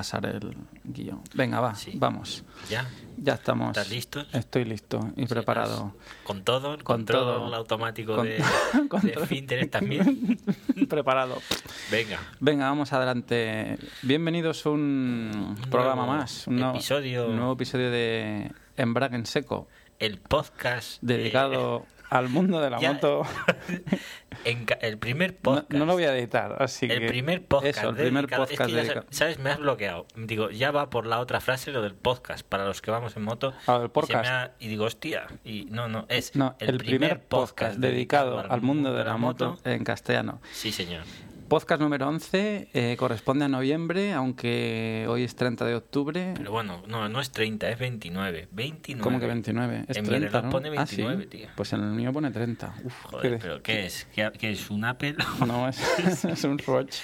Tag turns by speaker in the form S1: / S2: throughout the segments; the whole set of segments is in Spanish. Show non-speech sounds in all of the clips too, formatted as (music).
S1: Repasar el guion. Venga, va,
S2: Sí.
S1: vamos.
S2: ¿Ya?
S1: Ya estamos.
S2: ¿Estás listo?
S1: Estoy listo y preparado.
S2: ¿Con todo? ¿El
S1: Con todo.
S2: automático
S1: Con-
S2: de, (laughs)
S1: con
S2: de también? (laughs)
S1: preparado.
S2: Venga.
S1: Venga, vamos adelante. Bienvenidos a un, programa
S2: nuevo
S1: más. Un nuevo
S2: episodio.
S1: un nuevo episodio de Embrague en Seco,
S2: El podcast... de-
S1: dedicado al mundo de la
S2: Ya-
S1: moto. (laughs)
S2: en el primer podcast.
S1: no lo voy a editar, así
S2: El
S1: que...
S2: primer podcast.
S1: Eso, el primer
S2: dedicado- es que
S1: podcast
S2: ya sa- ¿Sabes? Me has bloqueado. Digo, ya va por la otra frase lo del podcast, para los que vamos en moto.
S1: Ah,
S2: Y, se
S1: podcast.
S2: me ha- y digo, hostia. Y no, no, es
S1: No, el, primer podcast dedicado al mundo de la moto en castellano.
S2: Sí, señor.
S1: Podcast número 11 eh, corresponde a noviembre, aunque hoy es 30 de octubre.
S2: Pero bueno, no, no es 30, es 29. 29.
S1: ¿Cómo que 29? Es
S2: En mi
S1: 30,
S2: reloj
S1: ¿no?
S2: pone
S1: Ah, sí.
S2: 29, tío.
S1: Pues en el mío pone 30. Uf,
S2: Joder,
S1: qué-
S2: pero ¿qué es? ¿Qué, qué es? ¿Un Apple? (laughs)
S1: No, es, es un Swatch.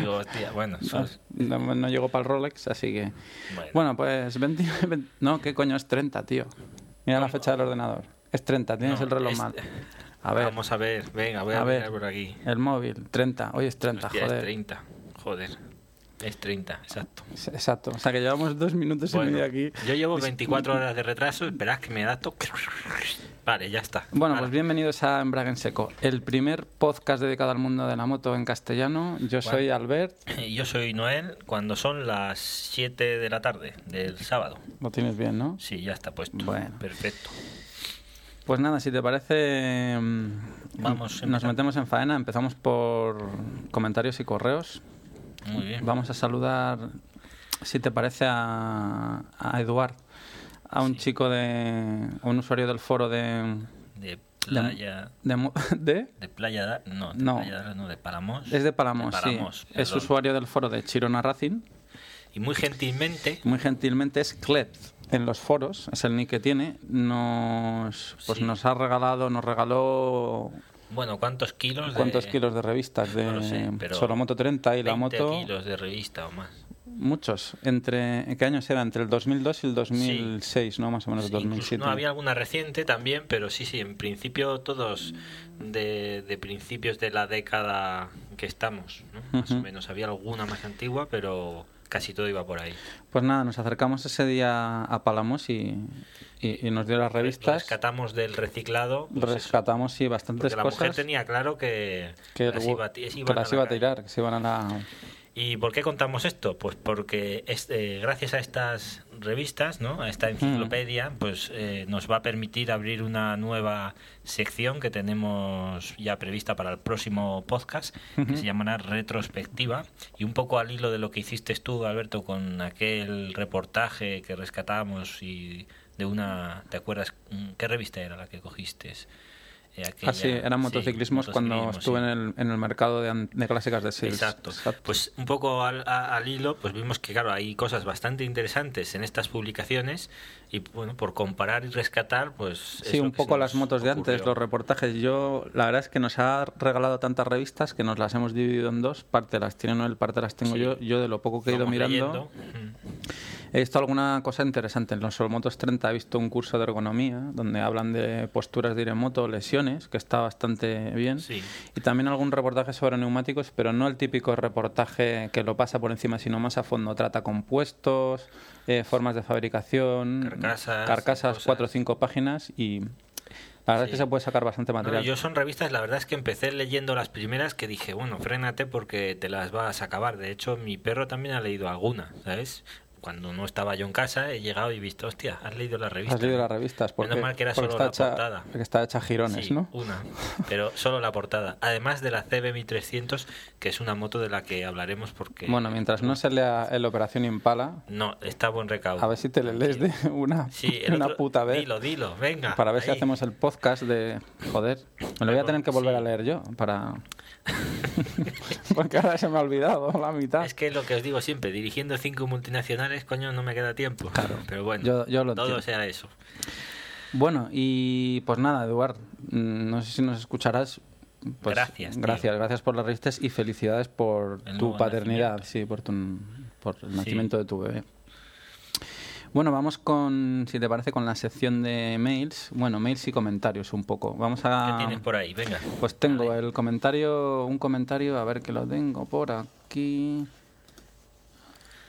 S2: Digo, hostia, bueno, es-
S1: No, no llego para el Rolex, así que...
S2: bueno.
S1: Bueno, pues 29... 20 No, ¿qué coño es 30, tío? Mira la fecha del ordenador. Es 30, tienes
S2: No,
S1: el reloj
S2: es-
S1: mal. A ver,
S2: Vamos a ver, venga, voy a,
S1: A ver.
S2: mirar por aquí.
S1: el móvil, 30. Hoy es 30,
S2: Hostia, es
S1: joder.
S2: 30, joder. Es 30, exacto.
S1: Exacto. O sea que llevamos dos minutos y medio aquí.
S2: yo llevo 24 horas de retraso, esperad que me adapto. Vale, ya está.
S1: Bueno,
S2: Ahora,
S1: pues bienvenidos a Embrague en Seco, el primer podcast dedicado al mundo de la moto en castellano. Yo soy Albert, (clears throat)
S2: Yo soy Noel cuando son las 7 de la tarde del sábado.
S1: lo tienes bien, ¿no?
S2: Sí, ya está puesto.
S1: Bueno.
S2: Perfecto.
S1: Pues nada, si te parece, mm,
S2: Vamos,
S1: nos metemos en faena. Empezamos por comentarios y correos.
S2: Muy bien.
S1: Vamos a saludar, si te parece, a, a Eduard, a un chico de. a un usuario del foro de.
S2: De playa.
S1: de, (laughs) de-
S2: De playa. No, de
S1: No.
S2: playa no, de Palamos.
S1: es de Palamos,
S2: De
S1: sí. Es usuario del foro de Chirona Racing.
S2: Y muy gentilmente.
S1: Muy gentilmente es Cled en los foros, es el nick que tiene. Nos, pues
S2: Sí.
S1: nos ha regalado, nos regaló
S2: Bueno, ¿cuántos kilos?
S1: ¿Cuántos
S2: de...
S1: kilos de revistas? De
S2: No sé,
S1: Solomoto 30 y la
S2: 20
S1: moto.
S2: kilos de revista o más.
S1: Muchos. Entre, ¿Qué años era? Entre el 2002 y el 2006, ¿no? Más o menos,
S2: Sí, incluso-
S1: 2007.
S2: no, había alguna reciente también, pero sí, sí, en principio todos de, de principios de la década que estamos, ¿no? Más o menos. Había alguna más antigua, pero casi todo iba por ahí.
S1: Pues nada, nos acercamos ese día a Palamos y, y- y nos dio las revistas.
S2: Rescatamos del reciclado. pues eso,
S1: Rescatamos, sí, bastantes
S2: porque la mujer
S1: cosas
S2: tenía claro que,
S1: que,
S2: las iba, a
S1: que las iba tirar, que se iban a la...
S2: ¿Y por qué contamos esto? Pues porque eh, gracias a estas revistas, ¿no? a esta enciclopedia, pues eh, nos va a permitir abrir una nueva sección que tenemos ya prevista para el próximo podcast, que se llamará Retrospectiva. Y un poco al hilo de lo que hiciste tú, Alberto, con aquel reportaje que rescatamos y de una... ¿Te acuerdas? ¿Qué revista era la que cogiste? Eh, aquella-
S1: Ah, sí, eran
S2: sí,
S1: motociclismos cuando
S2: motociclismo,
S1: estuve
S2: sí.
S1: en, el, en el mercado de, de clásicas de Sales.
S2: Exacto. Pues un poco al, al hilo, pues vimos que claro, hay cosas bastante interesantes en estas publicaciones y bueno, por comparar y rescatar, pues... es
S1: Sí, un poco las motos de antes, los reportajes. Yo, la verdad es que nos ha regalado tantas revistas que nos las hemos dividido en dos. Parte las tiene Noel, parte las tengo
S2: Sí.
S1: yo. Yo de lo poco que he ido mirando,
S2: leyendo.
S1: He visto alguna cosa interesante. En los Solomotos 30 he visto un curso de ergonomía donde hablan de posturas de ir en moto, lesiones, que está bastante bien.
S2: Sí.
S1: Y también algún reportaje sobre neumáticos, pero no el típico reportaje que lo pasa por encima, sino más a fondo. Trata compuestos, eh, formas de fabricación,
S2: Carcasas,
S1: carcasas cuatro o cinco páginas y la verdad es
S2: Sí.
S1: que se puede sacar bastante
S2: No,
S1: material.
S2: yo son revistas, la verdad es que empecé leyendo las primeras que dije, bueno, frénate porque te las vas a acabar. De hecho, mi perro también ha leído alguna, ¿sabes? Cuando no estaba yo en casa, he llegado y visto, hostia, has leído la revista.
S1: Has leído las revistas porque,
S2: Menos mal que era
S1: porque
S2: solo
S1: está,
S2: la
S1: hecha,
S2: portada.
S1: porque está hecha girones,
S2: Sí,
S1: ¿no?
S2: una, (laughs) pero solo la portada. Además de la CB1300, que es una moto de la que hablaremos porque...
S1: Bueno, mientras no se lea el Operación Impala,
S2: No, está buen recaudo.
S1: a ver si te le lees de una,
S2: Sí, el
S1: una
S2: otro-
S1: puta vez.
S2: Dilo, dilo, venga.
S1: Para ver si
S2: ahí.
S1: hacemos el podcast de... Joder, me lo voy a tener que volver
S2: Sí.
S1: a leer yo para... (laughs) Porque ahora se me ha olvidado la mitad.
S2: Es que lo que os digo siempre, dirigiendo cinco multinacionales, coño, no me queda tiempo.
S1: Claro.
S2: Pero bueno,
S1: Yo- yo lo
S2: todo
S1: entiendo.
S2: sea eso.
S1: Bueno, y pues nada, Eduard, mm, no sé si nos escucharás. Pues,
S2: Gracias, tío.
S1: Gracias, gracias por las revistas y felicidades por
S2: El
S1: tu paternidad, sí, por, tu, por el nacimiento de tu bebé. Bueno, vamos con, si te parece, con la sección de mails. Bueno, mails y comentarios un poco. Vamos a...
S2: ¿Qué tienes por ahí? Venga.
S1: Pues tengo el comentario, un comentario, a ver que lo tengo por aquí.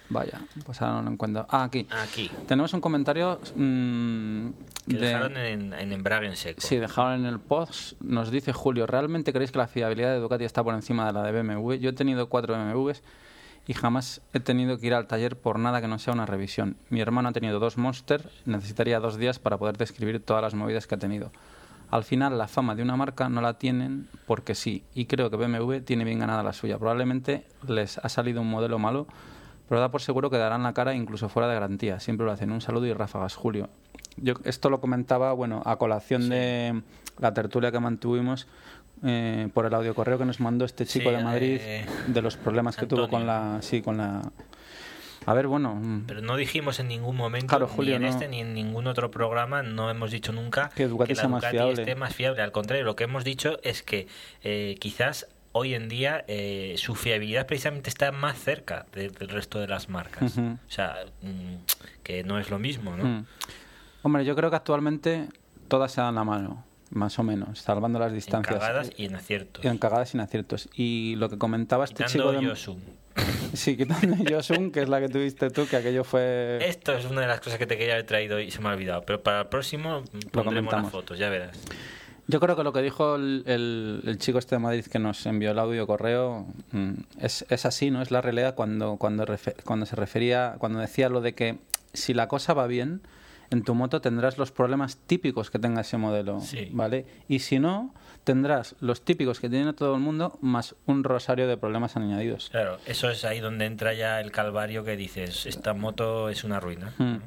S1: Vaya, pues ahora no lo encuentro. Ah, aquí.
S2: Aquí.
S1: Tenemos un comentario mm,
S2: Que
S1: de...
S2: dejaron en, en embrague en seco.
S1: Sí, dejaron en el post. Nos dice Julio, ¿realmente creéis que la fiabilidad de Ducati está por encima de la de BMW? Yo he tenido cuatro BMWs y jamás he tenido que ir al taller por nada que no sea una revisión. Mi hermano ha tenido dos Monster, necesitaría dos días para poder describir todas las movidas que ha tenido. Al final, la fama de una marca no la tienen porque sí, y creo que BMW tiene bien ganada la suya. Probablemente les ha salido un modelo malo, pero da por seguro que darán la cara incluso fuera de garantía. Siempre lo hacen. Un saludo y ráfagas, Julio. Yo esto lo comentaba, bueno, a colación de la tertulia que mantuvimos eh, por el audio correo que nos mandó este chico
S2: Sí,
S1: de Madrid
S2: eh,
S1: de los problemas que tuvo con la, sí, con la. A ver, bueno, mm,
S2: Pero no dijimos en ningún momento,
S1: Claro, Julio,
S2: ni en
S1: no.
S2: este ni en ningún otro programa, no hemos dicho nunca
S1: Que Ducati
S2: la
S1: sea más
S2: Ducati
S1: fiable.
S2: esté más fiable. Al contrario, lo que hemos dicho es que eh, quizás hoy en día eh, su fiabilidad precisamente está más cerca de- del resto de las marcas. O sea, mm, que no es lo mismo, ¿no?
S1: mm. hombre, yo creo que actualmente todas se dan la mano, más o menos, salvando las
S2: En
S1: distancias.
S2: cagadas y en aciertos.
S1: Y en cagadas sin aciertos. Y lo que comentaba este chico
S2: Quitando
S1: de...
S2: Yosun. (laughs)
S1: Sí, quitando Yosun, que es la que tuviste tú, que aquello fue...
S2: Esto es una de las cosas que te quería haber traído y se me ha olvidado. Pero para el próximo pondremos las fotos, ya verás.
S1: Yo creo que lo que dijo el, el- el chico este de Madrid que nos envió el audio correo mm, es, es así, ¿no? Es la realidad cuando, cuando, cuando se refería, cuando decía lo de que si la cosa va bien, en tu moto tendrás los problemas típicos que tenga ese modelo,
S2: Sí.
S1: ¿vale? Y si no, tendrás los típicos que tiene todo el mundo más un rosario de problemas añadidos.
S2: Claro, eso es ahí donde entra ya el calvario que dices, esta moto es una ruina.
S1: Mm.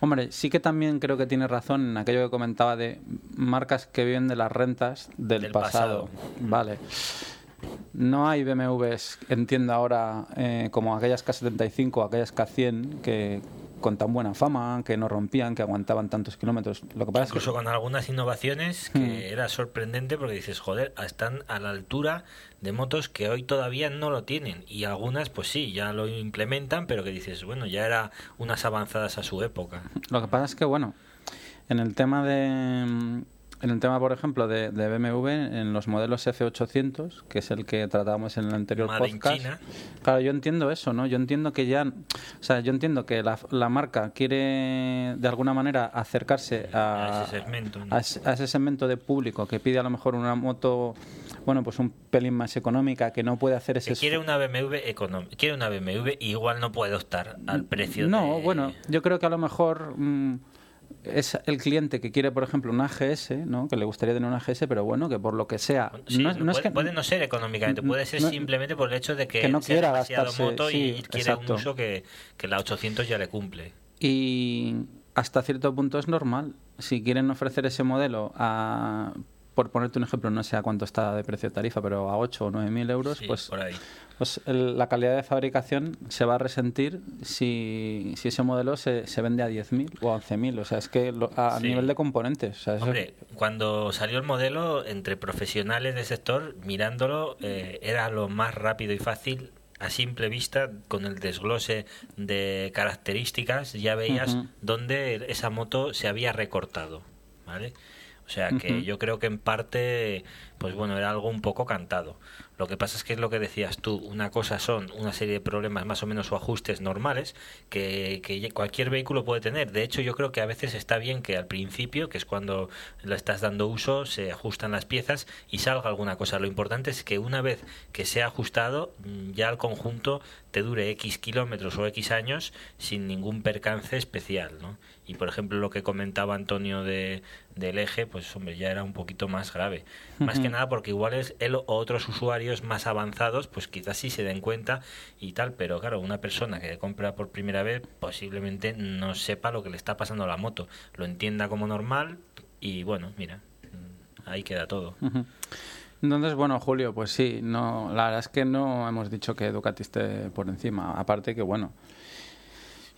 S1: Hombre, sí que también creo que tiene razón en aquello que comentaba de marcas que viven de las rentas del,
S2: Del
S1: pasado.
S2: pasado.
S1: Vale. No hay BMWs, entiendo ahora, eh, como aquellas K75 o aquellas K100 que con tan buena fama, que no rompían, que aguantaban tantos kilómetros. Lo que pasa
S2: Incluso
S1: es que...
S2: con algunas innovaciones que
S1: Mm.
S2: era sorprendente porque dices, joder, están a la altura de motos que hoy todavía no lo tienen. Y algunas, pues sí, ya lo implementan, pero que dices, bueno, ya era unas avanzadas a su época.
S1: Lo que pasa es que, bueno, en el tema de... En el tema, por ejemplo, de, de BMW, en los modelos F800, que es el que tratábamos en el anterior
S2: Made in
S1: podcast,
S2: China.
S1: Claro, yo entiendo eso, ¿no? Yo entiendo que ya, o sea, yo entiendo que la, la marca quiere de alguna manera acercarse a,
S2: A ese segmento, ¿no?
S1: a ese- a ese segmento de público que pide a lo mejor una moto, bueno, pues un pelín más económica, que no puede hacer ese
S2: Que quiere una BMW económica, quiere una BMW y igual no puede optar al precio
S1: No,
S2: de-
S1: bueno, yo creo que a lo mejor mm, es el cliente que quiere, por ejemplo, una GS, ¿no? Que le gustaría tener una GS, pero bueno, que por lo que sea,
S2: Sí,
S1: no, no es
S2: puede,
S1: que
S2: puede no ser económicamente, puede ser simplemente por el hecho de que,
S1: que no
S2: sea
S1: quiera
S2: demasiado
S1: gastarse,
S2: moto
S1: sí,
S2: y quiere
S1: exacto.
S2: un uso que, que la 800 ya le cumple.
S1: Y hasta cierto punto es normal. Si quieren ofrecer ese modelo a, por ponerte un ejemplo, no sé a cuánto está de precio de tarifa, pero a 8 o 9 mil euros,
S2: Sí,
S1: pues,
S2: por ahí.
S1: Pues el- la calidad de fabricación se va a resentir si, si ese modelo se, se vende a 10.000 o a 11.000. O sea, es que lo- a,
S2: Sí.
S1: nivel de componentes. O sea, eso-
S2: Hombre, cuando salió el modelo, entre profesionales del sector, mirándolo, eh, era lo más rápido y fácil a simple vista, con el desglose de características, ya veías dónde esa moto se había recortado, ¿vale? O sea que yo creo que en parte, pues bueno, era algo un poco cantado. Lo que pasa es que es lo que decías tú, una cosa son una serie de problemas más o menos o ajustes normales que, cualquier vehículo puede tener. De hecho, yo creo que a veces está bien que al principio, que es cuando lo estás dando uso, se ajustan las piezas y salga alguna cosa. Lo importante es que una vez que se ha ajustado, mm, ya el conjunto te dure X kilómetros o X años sin ningún percance especial, ¿no? Y por ejemplo lo que comentaba Antonio de, del eje, pues hombre, ya era un poquito más grave. Más que nada porque igual es él o otros usuarios más avanzados, pues quizás sí se den cuenta y tal, pero claro, una persona que compra por primera vez posiblemente no sepa lo que le está pasando a la moto, lo entienda como normal y bueno, mira, ahí queda todo.
S1: Entonces, bueno, Julio, pues sí, no, la verdad es que no hemos dicho que Ducati esté por encima, aparte que bueno,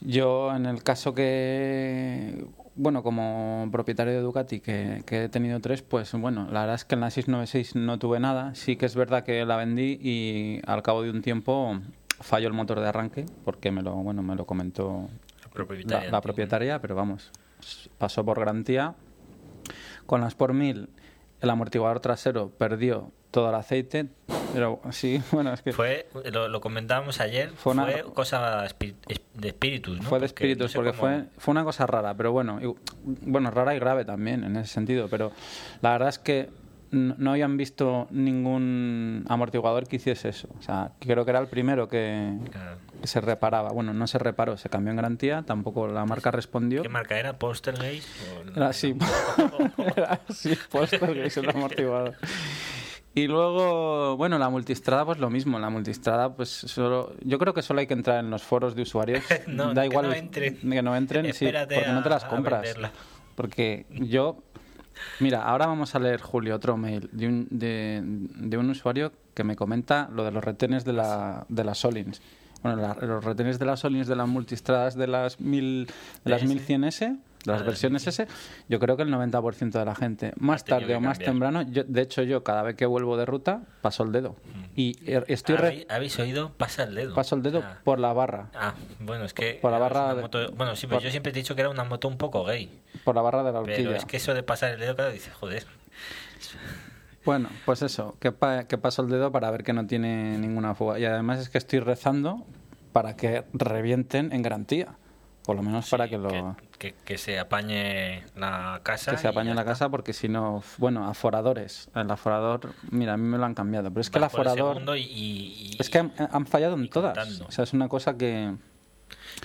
S1: yo, en el caso que, bueno, como propietario de Ducati, que, he tenido tres, pues bueno, la verdad es que en la 696 no tuve nada. Sí que es verdad que la vendí y al cabo de un tiempo falló el motor de arranque, porque me lo, bueno, me lo comentó la propietaria, pero vamos, pasó por garantía. Con las por mil, el amortiguador trasero perdió todo el aceite. Pero sí, (laughs) bueno, es que.
S2: Fue, lo, comentábamos ayer, fue, cosa de espíritus, ¿no?
S1: Fue de espíritus, porque, fue, fue una cosa rara, pero bueno, bueno, rara y grave también en ese sentido. Pero la verdad es que no habían visto ningún amortiguador que hiciese eso. O sea, creo que era el primero que, se reparaba. Bueno, no se reparó, se cambió en garantía, tampoco la marca respondió.
S2: ¿Qué marca era? ¿Postergate?
S1: Era así, (laughs) (laughs) era así, Postergate el amortiguador. Y luego, bueno, la multistrada, pues lo mismo. La multistrada, pues solo. Yo creo que solo hay que entrar en los foros de usuarios. (laughs) da igual. Que no entren. Que no entren, sí, porque no te las compras. Porque yo. Mira, ahora vamos a leer, Julio, otro mail de un, de, de un usuario que me comenta lo de los retenes de, la, de las Solins. Bueno, los retenes de las Solins de las multistradas de las, mil, de las 1100S las versiones S, yo creo que el 90% de la gente, más tarde o más temprano, yo, de hecho yo cada vez que vuelvo de ruta paso el dedo. Mm. Y er, estoy
S2: ¿Habéis, oído? Pasa el dedo.
S1: Paso el dedo ah. por la barra.
S2: Ah, bueno, es que...
S1: Por la barra...
S2: bueno, sí, pero yo siempre he dicho que era una moto un poco gay.
S1: Por la barra de la horquilla.
S2: Pero es que eso de pasar el dedo, claro, dice, joder...
S1: Bueno, pues eso, que, que paso el dedo para ver que no tiene ninguna fuga. Y además es que estoy rezando para que revienten en garantía. Por lo menos para que lo...
S2: Que, se apañe la casa.
S1: Que se apañe la casa porque si no... Bueno, aforadores. El aforador, mira, a mí me lo han cambiado. Pero es que el aforador... es que han, fallado en todas. O sea, es una cosa que...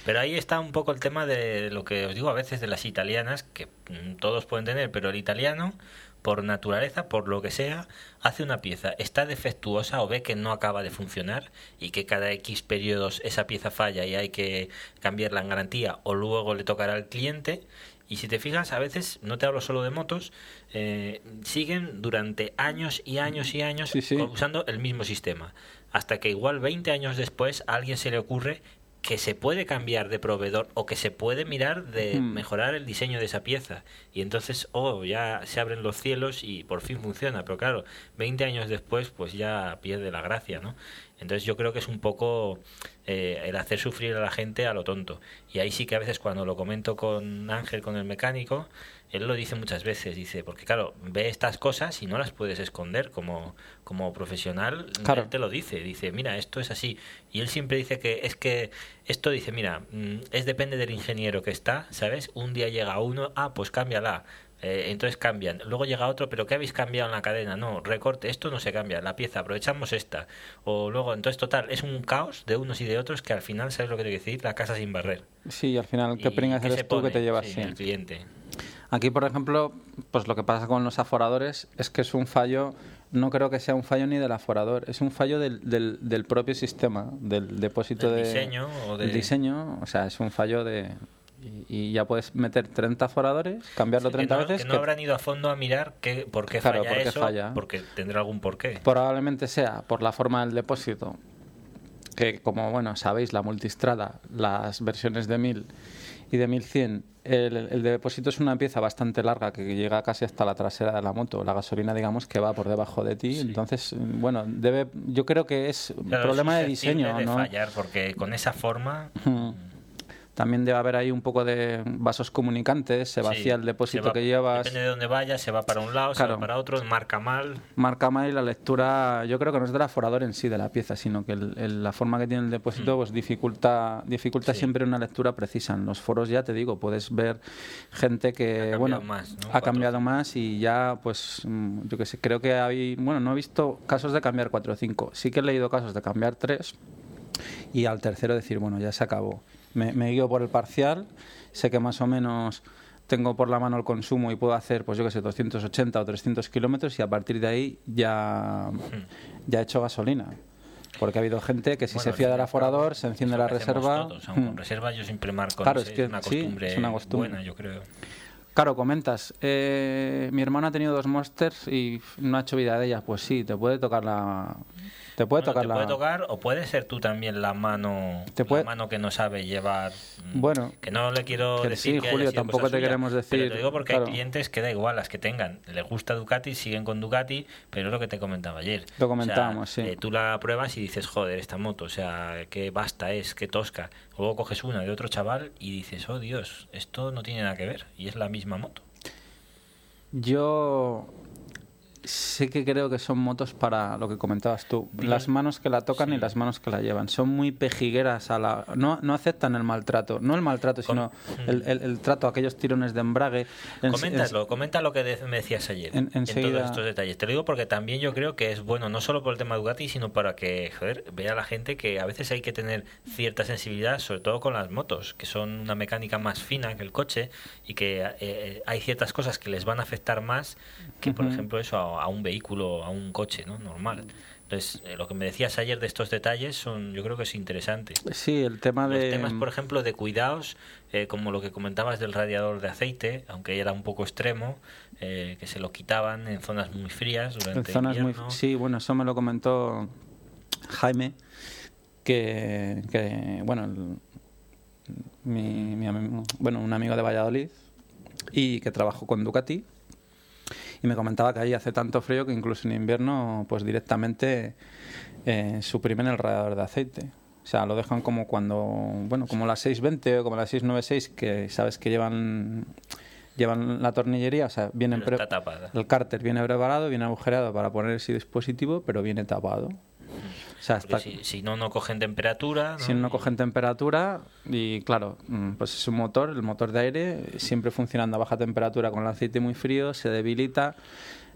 S2: Pero ahí está un poco el tema de lo que os digo a veces de las italianas, que mm, todos pueden tener, pero el italiano por naturaleza, por lo que sea, hace una pieza, está defectuosa o ve que no acaba de funcionar y que cada X periodos esa pieza falla y hay que cambiarla en garantía o luego le tocará al cliente. Y si te fijas, a veces, no te hablo solo de motos, eh, siguen durante años y años y años usando el mismo sistema. Hasta que igual 20 años después a alguien se le ocurre que se puede cambiar de proveedor o que se puede mirar de mejorar el diseño de esa pieza. Y entonces, oh, ya se abren los cielos y por fin funciona. Pero claro, 20 años después, pues ya pierde la gracia, ¿no? Entonces yo creo que es un poco eh, el hacer sufrir a la gente a lo tonto. Y ahí sí que a veces cuando lo comento con Ángel, con el mecánico, él lo dice muchas veces, dice, porque claro, ve estas cosas y no las puedes esconder como, como profesional, él te lo dice, dice, mira, esto es así. Y él siempre dice que es que esto dice, mira, mm, es depende del ingeniero que está, ¿sabes? Un día llega uno, ah, pues cámbiala. Eh, entonces cambian. Luego llega otro, pero ¿qué habéis cambiado en la cadena? No, recorte, esto no se cambia, la pieza, aprovechamos esta. O luego, entonces, total, es un caos de unos y de otros que al final, ¿sabes lo que te quiero decir? La casa sin barrer.
S1: Sí, al final, ¿qué pringas eres tú que te llevas?
S2: Sí, el cliente.
S1: Aquí, por ejemplo, pues lo que pasa con los aforadores es que es un fallo, no creo que sea un fallo ni del aforador, es un fallo del, del, propio sistema, del depósito de
S2: diseño o
S1: de... diseño, o sea, es un fallo de y, ya puedes meter 30 aforadores, cambiarlo 30 veces.
S2: Que no habrán ido a fondo a mirar qué, por qué falla eso, porque tendrá algún porqué.
S1: Probablemente sea por la forma del depósito, que como bueno sabéis, la multistrada, las versiones de 1000 y de 1100 el, el depósito es una pieza bastante larga que llega casi hasta la trasera de la moto. La gasolina, digamos, que va por debajo de ti. Entonces, bueno, debe, yo creo que es un problema de diseño,
S2: de
S1: ¿no?
S2: fallar, porque con esa forma
S1: Mm. También debe haber ahí un poco de vasos comunicantes, se vacía
S2: sí,
S1: el depósito
S2: va-
S1: que llevas.
S2: Depende de dónde vaya, se va para un lado, se va para otro, marca mal.
S1: marca mal y la lectura, yo creo que no es del aforador en sí de la pieza, sino que el- el- la forma que tiene el depósito pues dificulta, dificulta
S2: Mm. Sí.
S1: siempre una lectura precisa. En los foros ya te digo, puedes ver gente que
S2: Ha cambiado
S1: bueno
S2: más, ¿no?
S1: ha
S2: Cuatro.
S1: cambiado más y ya pues mm, yo que sé, creo que hay, bueno, no he visto casos de cambiar 4 o 5. Sí que he leído casos de cambiar 3 y al tercero decir, bueno, ya se acabó. Me, me guío por el parcial, sé que más o menos tengo por la mano el consumo y puedo hacer, pues yo que sé, 280 o 300 kilómetros y a partir de ahí ya, ya he hecho gasolina. Porque ha habido gente que si
S2: Bueno,
S1: se fía del aforador, se enciende
S2: es
S1: la reserva.
S2: todos. Con reserva yo siempre marco.
S1: Claro,
S2: no sé,
S1: es que
S2: una
S1: sí,
S2: costumbre,
S1: es una costumbre.
S2: buena, yo creo.
S1: Claro, comentas, eh, mi hermano ha tenido dos monsters y no ha hecho vida de ellas. Pues sí, te puede tocar la... Te puede
S2: Bueno,
S1: tocar
S2: te
S1: la...
S2: puede tocar o puede ser tú también la mano
S1: Te puede-
S2: la mano que no sabe llevar.
S1: Bueno,
S2: que no le quiero
S1: que
S2: decir
S1: sí,
S2: que haya
S1: Julio,
S2: sido
S1: tampoco
S2: cosa
S1: te
S2: suya,
S1: queremos
S2: pero
S1: decir,
S2: te digo porque
S1: claro.
S2: hay clientes que da igual las que tengan. Les gusta Ducati siguen con Ducati pero es lo que te comentaba ayer.
S1: Lo
S2: O sea,
S1: comentábamos, sí.
S2: eh, tú la pruebas y dices joder esta moto o sea qué basta es qué tosca luego coges una de otro chaval y dices oh Dios esto no tiene nada que ver y es la misma moto
S1: Yo sé que creo que son motos para lo que comentabas tú. Las manos que la tocan y las manos que la llevan. Son muy pejigueras a la... No, no aceptan el maltrato. No el maltrato, sino el, el- el trato, aquellos tirones de embrague. En-
S2: Coméntalo, comenta lo que de- me decías ayer
S1: En-
S2: en,
S1: enseguida-
S2: todos estos detalles. Te lo digo porque también yo creo que es bueno, no solo por el tema Ducati, sino para que, joder, vea la gente que a veces hay que tener cierta sensibilidad, sobre todo con las motos, que son una mecánica más fina que el coche y que eh, hay ciertas cosas que les van a afectar más que, por
S1: Ujú.
S2: ejemplo, eso a, a un vehículo, a un coche, ¿no? Normal. Entonces, eh, lo que me decías ayer de estos detalles son, yo creo que es interesante.
S1: Sí, el tema
S2: Los
S1: de...
S2: temas, por ejemplo, de cuidados, eh, como lo que comentabas del radiador de aceite, aunque era un poco extremo, eh, que se lo quitaban en zonas muy frías
S1: En
S2: durante
S1: zonas muy...
S2: invierno.
S1: Sí, bueno, eso me lo comentó Jaime, que, que, bueno, el- mi, mi bueno, un amigo de Valladolid y que trabajó con Ducati y me comentaba que ahí hace tanto frío que incluso en invierno pues directamente eh, suprimen el radiador de aceite. O sea, lo dejan como cuando, bueno, como las 620 o como las 696 que sabes que llevan llevan la tornillería, o sea, vienen
S2: Pero
S1: pre-
S2: está tapada.
S1: el cárter viene preparado, viene agujereado para poner ese dispositivo, pero viene tapado. O sea, está,
S2: si, si no, no cogen temperatura.
S1: si no cogen temperatura y claro, mm, pues es un motor, el motor de aire, siempre funcionando a baja temperatura con el aceite muy frío, se debilita.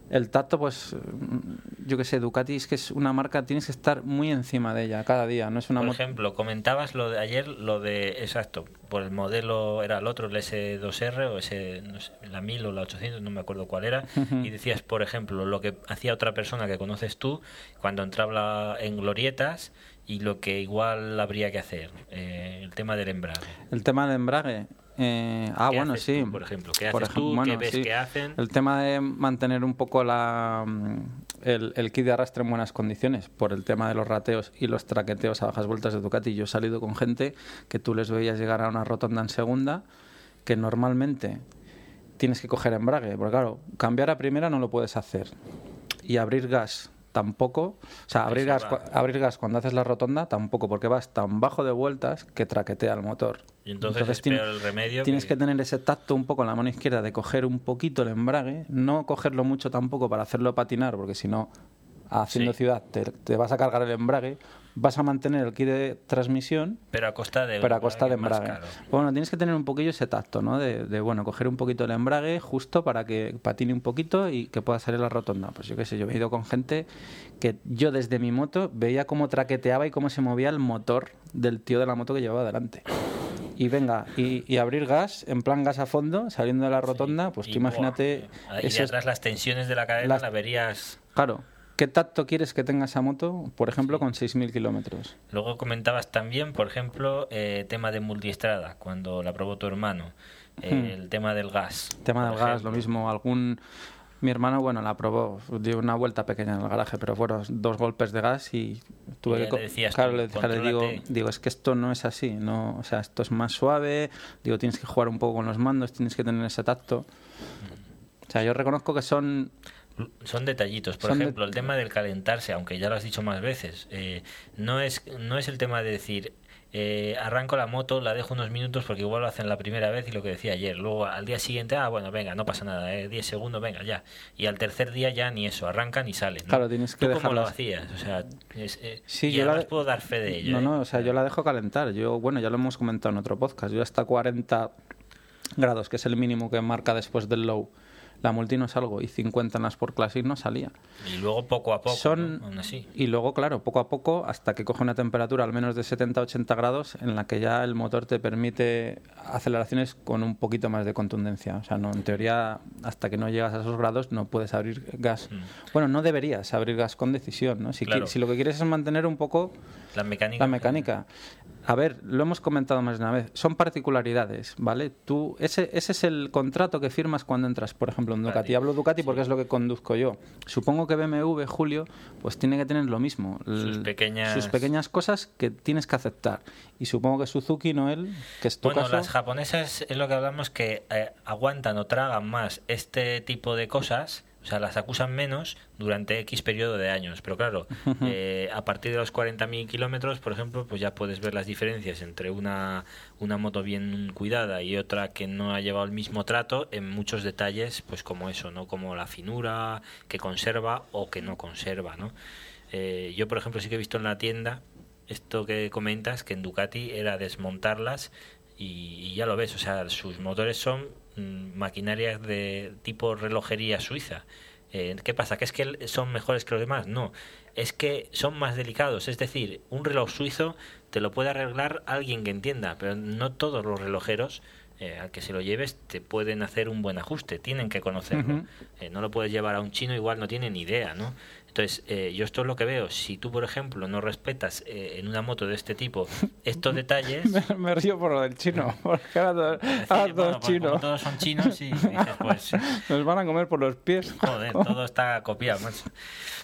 S1: El tacto, pues, mm, yo que sé, Ducati es que es una marca, tienes que estar muy encima de ella cada día, no es una
S2: Por ejemplo, comentabas lo de ayer, lo de, exacto, por el modelo era el otro, el S2R o no sé, la 1000 o la 800, no me acuerdo cuál era, y decías, por ejemplo, lo que hacía otra persona que conoces tú cuando entraba en glorietas y lo que igual habría que hacer, eh, el tema del embrague.
S1: El tema del embrague. Eh, ah,
S2: ¿Qué
S1: bueno,
S2: haces
S1: sí.
S2: tú, por ejemplo? ¿Qué
S1: Por
S2: haces tú? ¿Qué ves
S1: sí.
S2: que hacen?
S1: El tema de mantener un poco la, mm, el, el kit de arrastre en buenas condiciones, por el tema de los rateos y los traqueteos a bajas vueltas de Ducati. Yo he salido con gente que tú les veías llegar a una rotonda en segunda, que normalmente tienes que coger embrague, porque claro, cambiar a primera no lo puedes hacer. Y abrir gas tampoco, o sea, abrir gas, abrir gas cuando haces la rotonda tampoco, porque vas tan bajo de vueltas que traquetea el motor.
S2: Y entonces, es
S1: tiene-
S2: peor el remedio.
S1: Tienes que tener ese tacto un poco en la mano izquierda de coger un poquito el embrague, no cogerlo mucho tampoco para hacerlo patinar, porque si no, haciendo
S2: Sí.
S1: ciudad, te, te vas a cargar el embrague, vas a mantener el kit de transmisión,
S2: Pero a costa de
S1: pero a costa de embrague. Bueno, tienes que tener un poquillo ese tacto, ¿no? De, de, bueno, coger un poquito el embrague justo para que patine un poquito y que pueda salir la rotonda. Pues yo qué sé, yo he ido con gente que yo desde mi moto veía cómo traqueteaba y cómo se movía el motor del tío de la moto que llevaba delante. Y venga, y, y abrir gas, en plan gas a fondo, saliendo de la rotonda, pues
S2: Y,
S1: tú imagínate...
S2: buah, y
S1: ese-
S2: atrás las tensiones de la cadena
S1: las-
S2: la verías
S1: Claro, ¿qué tacto quieres que tenga esa moto, por ejemplo, con 6.000 kilómetros?
S2: Luego comentabas también, por ejemplo, eh, tema de multiestrada, cuando la probó tu hermano. Eh,
S1: Hmm.
S2: El tema del gas.
S1: tema
S2: por
S1: del gas, lo mismo, algún... Mi hermano, bueno, la probó, dio una vuelta pequeña en el garaje, pero fueron dos golpes de gas y tuve
S2: Y
S1: que...
S2: le decías
S1: claro,
S2: tú,
S1: le, digo, digo, es que esto no es así, no, o sea, esto es más suave, digo, tienes que jugar un poco con los mandos, tienes que tener ese tacto. O sea, yo reconozco que son...
S2: Son detallitos. Por
S1: Son de-
S2: ejemplo, el tema del calentarse, aunque ya lo has dicho más veces, eh, no, es, no es el tema de decir, eh, arranco la moto, la dejo unos minutos porque igual lo hacen la primera vez y lo que decía ayer. Luego al día siguiente, ah, bueno, venga, no pasa nada, eh, 10 segundos, venga, ya. Y al tercer día ya ni eso, arrancan y salen. ¿no?
S1: Claro, tienes que
S2: ¿Tú cómo lo
S1: dejarlas-
S2: hacías? O sea, es, eh,
S1: Sí,
S2: y
S1: yo la
S2: puedo dar fe de ello.
S1: No,
S2: ¿eh?
S1: no, o sea, yo la dejo calentar. Yo, bueno, ya lo hemos comentado en otro podcast. Yo hasta 40 grados, que es el mínimo que marca después del low, la multi no salgo y 50 en las por Classic no salía.
S2: Y luego poco a poco,
S1: Son-
S2: ¿no? aún así.
S1: Y luego, claro, poco a poco, hasta que coge una temperatura al menos de 70-80 grados, en la que ya el motor te permite aceleraciones con un poquito más de contundencia. O sea, no, en teoría, hasta que no llegas a esos grados, no puedes abrir gas.
S2: Mm.
S1: Bueno, no deberías abrir gas con decisión, ¿no? Si,
S2: Claro.
S1: si lo que quieres es mantener un poco
S2: La mecánica.
S1: la mecánica. A ver, lo hemos comentado más de una vez. Son particularidades, ¿vale? Tú, ese, ese es el contrato que firmas cuando entras, por ejemplo, en Ducati. Hablo Ducati porque es lo que conduzco yo. Supongo que BMW, Julio, pues tiene que tener lo mismo.
S2: Sus pequeñas-
S1: sus pequeñas cosas que tienes que aceptar. Y supongo que Suzuki, Noel, que es tu
S2: Bueno,
S1: caso.
S2: las japonesas es lo que hablamos que eh, aguantan o tragan más este tipo de cosas, o sea, las acusan menos durante X periodo de años. Pero claro, (laughs) eh, a partir de los 40.000 kilómetros, por ejemplo, pues ya puedes ver las diferencias entre una, una moto bien cuidada y otra que no ha llevado el mismo trato en muchos detalles, pues como eso, ¿no? Como la finura que conserva o que no conserva, ¿no? Eh, yo, por ejemplo, sí que he visto en la tienda esto que comentas, que en Ducati era desmontarlas y, y ya lo ves, o sea, sus motores son maquinarias de tipo relojería suiza. Eh, ¿Qué pasa? ¿Que es que son mejores que los demás? No, es que son más delicados. Es decir, un reloj suizo te lo puede arreglar alguien que entienda, pero no todos los relojeros eh, al que se lo lleves te pueden hacer un buen ajuste, tienen que conocerlo. Eh, no lo puedes llevar a un chino, igual no tiene ni idea, ¿no? Entonces, eh, yo esto es lo que veo. Si tú, por ejemplo, no respetas eh, en una moto de este tipo estos (laughs) detalles,
S1: Me, me río por lo del chino, porque ahora,
S2: decir,
S1: ahora
S2: bueno,
S1: todos
S2: como
S1: chinos.
S2: todos son chinos y dices, pues (laughs)
S1: Nos van a comer por los pies. (laughs)
S2: Joder, todo está copiado, macho.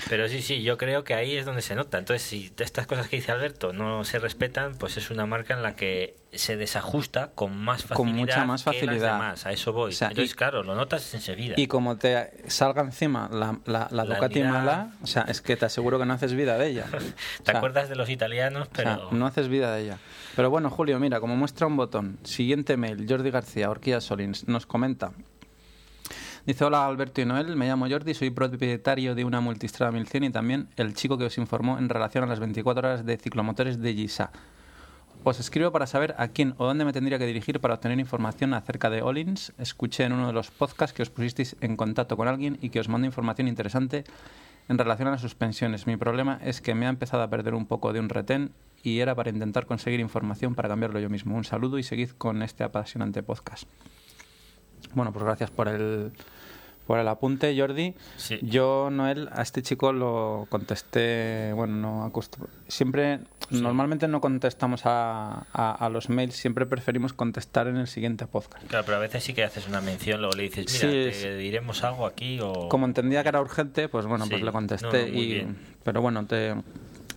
S2: Pero sí, sí, yo creo que ahí es donde se nota. Entonces, si estas cosas que dice Alberto no se respetan, pues es una marca en la que se desajusta con más facilidad.
S1: Con mucha más
S2: que las
S1: facilidad.
S2: demás. A eso voy.
S1: O sea,
S2: Entonces,
S1: y-
S2: claro, lo notas enseguida.
S1: Y como te salga encima la, la, la
S2: La
S1: Ducati mala, o sea, es que te aseguro que no haces vida de ella. (laughs)
S2: ¿Te
S1: O sea,
S2: acuerdas de los italianos?
S1: o sea,
S2: Pero
S1: no haces vida de ella. Pero bueno, Julio, mira, como muestra un botón, siguiente mail, Jordi García, Orquídea Solins, nos comenta. Dice, hola Alberto y Noel, me llamo Jordi, soy propietario de una Multistrada 1100 y también el chico que os informó en relación a las 24 horas de ciclomotores de Gisa. Os escribo para saber a quién o dónde me tendría que dirigir para obtener información acerca de Olins. Escuché en uno de los podcasts que os pusisteis en contacto con alguien y que os mando información interesante en relación a las suspensiones. Mi problema es que me ha empezado a perder un poco de un retén y era para intentar conseguir información para cambiarlo yo mismo. Un saludo y seguid con este apasionante podcast. Bueno, pues gracias por el, por el apunte, Jordi.
S2: Sí.
S1: Yo, Noel, a este chico lo contesté, bueno, no acostumbro. Siempre, normalmente no contestamos a, a- a los mails, siempre preferimos contestar en el siguiente podcast.
S2: Claro, pero a veces sí que haces una mención, luego le dices, mira,
S1: Sí,
S2: te diremos algo aquí o...
S1: Como entendía que era urgente, pues bueno, pues le contesté.
S2: no, no, muy
S1: y,
S2: bien.
S1: pero bueno, te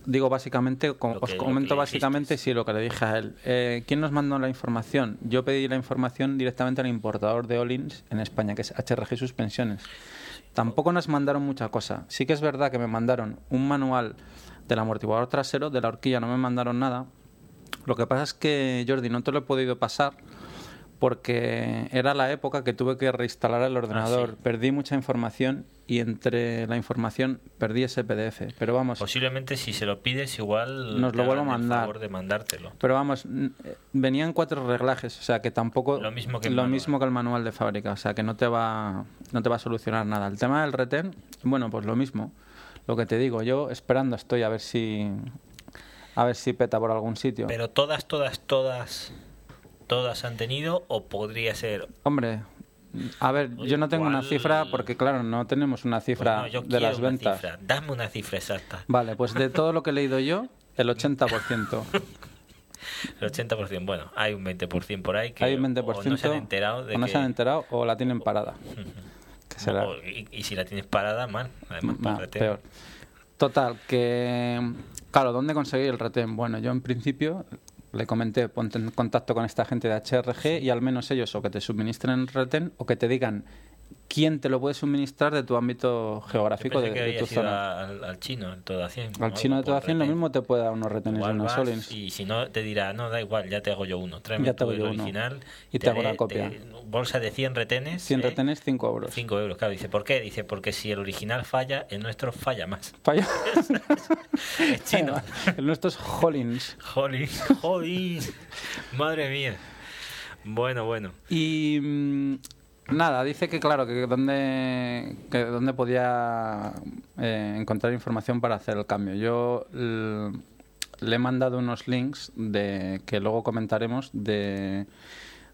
S1: digo básicamente, co-
S2: Lo
S1: os comento básicamente sí lo que le dije a él. Eh, ¿Quién nos mandó la información? Yo pedí la información directamente al importador de Olins en España, que es HRG Suspensiones. Tampoco nos mandaron mucha cosa. Sí que es verdad que me mandaron un manual del amortiguador trasero, de la horquilla no me mandaron nada. Lo que pasa es que, Jordi, no te lo he podido pasar porque era la época que tuve que reinstalar el ordenador.
S2: Ah, sí.
S1: Perdí mucha información y entre la información perdí ese PDF. Pero vamos,
S2: Posiblemente si se lo pides igual
S1: Nos lo vuelvo a mandar.
S2: favor de mandártelo.
S1: pero vamos, eh, venían cuatro reglajes, o sea que tampoco
S2: Lo mismo que el
S1: lo
S2: manual.
S1: mismo que el manual de fábrica, o sea que no te va no te va a solucionar nada. El tema del retén, bueno, pues lo mismo. Lo que te digo, yo esperando estoy a ver si a ver si peta por algún sitio.
S2: Pero todas, todas, todas, todas han tenido o podría ser...
S1: Hombre, a ver, yo no tengo una cifra porque claro, no tenemos una
S2: Pues
S1: cifra
S2: no, yo
S1: de las
S2: una
S1: ventas.
S2: cifra. Dame una cifra exacta.
S1: Vale, pues de todo lo que he leído yo, el 80%. (laughs)
S2: El 80%. Bueno, hay un 20% por ahí que
S1: Hay un 20%.
S2: o no se han enterado de
S1: o no
S2: que...
S1: se han enterado o la tienen parada. (laughs) Que será
S2: O- y, y si la tienes parada, mal. Además, para
S1: ma-
S2: el retén.
S1: peor. Total, que... Claro, ¿dónde conseguir el retén? Bueno, yo en principio le comenté, ponte en contacto con esta gente de HRG y al menos ellos o que te suministren el retén o que te digan quién te lo puede suministrar de tu ámbito geográfico de,
S2: que
S1: de tu zona.
S2: al, al chino, el todo a 100.
S1: Al chino de toda acción lo mismo te puede dar unos retenes y
S2: vas
S1: Solins.
S2: Y si no, te dirá, no, da igual, ya te hago yo uno. Tráeme
S1: Ya te hago
S2: el
S1: yo uno.
S2: original.
S1: Y te hago
S2: haré-
S1: una copia.
S2: te- bolsa de 100 retenes.
S1: 100
S2: ¿eh?
S1: retenes, 5 euros.
S2: 5 euros, claro. Dice, ¿por qué? Dice, porque si el original falla, el nuestro falla más. (laughs)
S1: Falla. (laughs)
S2: Es chino.
S1: El nuestro es Hollins.
S2: Jolín, jolín. Madre mía. Bueno, bueno.
S1: Y mm, nada, dice que claro, que dónde, que podía eh, encontrar información para hacer el cambio. Yo le he mandado unos links de que luego comentaremos de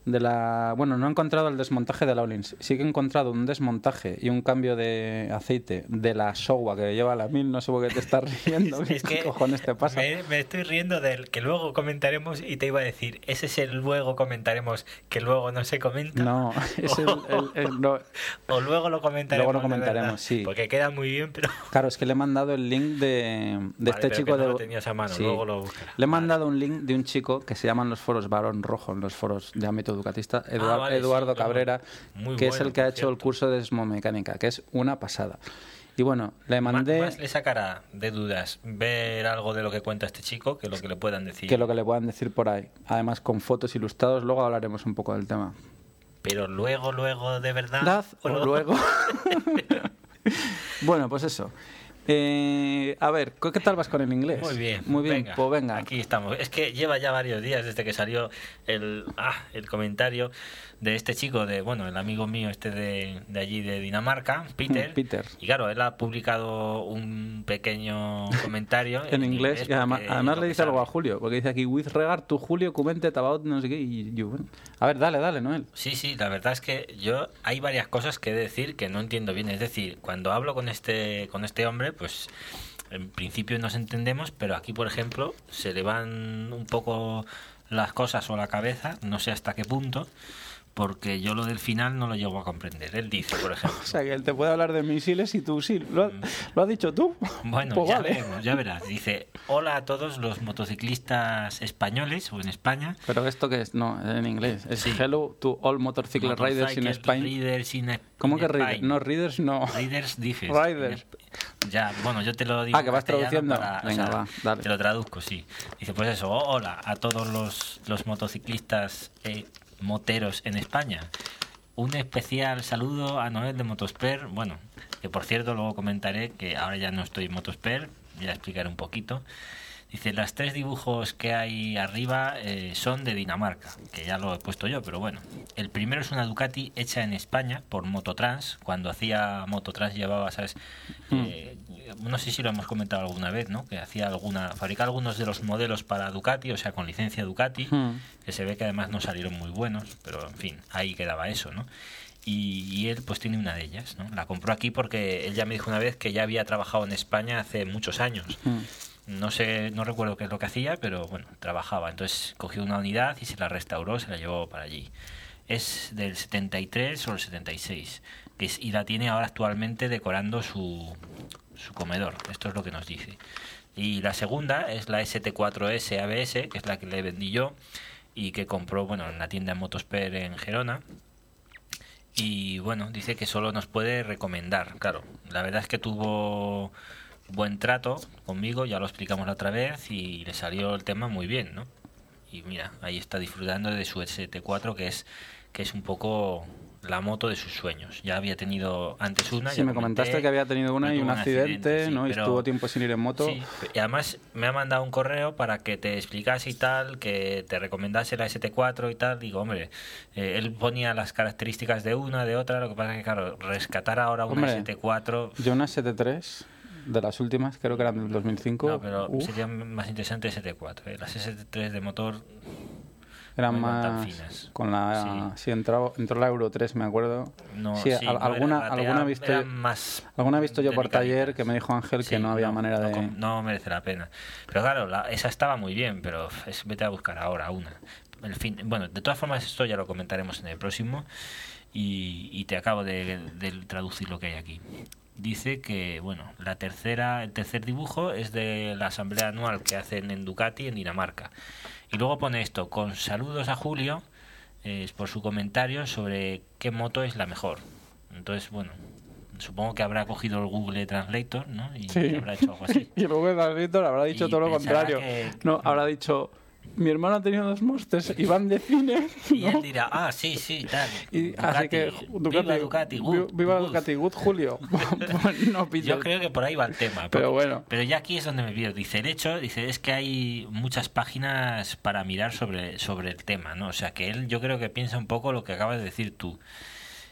S1: de la bueno no he encontrado el desmontaje de la Olins sí que he encontrado un desmontaje y un cambio de aceite de la Showa que lleva la 1000 no sé por qué te estás riendo (laughs)
S2: Es
S1: ¿qué
S2: que
S1: cojones te pasa?
S2: Me, me estoy riendo del que luego comentaremos y te iba a decir, ese es el luego comentaremos que luego no se comenta.
S1: no (laughs) (laughs) es el- el- el- no,
S2: O luego lo comentaremos.
S1: Luego lo
S2: de
S1: comentaremos, sí.
S2: Porque queda muy bien, pero.
S1: Claro, es que le he mandado el link de, de
S2: Vale,
S1: este chico
S2: que no
S1: de.
S2: lo tenías a mano,
S1: Sí.
S2: luego lo.
S1: Le he
S2: Vale.
S1: mandado un link de un chico que se llaman los foros Barón Rojo, los foros de ámbito educatista, Eduard-
S2: Ah, vale,
S1: Eduardo. Cabrera,
S2: Muy
S1: que es el que ha hecho el curso de desmomecánica, que es una pasada. Y bueno, le
S2: Ma-
S1: mandé
S2: Más le sacará de dudas ver algo de lo que cuenta este chico que lo que le puedan decir.
S1: que lo que le puedan decir por ahí. Además, con fotos ilustrados, luego hablaremos un poco del tema.
S2: Pero luego, luego, de verdad.
S1: Dad,
S2: o
S1: o luego. (laughs) bueno, pues eso. Eh, a ver, ¿qué tal vas con el inglés?
S2: Muy bien.
S1: Muy bien,
S2: venga,
S1: pues venga.
S2: Aquí estamos. Es que lleva ya varios días desde que salió el, ah, el comentario de este chico, de bueno, el amigo mío este de, de allí de Dinamarca, Peter.
S1: Mm, Peter.
S2: Y claro, él ha publicado un pequeño (laughs) comentario
S1: en inglés y además, además le dice algo a. Julio porque dice aquí with regard to Julio commented about no sé qué y yo bueno a ver dale dale Noel
S2: Sí, sí, la verdad es que yo hay varias cosas que decir que no entiendo bien. Es decir, cuando hablo con este, con este hombre, pues en principio nos entendemos, pero aquí, por ejemplo, se le van un poco las cosas o la cabeza, no sé hasta qué punto, porque yo lo del final no lo llego a comprender. Él dice, por (laughs) ejemplo.
S1: o sea que él te puede hablar de misiles y tú sí lo, ha- lo has dicho tú
S2: Bueno,
S1: Pues
S2: ya
S1: vale.
S2: veremos, ya verás. Dice, hola a todos los motociclistas españoles o en España.
S1: pero esto que es no en inglés es
S2: Sí.
S1: hello to all motorcycle riders in Spain
S2: Riders in
S1: ¿cómo
S2: in
S1: que riders? No riders no
S2: Riders dices.
S1: Riders.
S2: Ya, bueno, yo te lo digo.
S1: Ah, que vas traduciendo.
S2: para- o
S1: Venga,
S2: sea,
S1: va, dale.
S2: Te lo traduzco, sí. Dice, pues eso, hola a todos los, los motociclistas eh, moteros en España. Un especial saludo a Noel de Motosper. Bueno, que por cierto, luego comentaré que ahora ya no estoy en Motosper. Ya explicaré un poquito. Dice, las tres dibujos que hay arriba eh, son de Dinamarca, que ya lo he puesto yo, pero bueno. El primero es una Ducati hecha en España por Mototrans. Cuando hacía Mototrans llevaba, ¿sabes? Eh, no sé si lo hemos comentado alguna vez, ¿no? Que hacía alguna, fabricaba algunos de los modelos para Ducati, o sea, con licencia Ducati,
S1: Hmm.
S2: que se ve que además no salieron muy buenos, pero en fin, ahí quedaba eso, ¿no? Y, y él pues tiene una de ellas, ¿no? La compró aquí porque él ya me dijo una vez que ya había trabajado en España hace muchos años.
S1: Mm.
S2: No sé, no recuerdo qué es lo que hacía, pero bueno, trabajaba. Entonces cogió una unidad y se la restauró, se la llevó para allí. Es del 73 o el 76. Que es, y la tiene ahora actualmente decorando su, su comedor. Esto es lo que nos dice. Y la segunda es la ST4S ABS, que es la que le vendí yo y que compró bueno en la tienda Motosper en Gerona. Y bueno, dice que solo nos puede recomendar. Claro, la verdad es que tuvo buen trato conmigo, ya lo explicamos la otra vez y le salió el tema muy bien, ¿no? Y mira, ahí está disfrutando de su ST4 que es que es un poco la moto de sus sueños. Ya había tenido antes una.
S1: sí me
S2: comenté,
S1: comentaste que había tenido una y un accidente,
S2: sí,
S1: no y estuvo tiempo sin ir en moto
S2: Sí, y además me ha mandado un correo para que te explicase y tal, que te recomendase la ST4 y tal. Digo, hombre, eh, él ponía las características de una, de otra, lo que pasa es que, claro, rescatar ahora una
S1: Hombre.
S2: ST4...
S1: yo una ST3 de las últimas creo que eran del 2005
S2: No, pero
S1: uf,
S2: sería más interesante ST4. eh. Las ST3 de motor
S1: eran
S2: no tan
S1: más
S2: finas.
S1: con la
S2: Sí.
S1: sí, entró, entró la Euro 3 me acuerdo
S2: no,
S1: sí,
S2: sí,
S1: al-
S2: no
S1: alguna
S2: eran-
S1: alguna he visto
S2: más
S1: alguna he visto yo por taller que me dijo Ángel que no había manera de
S2: no merece la pena. Pero claro, la- esa estaba muy bien, pero es, vete a buscar ahora una. El fin, bueno, de todas formas esto ya lo comentaremos en el próximo. y, y te acabo de, de traducir lo que hay aquí dice que bueno la tercera el tercer dibujo es de la asamblea anual que hacen en Ducati en Dinamarca y luego pone esto con saludos a Julio eh, por su comentario sobre qué moto es la mejor entonces bueno supongo que habrá cogido el Google Translator ¿no? y,
S1: Sí.
S2: habrá hecho algo así (laughs)
S1: Y el Google Translator habrá dicho
S2: Y
S1: todo lo contrario.
S2: que-
S1: No, habrá dicho, mi hermano ha tenido dos monsters y van de cine.
S2: y él dirá ah sí sí tal
S1: Y
S2: Ducati,
S1: así que Ducati,
S2: viva Ducati good,
S1: viva
S2: good".
S1: Ducati, good Julio. (laughs) Pues no.
S2: Yo creo que por ahí va el tema.
S1: Pero
S2: porque-
S1: bueno.
S2: Pero ya aquí es donde me pierdo. Dice, el hecho, dice, es que hay muchas páginas para mirar sobre, sobre el tema, ¿no? O sea, que él yo creo que piensa un poco lo que acabas de decir tú.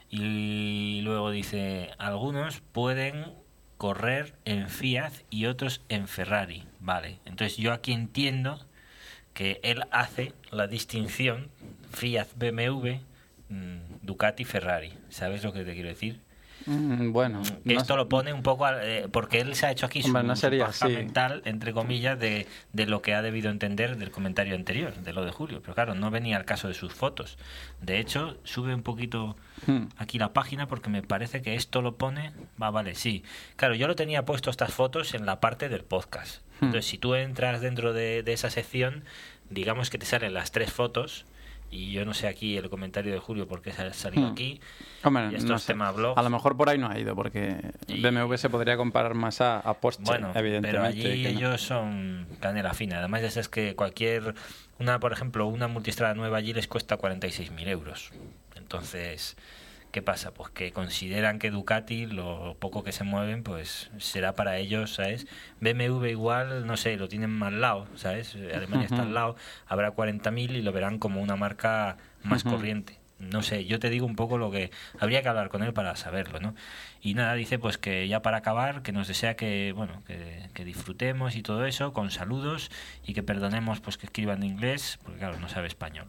S2: Y luego dice, algunos pueden correr en Fiat y otros en Ferrari. Vale. Entonces yo aquí entiendo que él hace la distinción Fiat BMW mm, Ducati Ferrari. ¿Sabes lo que te quiero decir?
S1: Mm, bueno,
S2: Que
S1: no
S2: esto
S1: sé.
S2: lo pone un poco eh, porque él se ha hecho aquí su,
S1: no sería
S2: mental entre comillas de, de lo que ha debido entender del comentario anterior de lo de Julio pero claro no venía al caso de sus fotos de hecho sube un poquito
S1: Hmm.
S2: aquí la página porque me parece que esto lo pone va vale sí claro yo lo tenía puesto estas fotos en la parte del podcast
S1: Hmm.
S2: entonces si tú entras dentro de, de esa sección digamos que te salen las tres fotos y yo no sé aquí el comentario de Julio por qué se ha salido
S1: Hmm.
S2: aquí
S1: Hombre,
S2: y esto
S1: no
S2: es
S1: sé.
S2: tema blog
S1: A lo mejor por ahí no ha ido, porque
S2: Y-
S1: BMW se podría comparar más a, a Porsche,
S2: Bueno, pero
S1: evidentemente.
S2: allí
S1: que no.
S2: ellos son canela fina. Además, ya sabes que cualquier, una por ejemplo, una multistrada nueva allí les cuesta 46.000 euros. Entonces, ¿qué pasa? Pues que consideran que Ducati, lo poco que se mueven, pues será para ellos, ¿sabes? BMW igual, no sé, lo tienen más al lado, ¿sabes? Alemania está al lado, habrá 40.000 y lo verán como una marca más corriente. No sé, yo te digo un poco lo que habría que hablar con él para saberlo, ¿no? Y nada, dice pues que ya para acabar, que nos desea que, bueno, que, que disfrutemos y todo eso, con saludos y que perdonemos pues que escriban en inglés, porque claro, no sabe español.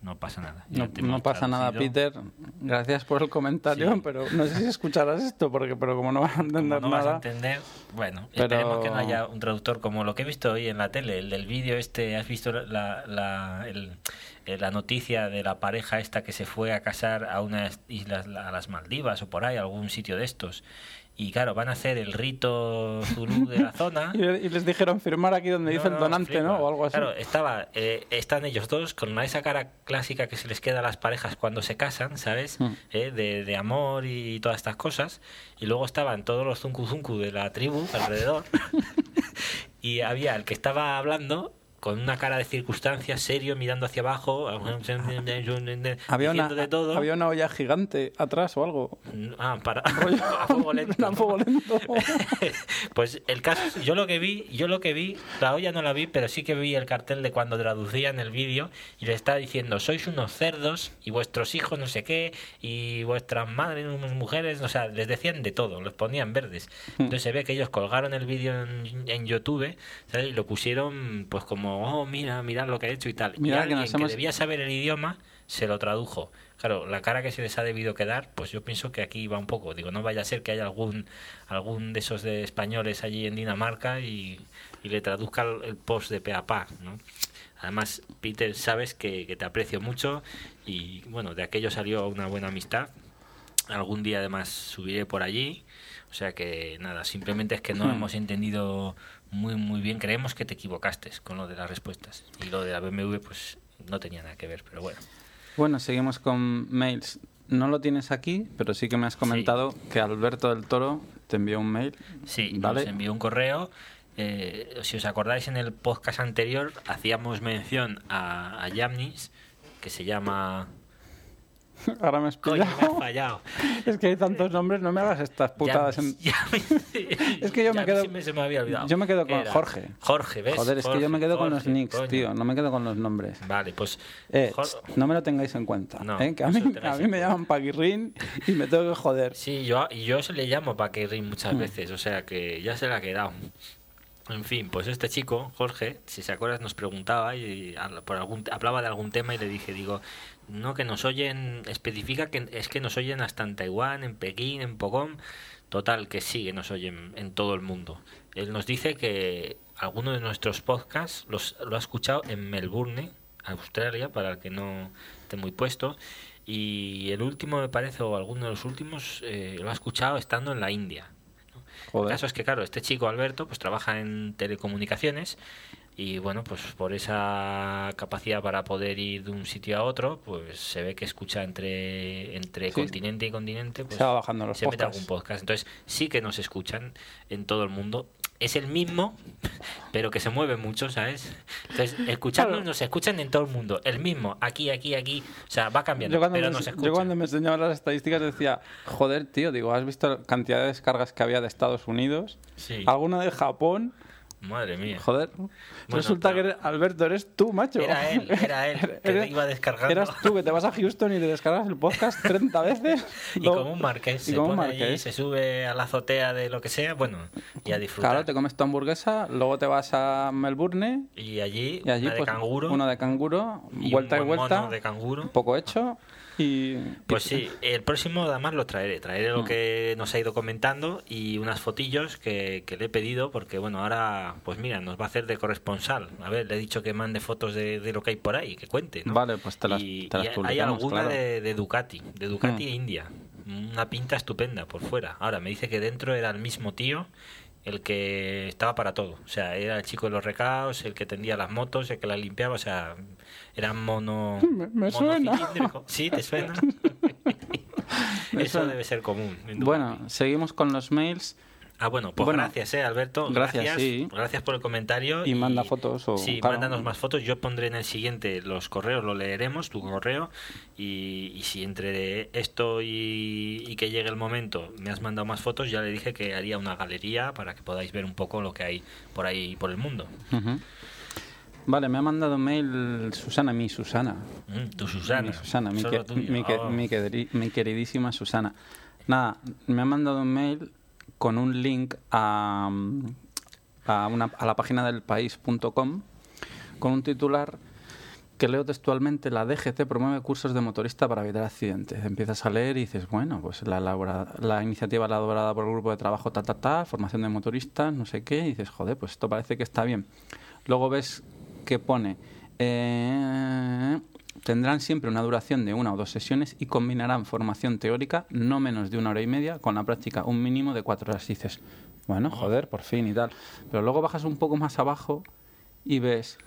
S2: No pasa nada.
S1: No, pasa nada. Peter. Gracias por el comentario,
S2: Sí.
S1: pero no sé si escucharás esto, porque pero como no vas a
S2: Como
S1: entender
S2: no vas a
S1: nada.
S2: entender, bueno,
S1: Pero-
S2: esperemos que no haya un traductor como lo que he visto hoy en la tele, el del vídeo este, ¿has visto la, la, el- la noticia de la pareja esta que se fue a casar a unas islas, a las Maldivas o por ahí, algún sitio de estos? Y claro, van a hacer el rito zulú de la zona. (laughs)
S1: Y, les dijeron firmar aquí donde dice
S2: No,
S1: el
S2: no,
S1: donante,
S2: flipa.
S1: ¿no? O algo así.
S2: Claro, estaba, eh, están ellos dos con esa cara clásica que se les queda a las parejas cuando se casan, ¿sabes?
S1: Mm.
S2: Eh, de, de amor y todas estas cosas. Y luego estaban todos los zunku zunku de la tribu alrededor. (laughs) (laughs) y había el que estaba hablando con una cara de circunstancia, serio, mirando hacia abajo, (laughs)
S1: había, una,
S2: de todo.
S1: había una olla gigante atrás o algo.
S2: Ah, para (laughs) (laughs) a fuego lento.
S1: a fuego lento.
S2: pues el caso, yo lo que vi, yo lo que vi, la olla no la vi, pero sí que vi el cartel de cuando traducían el vídeo y le estaba diciendo, sois unos cerdos y vuestros hijos no sé qué y vuestras madres, unas mujeres, o sea, les decían de todo, los ponían verdes.
S1: Hmm.
S2: Entonces se ve que ellos colgaron el vídeo en, en YouTube ¿sabes? y lo pusieron pues como, oh, mira, mirad lo que ha hecho y tal.
S1: Mira
S2: y
S1: que
S2: que debía saber el idioma se lo tradujo. Claro, la cara que se les ha debido quedar, pues yo pienso que aquí va un poco. Digo, no vaya a ser que haya algún algún de esos de españoles allí en Dinamarca y, y le traduzca el, post de pe a pa, ¿no? Además, Peter, sabes que, que te aprecio mucho y bueno, de aquello salió una buena amistad. Algún día además subiré por allí. O sea que nada, simplemente es que no
S1: Hmm.
S2: hemos entendido muy muy bien. Creemos que te equivocaste con lo de las respuestas. Y lo de la BMW pues no tenía nada que ver, pero bueno.
S1: Bueno, seguimos con mails. No lo tienes aquí, pero sí que me has comentado que Alberto del Toro te envió un mail.
S2: Sí,
S1: ¿Vale?
S2: nos envió un correo. Eh, si os acordáis, en el podcast anterior hacíamos mención a, a Yamnis, que se llama. (laughs)
S1: Ahora me has
S2: Coño, me has fallado.
S1: Es que hay tantos nombres, no me hagas estas putadas. (laughs)
S2: Yamnis. (laughs)
S1: Es que yo me quedo-
S2: sí me- se me había olvidado.
S1: yo me quedo con
S2: Era
S1: Jorge.
S2: Jorge, ¿ves?
S1: Joder, es que yo me quedo con los nicks,
S2: coño.
S1: tío. No me quedo con los nombres.
S2: Vale, pues.
S1: Eh, no me lo tengáis en cuenta.
S2: No,
S1: ¿eh? Que a mí, a me llaman Paquirrin y me tengo que joder.
S2: Sí, yo, y yo se le llamo Paquirrin muchas
S1: Mm.
S2: veces, o sea que ya se le ha quedado. En fin, pues este chico, Jorge, si se acuerdas, nos preguntaba y habla- por algún, hablaba de algún tema y le dije, digo, no, que nos oyen, especifica que es que nos oyen hasta en Taiwán, en Pekín, en Pocón, total, que sí, que nos oyen en todo el mundo. Él nos dice que alguno de nuestros podcasts los, lo ha escuchado en Melbourne, Australia, para el que no esté muy puesto, y el último me parece, o alguno de los últimos, eh, lo ha escuchado estando en la India. El caso es que, claro, este chico Alberto pues trabaja en telecomunicaciones y bueno, pues por esa capacidad para poder ir de un sitio a otro, pues se ve que escucha entre entre continente y continente, pues
S1: se va bajando los
S2: se mete algún podcast. Entonces sí que nos escuchan en todo el mundo. Es el mismo, (laughs) pero que se mueve mucho, ¿sabes? Entonces, escucharnos nos escuchan en todo el mundo. El mismo, aquí, aquí, aquí. O sea, va cambiando, pero
S1: me,
S2: nos escuchan.
S1: Yo cuando me enseñaban las estadísticas decía, joder, tío, digo, ¿has visto la cantidad de descargas que había de Estados Unidos?
S2: Sí.
S1: ¿Alguna de Japón?
S2: Madre mía.
S1: Joder. Resulta que Alberto eres tú, macho.
S2: Era él, (laughs) era él. Que iba descargando.
S1: Eras tú que te vas a Houston y te descargas el podcast 30 veces. (laughs)
S2: y como un marqués. se pone marqués. se sube a la azotea de lo que sea, bueno, y a disfrutar.
S1: Claro, te comes tu hamburguesa, luego te vas a Melbourne.
S2: Y allí,
S1: y allí
S2: una de
S1: pues,
S2: canguro.
S1: Uno de canguro, vuelta
S2: un
S1: y vuelta.
S2: Mono de canguro.
S1: Un poco hecho. (laughs) Y,
S2: pues (laughs) sí, el próximo además lo traeré, traeré lo
S1: Mm.
S2: que nos ha ido comentando y unas fotillos que, que, le he pedido porque bueno, ahora pues mira, nos va a hacer de corresponsal. A ver, le he dicho que mande fotos de, de lo que hay por ahí, que cuente. ¿no?
S1: Vale, pues te las,
S2: y,
S1: te las
S2: y hay alguna
S1: claro.
S2: de, de, Ducati, de Ducati
S1: Mm.
S2: e India. Una pinta estupenda por fuera. Ahora me dice que dentro era el mismo tío el que estaba para todo. O sea, era el chico de los recaos, el que tendía las motos, el que las limpiaba, o sea, era mono.
S1: Me, me suena. (laughs)
S2: Sí, te suena.
S1: Me
S2: Eso
S1: suena.
S2: debe ser común. en
S1: Bueno, seguimos con los mails.
S2: Ah, bueno, pues
S1: Bueno,
S2: gracias, eh, Alberto.
S1: gracias,
S2: Gracias,
S1: sí.
S2: gracias por el comentario.
S1: Y manda fotos o-
S2: sí,
S1: claro.
S2: mándanos más fotos. Yo pondré en el siguiente los correos, lo leeremos, tu correo. Y, y si entre esto y, y que llegue el momento me has mandado más fotos, ya le dije que haría una galería para que podáis ver un poco lo que hay por ahí, por el mundo.
S1: Ujú. Vale, me ha mandado un mail Susana, mi Susana.
S2: Mm, tu Susana.
S1: Mi Susana, mi, que- mi que-
S2: Oh.
S1: mi queri- mi queridísima Susana. Nada, me ha mandado un mail con un link a, a, una, a la página del país.com con un titular que leo textualmente, la DGT promueve cursos de motorista para evitar accidentes. Empiezas a leer y dices, bueno, pues la, elabora- la iniciativa elaborada por el grupo de trabajo ta, ta, ta, formación de motoristas, no sé qué, y dices, joder, pues esto parece que está bien. Luego ves que pone, eh, tendrán siempre una duración de una o dos sesiones y combinarán formación teórica no menos de una hora y media con la práctica un mínimo de cuatro horas. Dices, bueno, joder, por fin y tal. Pero luego bajas un poco más abajo y ves,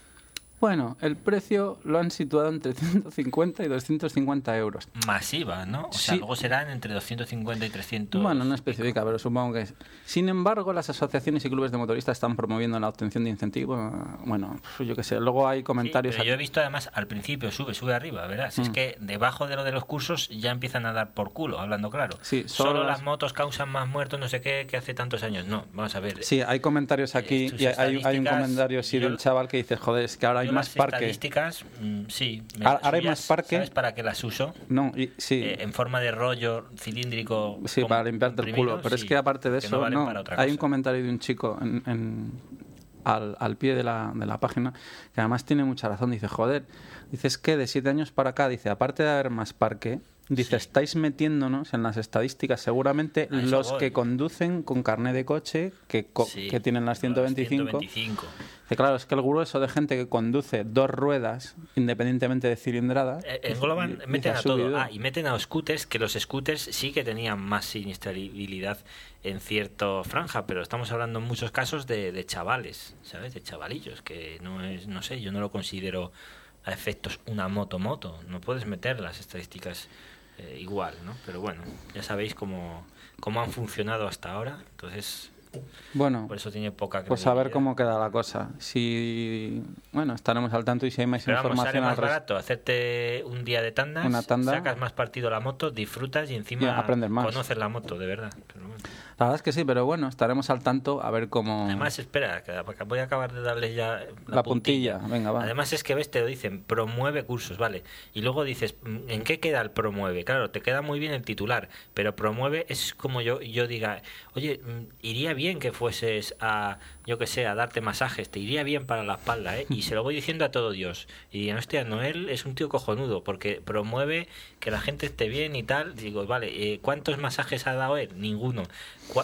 S1: bueno, el precio lo han situado entre (laughs) 150 y 250 euros.
S2: Masiva, ¿no? O sea,
S1: Sí.
S2: luego serán entre 250 y 300.
S1: Bueno, no especifica, pero supongo que es. Sin embargo, las asociaciones y clubes de motoristas están promoviendo la obtención de incentivos. Bueno, pues yo qué sé. Luego hay
S2: Sí,
S1: comentarios.
S2: pero yo he visto además al principio sube, sube arriba, verás. Es
S1: Mm.
S2: que debajo de lo de los cursos ya empiezan a dar por culo, hablando claro.
S1: Sí,
S2: solo,
S1: solo
S2: las...
S1: las-
S2: motos causan más muertos, no sé qué, que hace tantos años. No, vamos a ver.
S1: Sí, hay comentarios aquí y hay, hay un comentario sí
S2: yo-
S1: un chaval que dice, joder, es que ahora hay
S2: Yo
S1: más
S2: las estadísticas, mm, sí. me-
S1: Ahora- ahora hay más parque.
S2: ¿Sabes para qué las uso?
S1: No, y, sí.
S2: Eh, en forma de rollo cilíndrico.
S1: Sí, para limpiarte el culo. Pero es que aparte de
S2: que
S1: eso,
S2: no
S1: hay un comentario de un chico en, en- al, al pie de la, de la página que además tiene mucha razón. Dice, joder, dice, es que de siete años para acá, dice, aparte de haber más parque, dice,
S2: Sí.
S1: estáis metiéndonos en las estadísticas seguramente los
S2: voy.
S1: que conducen con carné de coche, que, co-
S2: Sí,
S1: que tienen las 125.
S2: 125.
S1: Dice, claro, es que el grueso de gente que conduce dos ruedas, independientemente de cilindrada,
S2: Eh, Engloban,
S1: dice,
S2: meten a todo. Ah, y meten a los scooters, que los scooters sí que tenían más siniestrabilidad en cierto franja, pero estamos hablando en muchos casos de, de chavales, ¿sabes? De chavalillos, que no es, no sé, yo no lo considero a efectos una moto-moto. No puedes meter las estadísticas eh, igual, ¿no? Pero bueno, ya sabéis cómo, cómo han funcionado hasta ahora, entonces
S1: Bueno,
S2: por eso tiene poca
S1: Pues a ver cómo queda la cosa. Si bueno, estaremos al tanto y si hay más
S2: Pero vamos, sale
S1: información
S2: más
S1: al
S2: barato hacerte un día de tandas,
S1: Una tanda.
S2: sacas más partido a la moto, disfrutas y encima
S1: Y aprendes más.
S2: conoces la moto, de verdad. Pero bueno.
S1: La verdad es que sí, pero bueno, estaremos al tanto a ver cómo
S2: Además, espera, que voy a acabar de darle ya la,
S1: la puntilla. Venga, va.
S2: Además es que ves, te lo dicen, promueve cursos, ¿vale? Y luego dices, mm, ¿en qué queda el promueve? Claro, te queda muy bien el titular, pero promueve es como yo, yo diga, oye, mm, iría bien que fueses a, yo que sé, a darte masajes, te iría bien para la espalda, ¿eh? Y se lo voy diciendo a todo Dios. Y digo, hostia, Noel es un tío cojonudo porque promueve que la gente esté bien y tal. Digo, vale, eh, ¿cuántos masajes ha dado él? Ninguno.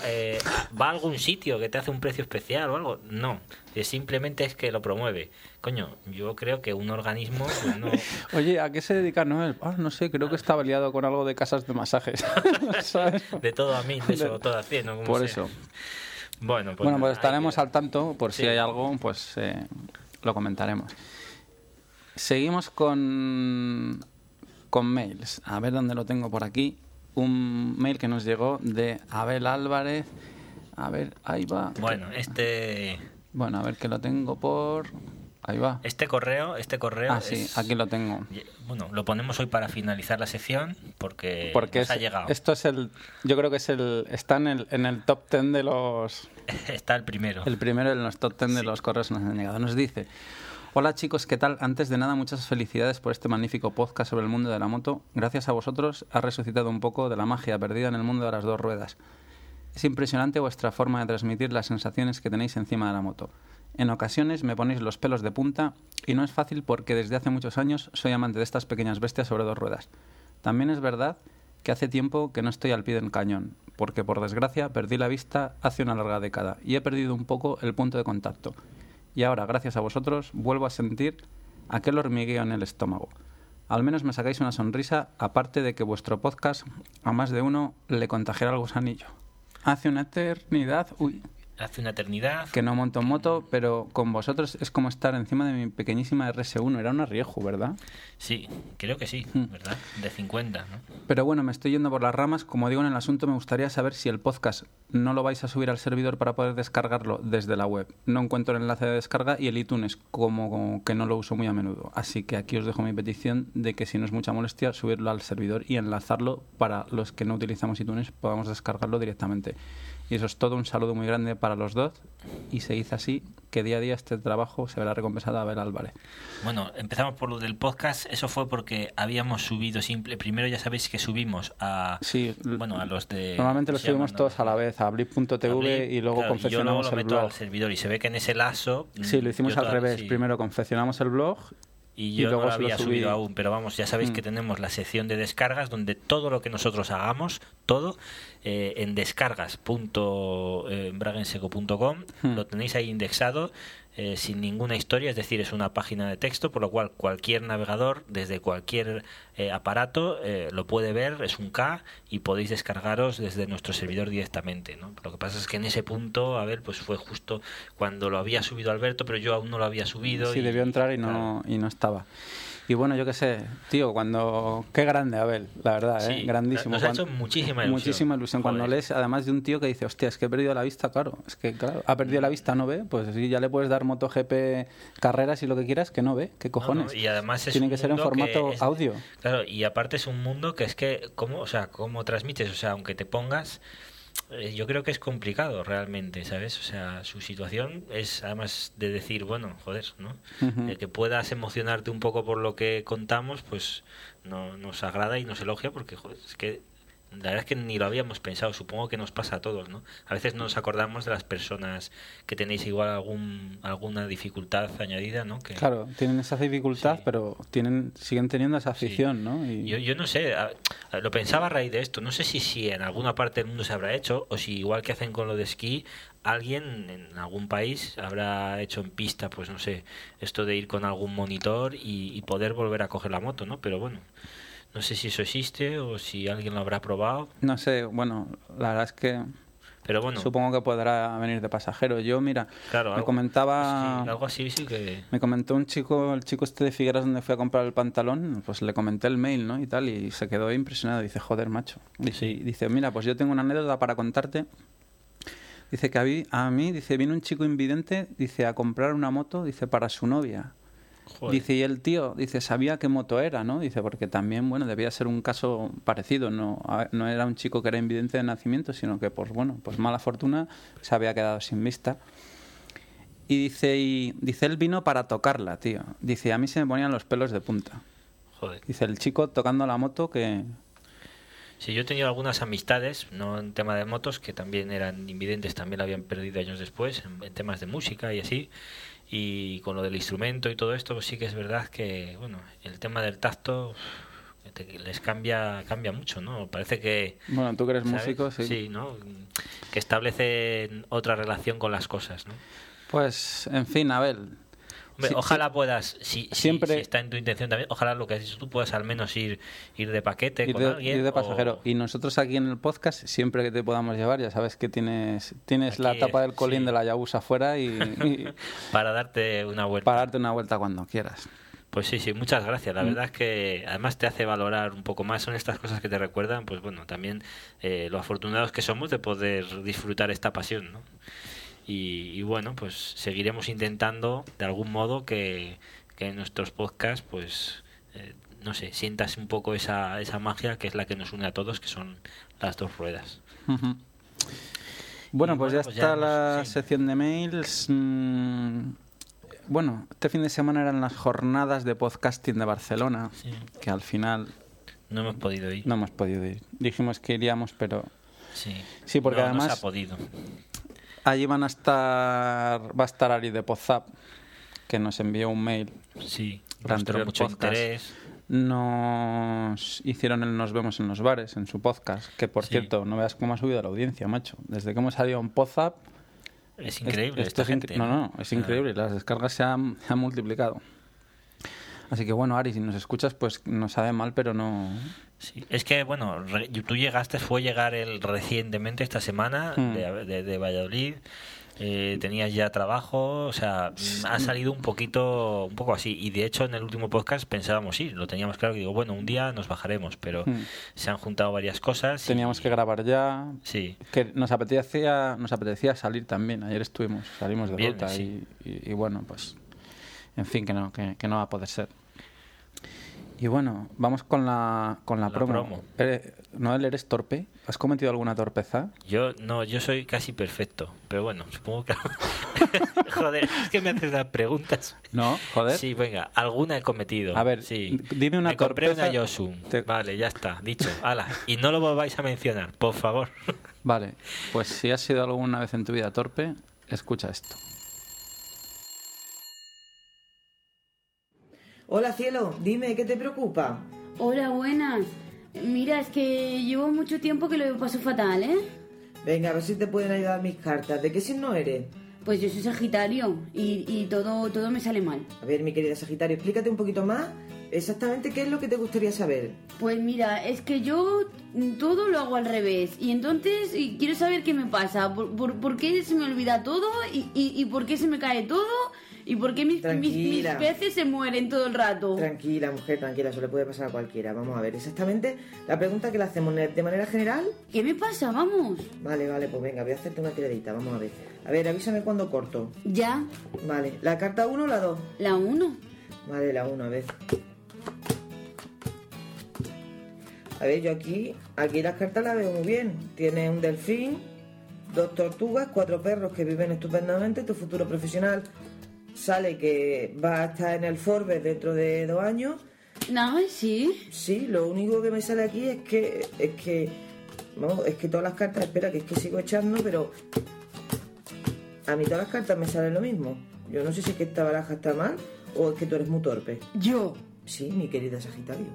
S2: Eh, ¿Va a algún sitio que te hace un precio especial o algo? No. Eh, simplemente es que lo promueve. Coño, yo creo que un organismo pues, no... (laughs)
S1: Oye, ¿a qué se dedica Noel? Ah, no sé, creo que estaba liado con algo de casas de masajes. (laughs) (laughs)
S2: De todo a mí, de eso, todo a cien, ¿no?
S1: Por eso.
S2: Bueno, pues,
S1: bueno, pues estaremos al tanto, por si hay algo, pues eh, lo comentaremos. Seguimos con, con mails. A ver dónde lo tengo por aquí. Un mail que nos llegó de Abel Álvarez. A ver, ahí va.
S2: Bueno, este...
S1: Bueno, a ver que lo tengo por... Ahí va.
S2: Este correo, este correo.
S1: Ah, sí, aquí lo tengo.
S2: Bueno, lo ponemos hoy para finalizar la sección porque,
S1: porque
S2: nos ha llegado.
S1: Esto es el, yo creo que es el, está en el, en el top ten de los. (laughs)
S2: está el primero.
S1: El primero en los top ten de los correos que nos han llegado. Nos dice. Hola chicos, ¿qué tal? Antes de nada, muchas felicidades por este magnífico podcast sobre el mundo de la moto. Gracias a vosotros ha resucitado un poco de la magia perdida en el mundo de las dos ruedas. Es impresionante vuestra forma de transmitir las sensaciones que tenéis encima de la moto. En ocasiones me ponéis los pelos de punta y no es fácil porque desde hace muchos años soy amante de estas pequeñas bestias sobre dos ruedas. También es verdad que hace tiempo que no estoy al pie del cañón, porque por desgracia perdí la vista hace una larga década y he perdido un poco el punto de contacto. Y ahora, gracias a vosotros, vuelvo a sentir aquel hormigueo en el estómago. Al menos me sacáis una sonrisa, aparte de que vuestro podcast a más de uno le contagiará el gusanillo. Hace una eternidad, uy,
S2: hace una eternidad.
S1: Que no monto moto, pero con vosotros es como estar encima de mi pequeñísima RS1. Era una Rieju, ¿verdad?
S2: Sí, creo que sí, hmm. ¿verdad? De 50, ¿no?
S1: Pero bueno, me estoy yendo por las ramas. Como digo en el asunto, me gustaría saber si el podcast no lo vais a subir al servidor para poder descargarlo desde la web. No encuentro el enlace de descarga y el iTunes como que no lo uso muy a menudo. Así que aquí os dejo mi petición de que si no es mucha molestia, subirlo al servidor y enlazarlo para los que no utilizamos iTunes podamos descargarlo directamente. Y eso es todo, un saludo muy grande para los dos. Y se dice así que día a día este trabajo se verá recompensado a ver Álvarez.
S2: Bueno, empezamos por lo del podcast, eso fue porque habíamos subido simple, primero ya sabéis que subimos a
S1: sí,
S2: bueno, a los de
S1: Normalmente los subimos todos a la vez, a blip.tv y luego confeccionamos el blog.
S2: al servidor y se ve que en ese lazo
S1: Sí, lo hicimos al revés, primero confeccionamos el blog
S2: y yo no lo había subido aún, pero vamos, ya sabéis que mm. tenemos la sección de descargas donde todo lo que nosotros hagamos, todo, eh, en descargas.bragenseco.com, mm. lo tenéis ahí indexado eh, sin ninguna historia, es decir, es una página de texto, por lo cual cualquier navegador desde cualquier eh, aparato eh, lo puede ver, es un K y podéis descargaros desde nuestro servidor directamente. ¿no? Lo que pasa es que en ese punto, a ver, pues fue justo cuando lo había subido Alberto, pero yo aún no lo había subido.
S1: Sí, debió entrar y no, y no estaba. Y bueno, yo qué sé, tío, cuando... Qué grande, Abel, la verdad, ¿eh? Grandísimo.
S2: Nos ha hecho muchísima ilusión.
S1: Muchísima ilusión. Cuando lees, además de un tío que dice, hostia, es que he perdido la vista, claro. Es que, claro, ha perdido la vista, no ve. Pues sí, ya le puedes dar MotoGP carreras y lo que quieras, que no ve. ¿Qué cojones?
S2: y además
S1: Tiene que ser en formato audio.
S2: Claro, y aparte es un mundo que es que, ¿cómo, o sea, cómo transmites? O sea, aunque te pongas yo creo que es complicado realmente, ¿sabes? O sea, su situación es además de decir, bueno, joder, ¿no? que puedas emocionarte un poco por lo que contamos, pues no, nos agrada y nos elogia porque, joder, es que la verdad es que ni lo habíamos pensado, supongo que nos pasa a todos, ¿no? A veces nos acordamos de las personas que tenéis igual algún, alguna dificultad añadida, ¿no? Que,
S1: claro, tienen esa dificultad, pero tienen siguen teniendo esa afición, ¿no?
S2: Yo, yo no sé, lo pensaba a raíz de esto, no sé si, si en alguna parte del mundo se habrá hecho o si igual que hacen con lo de esquí, alguien en algún país habrá hecho en pista, pues no sé, esto de ir con algún monitor y, y poder volver a coger la moto, ¿no? Pero bueno. No sé si eso existe o si alguien lo habrá probado.
S1: No sé, bueno, la verdad es que
S2: pero bueno.
S1: Supongo que podrá venir de pasajero. Yo, mira, me comentaba.
S2: algo así sí que.
S1: Me comentó un chico, el chico este de Figueras donde fui a comprar el pantalón, pues le comenté el mail, ¿no? Y tal, y se quedó impresionado. Dice, joder, macho. Dice, dice mira, pues yo tengo una anécdota para contarte. Dice que a mí, a mí, dice, vino un chico invidente, dice, a comprar una moto, dice, para su novia. Dice, y el tío, dice, sabía qué moto era, ¿no? Dice, porque también, bueno, debía ser un caso parecido, no, no era un chico que era invidente de nacimiento, sino que, pues bueno, pues mala fortuna, se había quedado sin vista. Y dice, y dice, él vino para tocarla, tío. Dice, a mí se me ponían los pelos de punta.
S2: Joder.
S1: Dice, el chico tocando la moto que...
S2: Sí, yo he tenido algunas amistades, no en tema de motos, que también eran invidentes, también la habían perdido años después, en, en temas de música y así. Y con lo del instrumento y todo esto, pues sí que es verdad que, bueno, el tema del tacto te- les cambia cambia mucho, ¿no? Parece que...
S1: Bueno, tú que eres
S2: ¿sabes?
S1: músico, sí.
S2: Sí, ¿no? Que establecen otra relación con las cosas, ¿no?
S1: Pues, en fin, Abel.
S2: Hombre,
S1: Sí,
S2: ojalá puedas, si, si-
S1: Siempre-
S2: si está en tu intención también, ojalá lo que has dicho tú puedas al menos ir ir de paquete
S1: Ir
S2: con
S1: de,
S2: alguien.
S1: ir de
S2: o-
S1: pasajero. Y nosotros aquí en el podcast, siempre que te podamos llevar, ya sabes que tienes, tienes la tapa del colín
S2: sí.
S1: de la Yabusa afuera y, y (laughs)
S2: para darte una vuelta.
S1: para darte una vuelta cuando quieras.
S2: Pues sí, sí, muchas gracias.
S1: Mm.
S2: La verdad es que además te hace valorar un poco más. Son estas cosas que te recuerdan, pues bueno, también eh, lo afortunados que somos de poder disfrutar esta pasión, ¿no? Y, y bueno, pues seguiremos intentando de algún modo que, que en nuestros podcasts, pues, eh, no sé, sientas un poco esa, esa magia que es la que nos une a todos, que son las dos ruedas.
S1: Bueno,
S2: Y
S1: pues
S2: bueno,
S1: ya
S2: pues
S1: está
S2: ya
S1: la
S2: sí.
S1: sección de mails. Mm, Bueno, este fin de semana eran las jornadas de podcasting de Barcelona,
S2: Sí.
S1: que al final
S2: No hemos podido ir.
S1: no hemos podido ir. Dijimos que iríamos, pero
S2: Sí,
S1: Sí, porque
S2: No- no se
S1: además-
S2: ha podido.
S1: Allí van a estar, va a estar Ari de Podzap, que nos envió un mail.
S2: Sí, mostró mucho
S1: podcast.
S2: interés.
S1: Nos hicieron el Nos vemos en los bares, en su podcast, que por
S2: Sí.
S1: cierto, no veas cómo ha subido la audiencia, macho. Desde que hemos salido en Podzap,
S2: Es increíble esta
S1: es
S2: gente.
S1: No, no, es increíble. Las descargas se han, se han multiplicado. Así que bueno, Ari, si nos escuchas, pues no sabe mal, pero no.
S2: Sí, es que, bueno, re- tú llegaste, fue llegar el recientemente esta semana
S1: Hmm.
S2: de, de- de Valladolid. eh, tenías ya trabajo, o sea, ha salido un poquito, un poco así. Y de hecho, en el último podcast pensábamos ir, lo teníamos claro que digo, bueno, un día nos bajaremos, pero
S1: Hmm.
S2: se han juntado varias cosas. y-
S1: Teníamos que grabar ya.
S2: Sí,
S1: Que nos apetecía, nos apetecía salir también. Ayer estuvimos, salimos de
S2: Viernes,
S1: ruta
S2: sí.
S1: y, y- y bueno, pues. En fin, que no, que, que no va a poder ser. Y bueno, vamos con la, con la,
S2: La
S1: promo.
S2: promo.
S1: Eh, Noel, ¿eres torpe? ¿Has cometido alguna torpeza?
S2: yo no, yo soy casi perfecto, pero bueno, supongo que... (laughs) Joder, es que me haces las preguntas.
S1: No, joder.
S2: Sí, venga, alguna he cometido.
S1: A ver,
S2: sí.
S1: dime una
S2: Me compré
S1: torpeza-
S2: una Yosun.
S1: Te-
S2: Vale, ya está, dicho. Ala, y no lo volváis a mencionar, por favor.
S1: Vale, pues si has sido alguna vez en tu vida torpe, escucha esto.
S3: Hola cielo, dime, ¿qué te preocupa?
S4: Hola, buenas. Mira, es que llevo mucho tiempo que lo paso fatal, ¿eh?
S3: Venga, a ver si te pueden ayudar mis cartas. ¿De qué signo eres?
S4: Pues yo soy Sagitario y, y todo, todo me sale mal.
S3: A ver, mi querida Sagitario, explícate un poquito más exactamente qué es lo que te gustaría saber.
S4: Pues mira, es que yo todo lo hago al revés y entonces y quiero saber qué me pasa, por, por, por qué se me olvida todo y, y, y por qué se me cae todo y por qué mis, mis, peces se mueren todo el rato.
S3: Tranquila, mujer, tranquila, eso le puede pasar a cualquiera. Vamos a ver, exactamente la pregunta que le hacemos de manera general.
S4: ¿Qué me pasa? Vamos.
S3: Vale, vale, pues venga, voy a hacerte una tiradita, vamos a ver. A ver, avísame cuando corto.
S4: Ya,
S3: Vale, ¿la carta 1 o la 2?
S4: la uno.
S3: Vale, la 1, a ver. A ver, yo aquí, aquí las cartas las veo muy bien. Tiene un delfín, dos tortugas, cuatro perros que viven estupendamente. Tu futuro profesional sale que va a estar en el Forbes dentro de dos años.
S4: Nada, sí.
S3: Sí, lo único que me sale aquí es que, es que, vamos, es que todas las cartas, espera, que es que sigo echando, pero a mí todas las cartas me salen lo mismo. Yo no sé si es que esta baraja está mal o es que tú eres muy torpe.
S4: Yo.
S3: Sí, mi querida Sagitario.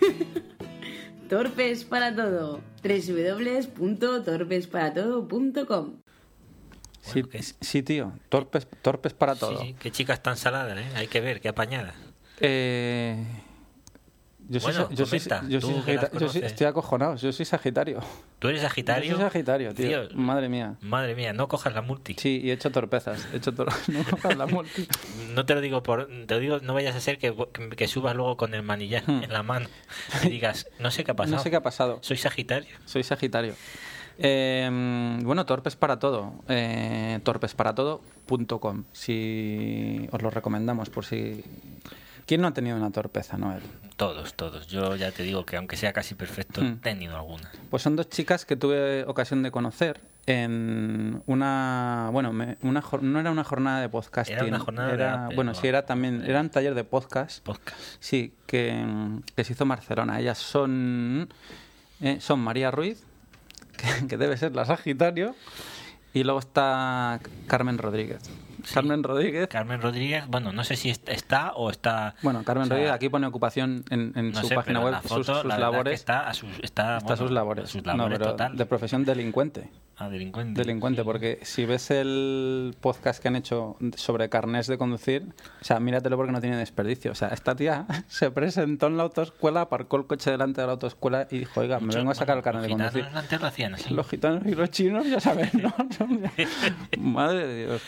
S3: (laughs)
S4: Torpes para todo. www.torpesparatodo.com
S1: Sí,
S2: Bueno, ¿qué?
S1: sí, tío, torpes, torpes para todo.
S2: Sí, sí, qué chicas tan saladas, ¿eh? Hay que ver, qué apañadas.
S1: Eh, yo soy,
S2: Bueno,
S1: sa- yo soy- yo soy
S2: que
S1: yo soy- estoy acojonado, yo soy Sagitario.
S2: ¿Tú eres Sagitario?
S1: Yo soy Sagitario, tío. Madre mía.
S2: Madre mía, no cojas la multi.
S1: Sí, y he hecho torpezas. He hecho tor (laughs) no cojas la multi. (laughs)
S2: No te lo digo por... Te lo digo, no vayas a ser que, que subas luego con el manillar
S1: Hmm.
S2: en la mano y digas, no sé qué ha pasado. (laughs)
S1: No sé qué ha pasado.
S2: Soy Sagitario.
S1: Soy Sagitario. Eh, bueno, torpes para todo. Eh, torpesparatodo.com. Si os lo recomendamos por si. ¿Quién no ha tenido una torpeza, Noel?
S2: Todos, todos. Yo ya te digo que aunque sea casi perfecto,
S1: Hmm.
S2: he tenido alguna.
S1: Pues son dos chicas que tuve ocasión de conocer en una. Bueno, me- una, jor- no era una jornada de podcasting.
S2: Era una jornada de Apple,
S1: Bueno,
S2: ¿no?
S1: sí, era también. Era un taller de podcast.
S2: Podcast.
S1: Sí, que, que se hizo en Barcelona. Ellas son eh, son María Ruiz, (laughs) que, debe ser la Sagitario, y luego está Carmen Rodríguez. Carmen Rodríguez.
S2: Carmen Rodríguez, bueno, no sé si est- está o está...
S1: Bueno, Carmen
S2: o sea,
S1: Rodríguez aquí pone ocupación en, en
S2: no
S1: su
S2: sé,
S1: página web,
S2: la
S1: sus,
S2: foto,
S1: sus
S2: la verdad que
S1: labores.
S2: está a sus, está,
S1: está
S2: bueno,
S1: sus labores.
S2: sus
S1: No,
S2: labores total.
S1: de profesión delincuente.
S2: Ah, delincuente.
S1: Delincuente, porque si ves el podcast que han hecho sobre carnés de conducir, o sea, míratelo porque no tiene desperdicio. O sea, esta tía (laughs) se presentó en la autoescuela, aparcó el coche delante de la autoescuela y dijo, oiga, me vengo a sacar el carnet de conducir.
S2: así.
S1: Los gitanos y los chinos, ya sabes, ¿no? (laughs) Madre de Dios.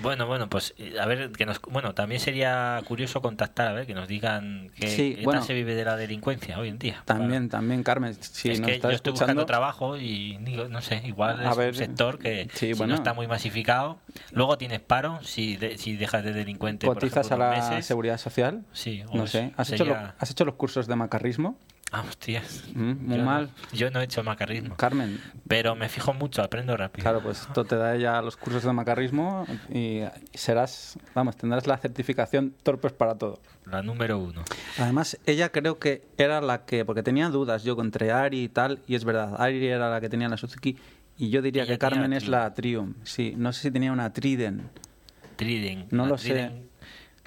S2: Bueno, bueno, pues eh, a ver, que nos, bueno, también sería curioso contactar, a ver, que nos digan qué,
S1: Sí,
S2: qué
S1: bueno.
S2: tal se vive de la delincuencia hoy en día.
S1: También, también, Carmen, si
S2: es
S1: nos
S2: que
S1: estás
S2: yo estoy
S1: escuchando...
S2: buscando trabajo y digo, no sé, igual
S1: A
S2: es
S1: ver,
S2: un sector que
S1: sí,
S2: si
S1: bueno.
S2: no está muy masificado. Luego tienes paro si, de- si dejas de delincuente. por
S1: ¿Cotizas
S2: ejemplo,
S1: a la
S2: meses.
S1: seguridad social?
S2: Sí, o
S1: No sé. ¿Has, hecho lo- ¿Has hecho los cursos de macarrismo?
S2: Ah, hostias.
S1: Mm, muy
S2: Yo
S1: mal.
S2: yo no he hecho macarrismo.
S1: Carmen,
S2: Pero me fijo mucho, aprendo rápido.
S1: Claro, pues esto te da ya los cursos de macarrismo y serás, vamos, tendrás la certificación torpes para todo.
S2: La número uno.
S1: Además, ella creo que era la que, porque tenía dudas yo entre Ari y tal, y es verdad, Ari era la que tenía la Suzuki, y yo diría
S2: Ella
S1: que Carmen es la Triumph. Sí, no sé si tenía una Triden.
S2: Triden.
S1: No lo sé.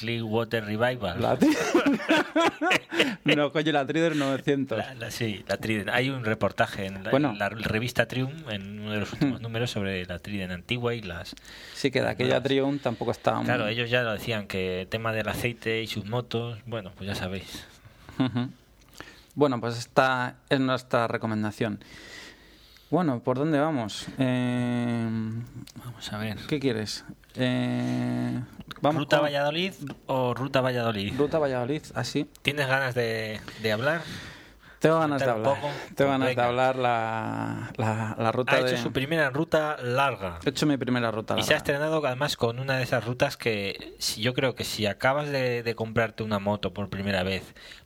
S2: Clearwater Revival.
S1: La (laughs) no, coño, la Triden 900.
S2: La- la- sí, la Triden. Hay un reportaje en la,
S1: Bueno.
S2: en la revista Triumph, en uno de los últimos (laughs) números, sobre la Triden antigua y las...
S1: Sí, que de aquella Triumph tampoco estaba muy...
S2: Claro, ellos ya lo decían, que el tema del aceite y sus motos, bueno, pues ya sabéis.
S1: Bueno, pues esta es nuestra recomendación. Bueno, ¿por dónde vamos? Eh,
S2: Vamos a ver.
S1: ¿Qué quieres? Eh, vamos
S2: ¿Ruta
S1: con-
S2: Valladolid o Ruta Valladolid?
S1: Ruta Valladolid, así.
S2: ¿Tienes ganas de, de hablar?
S1: Tengo ganas de hablar. Tengo ganas de hablar la, la, la ruta
S2: Ha
S1: de...
S2: hecho su primera ruta larga.
S1: He hecho mi primera ruta.
S2: Y se ha
S1: larga.
S2: estrenado además con una de esas rutas que si yo creo que si acabas de, de comprarte una moto por primera vez,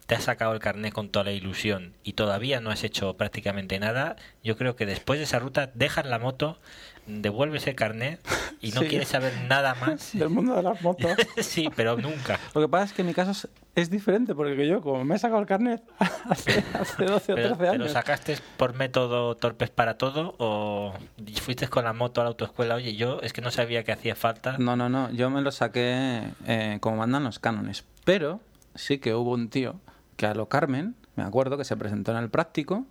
S2: te has sacado el carnet con toda la ilusión y todavía no has hecho prácticamente nada, yo creo que después de esa ruta dejas la moto, devuelves el carnet y no
S1: Sí.
S2: quieres saber nada más. (laughs)
S1: Del mundo de las motos. (laughs)
S2: sí, pero nunca.
S1: Lo que pasa es que en mi caso es, es diferente, porque yo, como me he sacado el carnet (laughs) hace, hace 12 o
S2: Pero,
S1: 13
S2: ¿Pero
S1: años...
S2: sacaste por método torpes para todo o fuiste con la moto a la autoescuela? Oye, yo es que no sabía que hacía falta.
S1: No, no, no. Yo me lo saqué eh, como mandan los cánones. Pero sí que hubo un tío que a lo Carmen, me acuerdo, que se presentó en el práctico.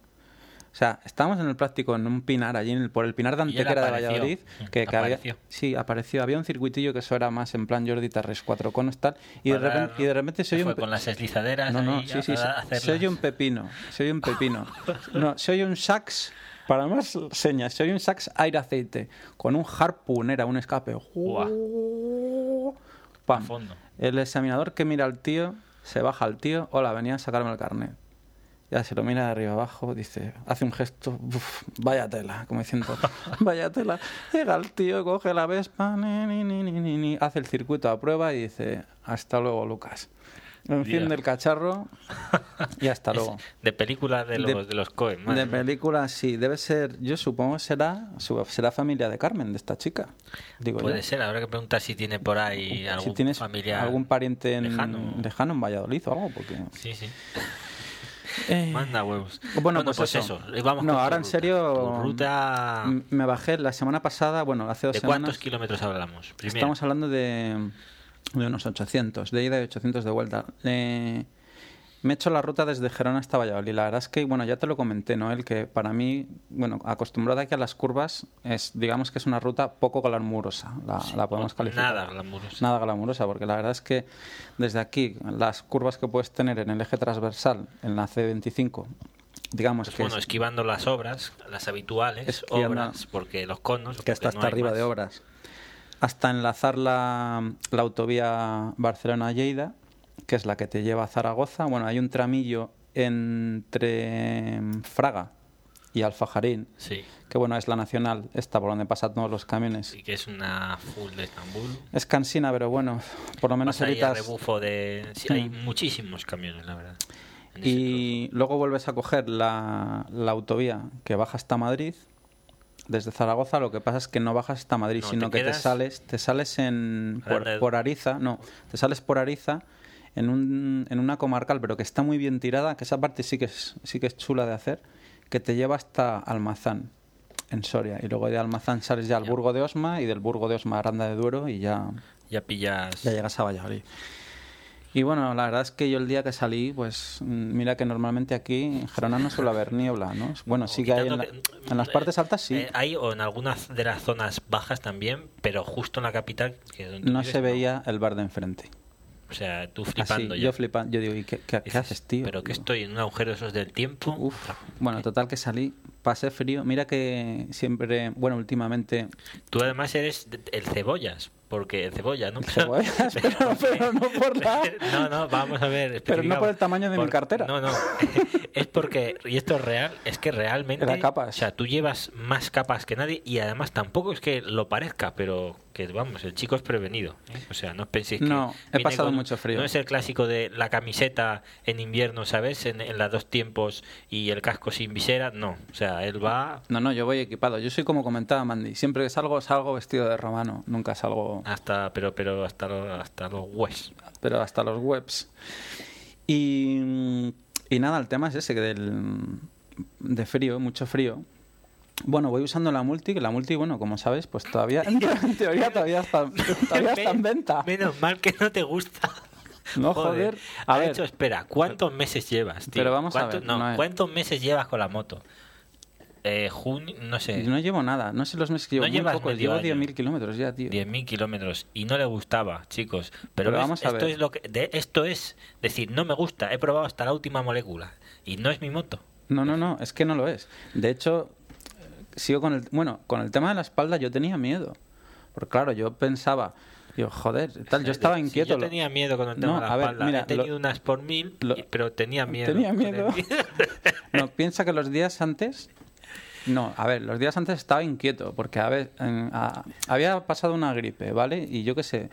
S1: O sea, estábamos en el práctico en un pinar, allí en el- por el pinar de Antequera de
S2: apareció.
S1: Valladolid. Que, que había,
S2: Apareció.
S1: sí, apareció. Había un circuitillo que eso era más en plan Jordi Tarres, cuatro conos, tal. Y de, repente, y de repente se oye
S2: fue
S1: un.
S2: con las deslizaderas
S1: No, no, sí, sí, se, oye un pepino, se oye un pepino. (laughs) No, se oye un sax, para más señas, se oye un sax aire aceite, con un harpunera, un escape.
S2: Buah.
S1: Pam.
S2: A fondo.
S1: El examinador que mira al tío, se baja al tío, hola, venía a sacarme el carnet. Ya se lo mira de arriba abajo, dice, hace un gesto, "Uf, vaya tela, como diciendo, (laughs) vaya tela. Llega el tío, coge la Vespa, ni, ni, ni, hace el circuito a prueba y dice, hasta luego, Lucas. Enciende
S2: Dios.
S1: el cacharro y hasta (laughs) luego.
S2: de película de los,
S1: De-
S2: de, los Coen. madre
S1: De película, sí, debe ser, yo supongo será, será familia de Carmen, de esta chica. Digo
S2: Puede
S1: yo.
S2: ser, habrá que preguntar si tiene por ahí algún
S1: si tienes
S2: familiar.
S1: algún pariente en,
S2: lejano.
S1: lejano en Valladolid o algo, porque...
S2: Sí, sí.
S1: Eh,
S2: Manda huevos.
S1: Bueno, pues eso.
S2: eh, Vamos
S1: No, ahora en
S2: ruta.
S1: serio,
S2: ruta.
S1: Me bajé la semana pasada, bueno, hace dos
S2: ¿De
S1: semanas.
S2: cuántos kilómetros hablamos? Primero.
S1: Estamos hablando de, de unos 800, de ida y 800 de vuelta. Eh, me he hecho la ruta desde Gerona hasta Valladolid. La verdad es que, bueno, ya te lo comenté, ¿no? El que para mí, bueno, acostumbrado aquí a las curvas, es, digamos que es una ruta poco glamurosa. La, la podemos calificar.
S2: Nada glamuroso.
S1: Nada glamurosa, porque la verdad es que desde aquí, las curvas que puedes tener en el eje transversal, en la C25, digamos
S2: Pues
S1: que
S2: bueno,
S1: es-
S2: esquivando las obras, las habituales obras, porque los conos.
S1: que está
S2: no
S1: hasta
S2: hay
S1: arriba de obras, hasta enlazar la, la autovía Barcelona-Lleida, que es la que te lleva a Zaragoza. Bueno, hay un tramillo entre Fraga y Alfajarín,
S2: Sí,
S1: que bueno, es la nacional, esta por donde pasan todos los camiones.
S2: sí que es una full de Estambul.
S1: Es cansina, pero bueno, por lo menos evitas...
S2: rebufo de. Sí, hay
S1: Mm.
S2: muchísimos camiones, la verdad.
S1: Y luego vuelves a coger la, la autovía que baja hasta Madrid desde Zaragoza. Lo que pasa es que no bajas hasta Madrid,
S2: No,
S1: sino
S2: te
S1: que te sales, te sales en por Ariza, no, te sales por Ariza en, un, en una comarcal, pero que está muy bien tirada, que esa parte sí que es, sí que es chula de hacer, que te lleva hasta Almazán, en Soria. Y luego de Almazán sales ya al
S2: Ya.
S1: Burgo de Osma y del Burgo de Osma a Aranda de Duero y ya,
S2: Ya pillas.
S1: ya llegas a Valladolid. Y bueno, la verdad es que yo el día que salí, pues mm, mira que normalmente aquí en Gerona no suele haber niebla, ¿no? Bueno, sí que hay en, la- en las partes altas sí.
S2: Eh, hay o en algunas de las zonas bajas también, pero justo en la capital. Que donde
S1: no
S2: vives,
S1: se veía el bar de enfrente.
S2: O sea, tú
S1: Así,
S2: flipando ya.
S1: yo flipando. Yo digo, ¿y qué, qué- qué
S2: Dices,
S1: haces, tío?
S2: Pero que estoy en un agujero de esos del tiempo.
S1: Uf. Bueno, total que salí, pasé frío. Mira que siempre, bueno, últimamente
S2: Tú además eres el cebollas, porque el cebolla, ¿no?
S1: cebollas, (laughs) pero, (laughs) pero no por la...
S2: No, no, vamos a ver.
S1: Pero no por el tamaño de mi cartera.
S2: No, no. (laughs) Es porque, y esto es real, es que realmente.
S1: Era capas.
S2: O sea, tú llevas más capas que nadie y además tampoco es que lo parezca, pero que vamos, el chico es prevenido. ¿eh? O sea, no os penséis que.
S1: No, he pasado mucho frío.
S2: No es el clásico de la camiseta en invierno, ¿sabes? En, en las dos tiempos y el casco sin visera. No. O sea, él va
S1: No, no, yo voy equipado. Yo soy como comentaba Mandy. Siempre que salgo, salgo vestido de romano. Nunca salgo,
S2: hasta, pero, pero hasta los, hasta los huesos.
S1: pero hasta los webs. Y, y nada, el tema es ese, que del, de frío, mucho frío. Bueno, voy usando la multi, que la multi, bueno, como sabes, pues todavía, (laughs) en teoría todavía está, todavía está en venta.
S2: Menos mal que no te gusta.
S1: No, joder. A
S2: Ha
S1: ver,
S2: hecho, espera, ¿cuántos meses llevas, tío?
S1: Pero vamos a
S2: ¿Cuántos-
S1: ver,
S2: No,
S1: no es-
S2: ¿cuántos meses llevas con la moto? Eh, junio, no sé,
S1: no llevo nada. No sé los meses que llevo.
S2: No
S1: muy
S2: llevas
S1: poco.
S2: medio
S1: Llevo
S2: año.
S1: 10.000 kilómetros ya, tío.
S2: 10.000 kilómetros y no le gustaba, chicos. Pero,
S1: Pero
S2: ves,
S1: vamos a
S2: esto
S1: ver.
S2: es lo que, de, esto es decir, no me gusta, he probado hasta la última molécula y no es mi moto.
S1: No, no, no, es que no lo es. De hecho, sigo con el... Bueno, con el tema de la espalda yo tenía miedo. Porque claro, yo pensaba, digo, joder, tal, yo estaba
S2: Sí,
S1: inquieto.
S2: yo tenía miedo con el tema
S1: No,
S2: de la
S1: a ver,
S2: espalda.
S1: mira,
S2: he tenido
S1: lo-
S2: unas por mil,
S1: lo-
S2: pero tenía miedo.
S1: Tenía
S2: el
S1: miedo. (laughs) No, piensa que los días antes... No, a ver, los días antes estaba inquieto, porque a ver, en- a- había pasado una gripe, ¿vale? Y yo qué sé,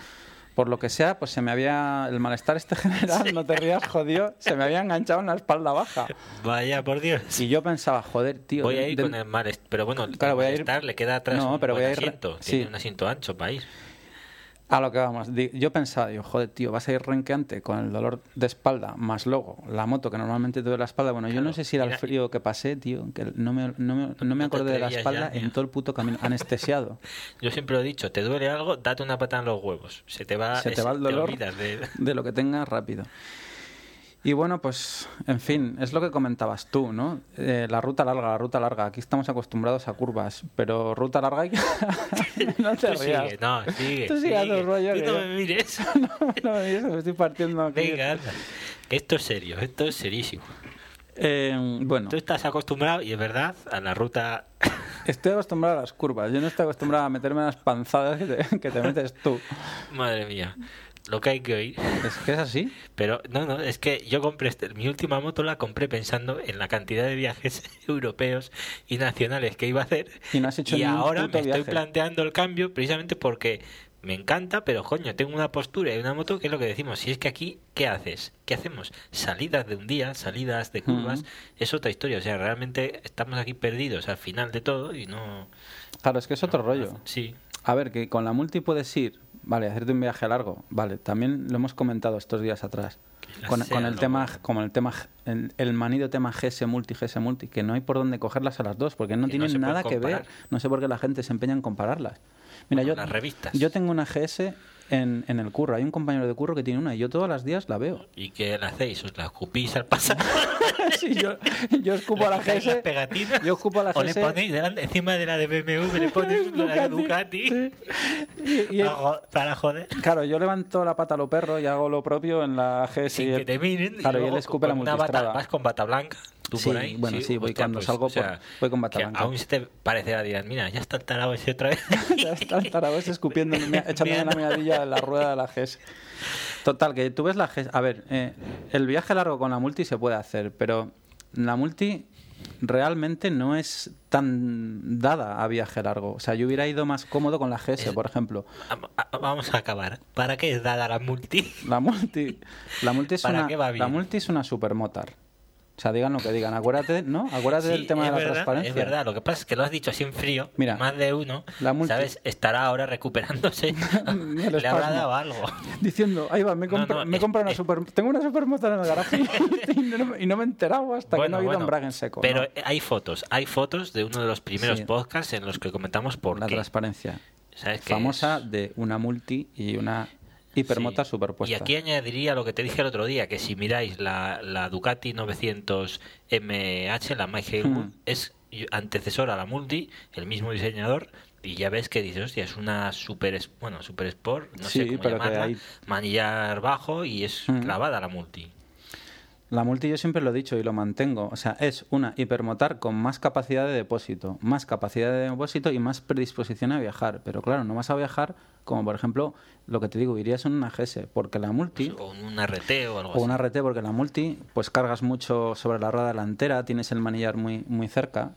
S1: por lo que sea, pues se me había... El malestar este (laughs) general, no te rías, jodido, se me había enganchado en la espalda baja.
S2: Vaya, por Dios.
S1: Y yo pensaba, joder, tío...
S2: Voy a ir con el malestar, pero bueno, el
S1: Claro, voy a ir-
S2: malestar le queda atrás
S1: No,
S2: un
S1: pero
S2: buen
S1: voy a ir-
S2: asiento.
S1: sí.
S2: Tiene un asiento ancho para ir.
S1: A lo que vamos. Yo pensaba, digo, joder, tío, vas a ir renqueante con el dolor de espalda, más luego la moto que normalmente te duele la espalda. Bueno, yo no sé si era el frío que pasé, tío, que no me, no me, no me acordé de la espalda
S2: ya,
S1: en todo el puto camino, anestesiado. (laughs)
S2: Yo siempre lo he dicho, te duele algo, date una patada en los huevos. Se te va,
S1: Se te va el dolor
S2: de-
S1: de lo que tengas rápido. Y bueno, pues, en fin, es lo que comentabas tú, ¿no? Eh, la ruta larga, la ruta larga. Aquí estamos acostumbrados a curvas, pero ruta larga que... (laughs) no te
S2: Tú
S1: rías.
S2: sigue, no, sigue.
S1: Tú sigue
S2: sigue.
S1: rollo,
S2: Tú (laughs) no me mires.
S1: no, no me digas, me estoy partiendo aquí.
S2: Venga, anda. Esto es serio, esto es serísimo.
S1: Eh, bueno,
S2: Tú estás acostumbrado, y es verdad, a la ruta... (laughs)
S1: estoy acostumbrado a las curvas. Yo no estoy acostumbrado a meterme en las panzadas que te, que te metes tú.
S2: Madre mía, lo que hay que oír.
S1: Es que es así. (laughs)
S2: Pero no, no, es que yo compré este- mi última moto la compré pensando en la cantidad de viajes (laughs) europeos y nacionales que iba a hacer.
S1: Y no has hecho un
S2: ahora me estoy planteando el cambio precisamente porque me encanta, pero coño, tengo una postura y una moto que es lo que decimos. Si es que aquí, ¿qué haces? ¿Qué hacemos? Salidas de un día, salidas de curvas, es otra historia. O sea, realmente estamos aquí perdidos al final de todo y no.
S1: Claro, es que es otro rollo.
S2: Sí,
S1: A ver, que con la multi puedes ir, vale, hacerte un viaje largo, vale, también lo hemos comentado estos días atrás.
S2: La
S1: Con, el tema, como el tema, el, el manido tema GS multi, GS multi, que no hay por dónde cogerlas a las dos, porque no
S2: Que
S1: tienen nada que ver. No sé por qué la gente se empeña en compararlas. Mira, yo,
S2: las revistas.
S1: yo tengo una GS en, en el curro, hay un compañero de curro que tiene una y yo todos los días la veo.
S2: ¿Y qué le hacéis? ¿Os la escupís al pasar? (laughs)
S1: Sí, yo, yo escupo a la GS.
S2: pegatinas?
S1: Yo escupo a la
S2: O le
S1: GS.
S2: ponéis delante, encima de la de BMW, le (laughs) pones la de Ducati.
S1: Sí. Y- y-
S2: Para jo- Para joder.
S1: claro, yo levanto la pata a lo perro y hago lo propio en la GS. Y
S2: Sin que
S1: él-
S2: te miren.
S1: Claro, y él
S2: luego
S1: escupe la
S2: con una bata. Vas con bata blanca. Tú
S1: Sí,
S2: por ahí.
S1: bueno, sí, voy cuando salgo por- voy con bata blanca.
S2: Aún se te parecerá, dirás, mira, ya está el tarado ese otra vez. (laughs)
S1: Ya está el tarado ese escupiendo, (laughs) echándome la miradilla en la rueda de la GS. Total, que tú ves la GS. A ver, eh, el viaje largo con la multi se puede hacer, pero la multi realmente no es tan dada a viaje largo. O sea, yo hubiera ido más cómodo con la GS,
S2: Es-
S1: por ejemplo.
S2: Vamos a acabar. ¿Para qué es dada la multi?
S1: La multi, la multi es (laughs)
S2: ¿Para
S1: una,
S2: qué va
S1: la
S2: bien?
S1: multi es una supermotar. O sea, digan lo que digan. Acuérdate, ¿no? Acuérdate
S2: Sí,
S1: del tema de la
S2: verdad,
S1: transparencia.
S2: Es verdad, lo que pasa es que lo has dicho así en frío.
S1: Mira,
S2: más de uno,
S1: la multi-
S2: ¿sabes? Estará ahora recuperándose. (laughs) Le habrá dado algo.
S1: Diciendo, ahí va, me, compro-
S2: no,
S1: me
S2: es-
S1: una
S2: es-
S1: super... Tengo una supermoto en el garaje (laughs) (laughs) y no, y no me he enterado hasta que no ha habido
S2: bueno,
S1: embrague en seco.
S2: Pero hay fotos, hay fotos de uno de los primeros
S1: Sí.
S2: podcasts en los que comentamos por
S1: La
S2: qué.
S1: transparencia.
S2: ¿Sabes qué
S1: Famosa
S2: es?
S1: de una multi y una
S2: Sí. Y aquí añadiría lo que te dije el otro día, que si miráis la, la Ducati 900 MH, la Mike
S1: Hmm.
S2: es antecesora a la Multi, el mismo diseñador, y ya ves que dices, hostia, es una super, bueno, super sport, no
S1: Sí,
S2: sé cómo llamarla,
S1: hay-
S2: manillar bajo y es
S1: Hmm.
S2: clavada la Multi.
S1: La multi yo siempre lo he dicho y lo mantengo. O sea, es una hipermotar con más capacidad de depósito, más capacidad de depósito y más predisposición a viajar. Pero claro, no vas a viajar como por ejemplo lo que te digo, irías en una GS, porque la multi
S2: O un RT o algo
S1: o
S2: así.
S1: una RT, porque la multi pues cargas mucho sobre la rueda delantera, tienes el manillar muy, muy cerca.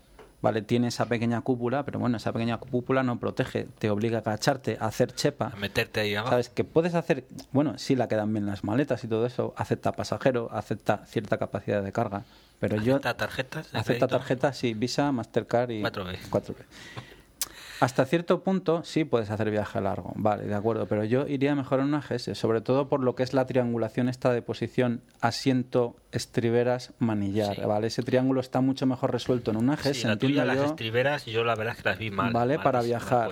S1: Vale, tiene esa pequeña cúpula, pero bueno, esa pequeña cúpula no protege, te obliga a agacharte, a hacer chepa.
S2: A meterte ahí abajo.
S1: ¿Sabes? Que puedes hacer, bueno, sí la quedan bien las maletas y todo eso, acepta pasajero, acepta cierta capacidad de carga, pero yo
S2: ¿Acepta tarjetas de
S1: acepta
S2: crédito?
S1: tarjetas, sí, Visa, Mastercard y
S2: 4B.
S1: 4B. Hasta cierto punto sí puedes hacer viaje largo, vale, de acuerdo, pero yo iría mejor en una GS, sobre todo por lo que es la triangulación esta de posición asiento, estriberas, manillar,
S2: Sí.
S1: ¿vale? Ese triángulo está mucho mejor resuelto en una GS,
S2: Sí, la tuya, las estriberas, yo la verdad es que las vi mal.
S1: Vale,
S2: mal
S1: para viajar.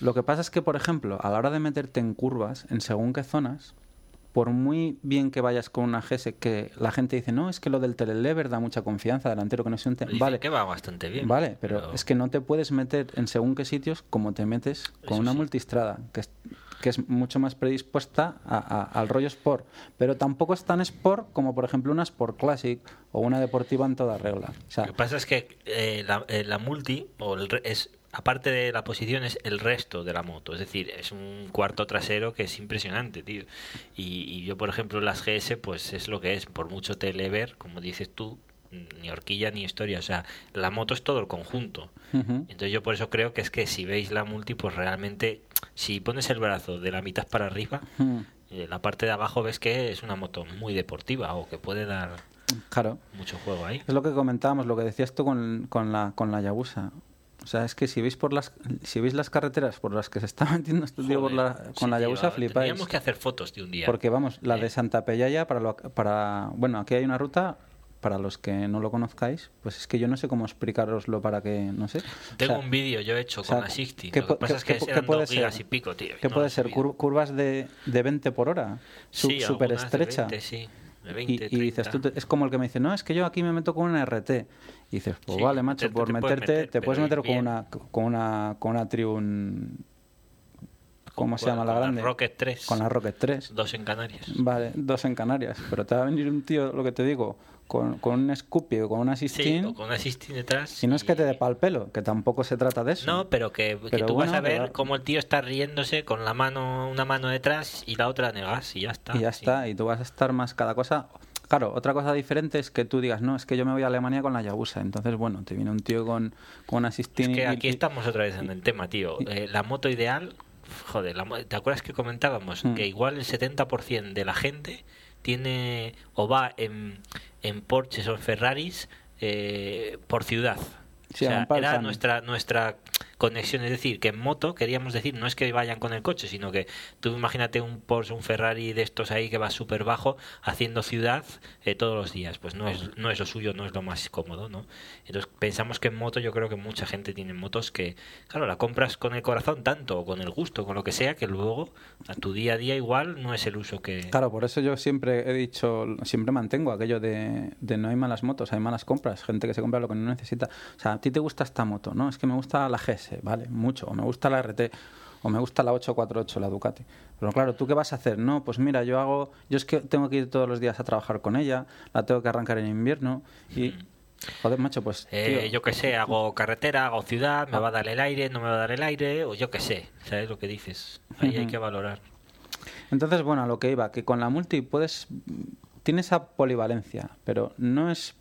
S1: Lo que pasa es que, por ejemplo, a la hora de meterte en curvas, en según qué zonas, por muy bien que vayas con una GS, que la gente dice, no, es que lo del telelever da mucha confianza, delantero que no unte".
S2: Dicen
S1: Vale,
S2: que va bastante bien.
S1: vale, pero, es que no te puedes meter en según qué sitios como te metes con
S2: Eso
S1: una
S2: sí.
S1: multistrada, que es, que es mucho más predispuesta a- a- al rollo sport, pero tampoco es tan sport como, por ejemplo, una Sport Classic o una deportiva en toda regla. O sea,
S2: Lo que pasa es que eh, la, eh, la multi, o el es aparte de la posición, es el resto de la moto. Es decir, es un cuarto trasero que es impresionante, tío. Y, y yo, por ejemplo, las GS, pues es lo que es. Por mucho telever, como dices tú, ni horquilla ni historia. O sea, la moto es todo el conjunto. Entonces yo por eso creo que es que si veis la multi, pues realmente, si pones el brazo de la mitad para arriba, eh, la parte de abajo ves que es una moto muy deportiva o que puede dar
S1: claro.
S2: mucho juego ahí.
S1: Es lo que comentábamos, lo que decías tú con, con la con la Yabusa. O sea, es que si veis por las si veis las carreteras por las que se está (laughs) metiendo este tío por la-
S2: Joder,
S1: con
S2: sí,
S1: la Yabusa, flipáis.
S2: Tendríamos que hacer fotos de un día.
S1: Porque vamos, la
S2: Eh.
S1: de Santa Pellaya para lo- para bueno, aquí hay una ruta para los que no lo conozcáis, pues es que yo no sé cómo explicaroslo para que, no sé. O
S2: Tengo
S1: sea,
S2: un vídeo yo hecho
S1: o sea,
S2: con la 60.
S1: ¿qué
S2: Lo que pasa
S1: qué-
S2: es que
S1: qué
S2: eran
S1: puede
S2: dos gigas
S1: ser?
S2: y pico, tío.
S1: ¿Qué
S2: no
S1: puede ser? Cur- curvas de, de 20 por hora, su- súper estrecha.
S2: 20, sí,
S1: Y,
S2: 20,
S1: y dices,
S2: 30.
S1: tú te- es como el que me dice, no, es que yo aquí me meto con una RT. Y dices, pues
S2: Sí,
S1: vale, macho, por
S2: te puedes
S1: meterte,
S2: meter,
S1: te puedes meter con una, con una, con una Triun, ¿cómo se llama la
S2: con
S1: grande?
S2: Rocket 3.
S1: Con la Rocket 3.
S2: Dos en Canarias.
S1: Vale, dos en Canarias. Pero te va a venir un tío, lo que te digo, con, con un Scoopy o con una
S2: Sí,
S1: 16.
S2: o con una 60 detrás.
S1: y no es que te dé pal pelo, que tampoco se trata de eso.
S2: No, pero que, que
S1: Pero
S2: tú
S1: bueno,
S2: vas a ver
S1: pero-
S2: cómo el tío está riéndose con la mano, una mano detrás y la otra en el gas y ya está.
S1: y ya
S2: Sí.
S1: está, y tú vas a estar más cada cosa. Claro, otra cosa diferente es que tú digas, no, es que yo me voy a Alemania con la Yabusa. Entonces, bueno, te viene un tío con, con una
S2: Es
S1: 16
S2: que aquí
S1: y-
S2: estamos otra vez en el tema, tío. Eh, la moto ideal, joder, la ¿te acuerdas que comentábamos
S1: Mm.
S2: que igual el 70% de la gente tiene o va en, en Porsches o en Ferraris eh, por ciudad?
S1: Sí,
S2: o sea, era nuestra nuestra conexión, es decir, que en moto queríamos decir no es que vayan con el coche, sino que tú imagínate un Porsche, un Ferrari de estos ahí que va súper bajo haciendo ciudad eh, todos los días, pues no es no es lo suyo, no es lo más cómodo, ¿no? Entonces pensamos que en moto yo creo que mucha gente tiene motos que, claro, la compras con el corazón tanto o con el gusto, con lo que sea, que luego a tu día a día igual no es el uso que...
S1: Claro, por eso yo siempre he dicho, siempre mantengo aquello de, de no hay malas motos, hay malas compras, gente que se compra lo que no necesita. O sea, a ti te gusta esta moto, ¿no? Es que me gusta la GS, vale, mucho, o me gusta la RT, o me gusta la 848, la Ducati. Pero claro, ¿tú qué vas a hacer? No, pues mira, yo hago, yo es que tengo que ir todos los días a trabajar con ella, la tengo que arrancar en invierno y... Joder, macho, pues...
S2: Mm. Eh, yo qué sé, hago carretera, hago ciudad, me va a dar el aire, no me va a dar el aire, o yo qué sé, ¿sabes lo que dices? Ahí hay que valorar.
S1: Entonces, bueno, a lo que iba, que con la multi puedes. Tiene esa polivalencia, pero no es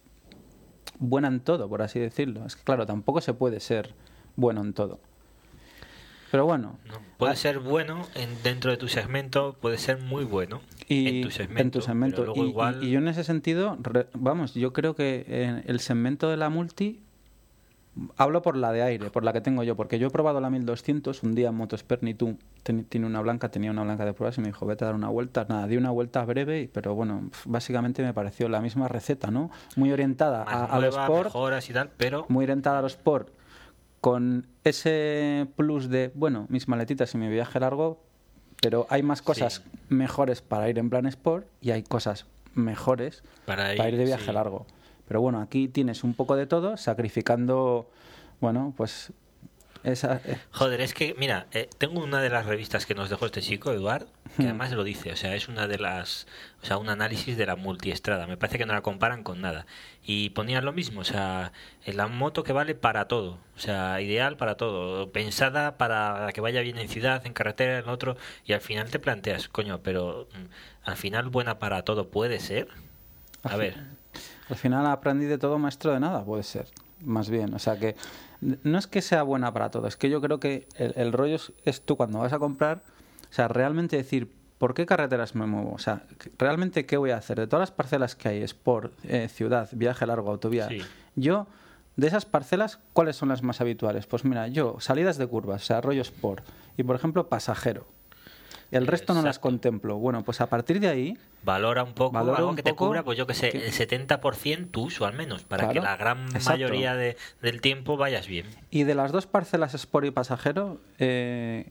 S1: buena en todo, por así decirlo. Es que, claro, tampoco se puede ser bueno en todo. Pero bueno.
S2: No, puede
S1: ah,
S2: ser bueno en, dentro de tu segmento, puede ser muy bueno
S1: y
S2: en tu segmento.
S1: en tu segmento.
S2: luego
S1: Y- y-
S2: igual,
S1: y, yo en ese sentido, re- vamos, yo creo que en el segmento de la multi, hablo por la de aire, por la que tengo yo, porque yo he probado la 1200 un día en Motosperni, tiene una blanca, tenía una blanca de pruebas y me dijo, vete a dar una vuelta. Nada, di una vuelta breve, pero bueno, básicamente me pareció la misma receta, ¿no? Muy orientada
S2: más
S1: a, a los
S2: nueva,
S1: sport,
S2: mejoras y tal, pero
S1: muy orientada a los sport, con ese plus de, bueno, mis maletitas y mi viaje largo, pero hay más cosas
S2: Sí.
S1: mejores para ir en plan sport y hay cosas mejores
S2: para ir,
S1: para ir de viaje
S2: sí.
S1: largo. Pero bueno, aquí tienes un poco de todo, sacrificando, bueno, pues esa... eh,
S2: Joder, es que, mira, eh, tengo una de las revistas que nos dejó este chico, Eduard, que
S1: Hmm.
S2: además lo dice, o sea, es una de las, o sea, un análisis de la multiestrada, me parece que no la comparan con nada. Y ponían lo mismo, o sea, en la moto que vale para todo, o sea, ideal para todo, pensada para que vaya bien en ciudad, en carretera, en otro, y al final te planteas, coño, pero mm, al final buena para todo puede ser. A ver,
S1: Al final aprendí de todo, maestro de nada, puede ser, más bien. O sea que no es que sea buena para todo, es que yo creo que el, el rollo es, es tú cuando vas a comprar, o sea, realmente decir, ¿por qué carreteras me muevo? O sea, realmente qué voy a hacer? De todas las parcelas que hay, sport, eh, ciudad, viaje largo, autovía,
S2: Sí.
S1: yo, de esas parcelas, ¿cuáles son las más habituales? Pues mira, yo, salidas de curvas, o sea, rollo sport, y por ejemplo, pasajero. El resto no las contemplo. Bueno, pues a partir de ahí,
S2: valora un poco
S1: Valora
S2: algo
S1: un
S2: que te
S1: poco
S2: cubra, pues yo que sé,
S1: que-
S2: el 70% tu uso al menos, para que la gran
S1: exacto.
S2: mayoría de- del tiempo vayas bien.
S1: Y de las dos parcelas Sport y pasajero, eh,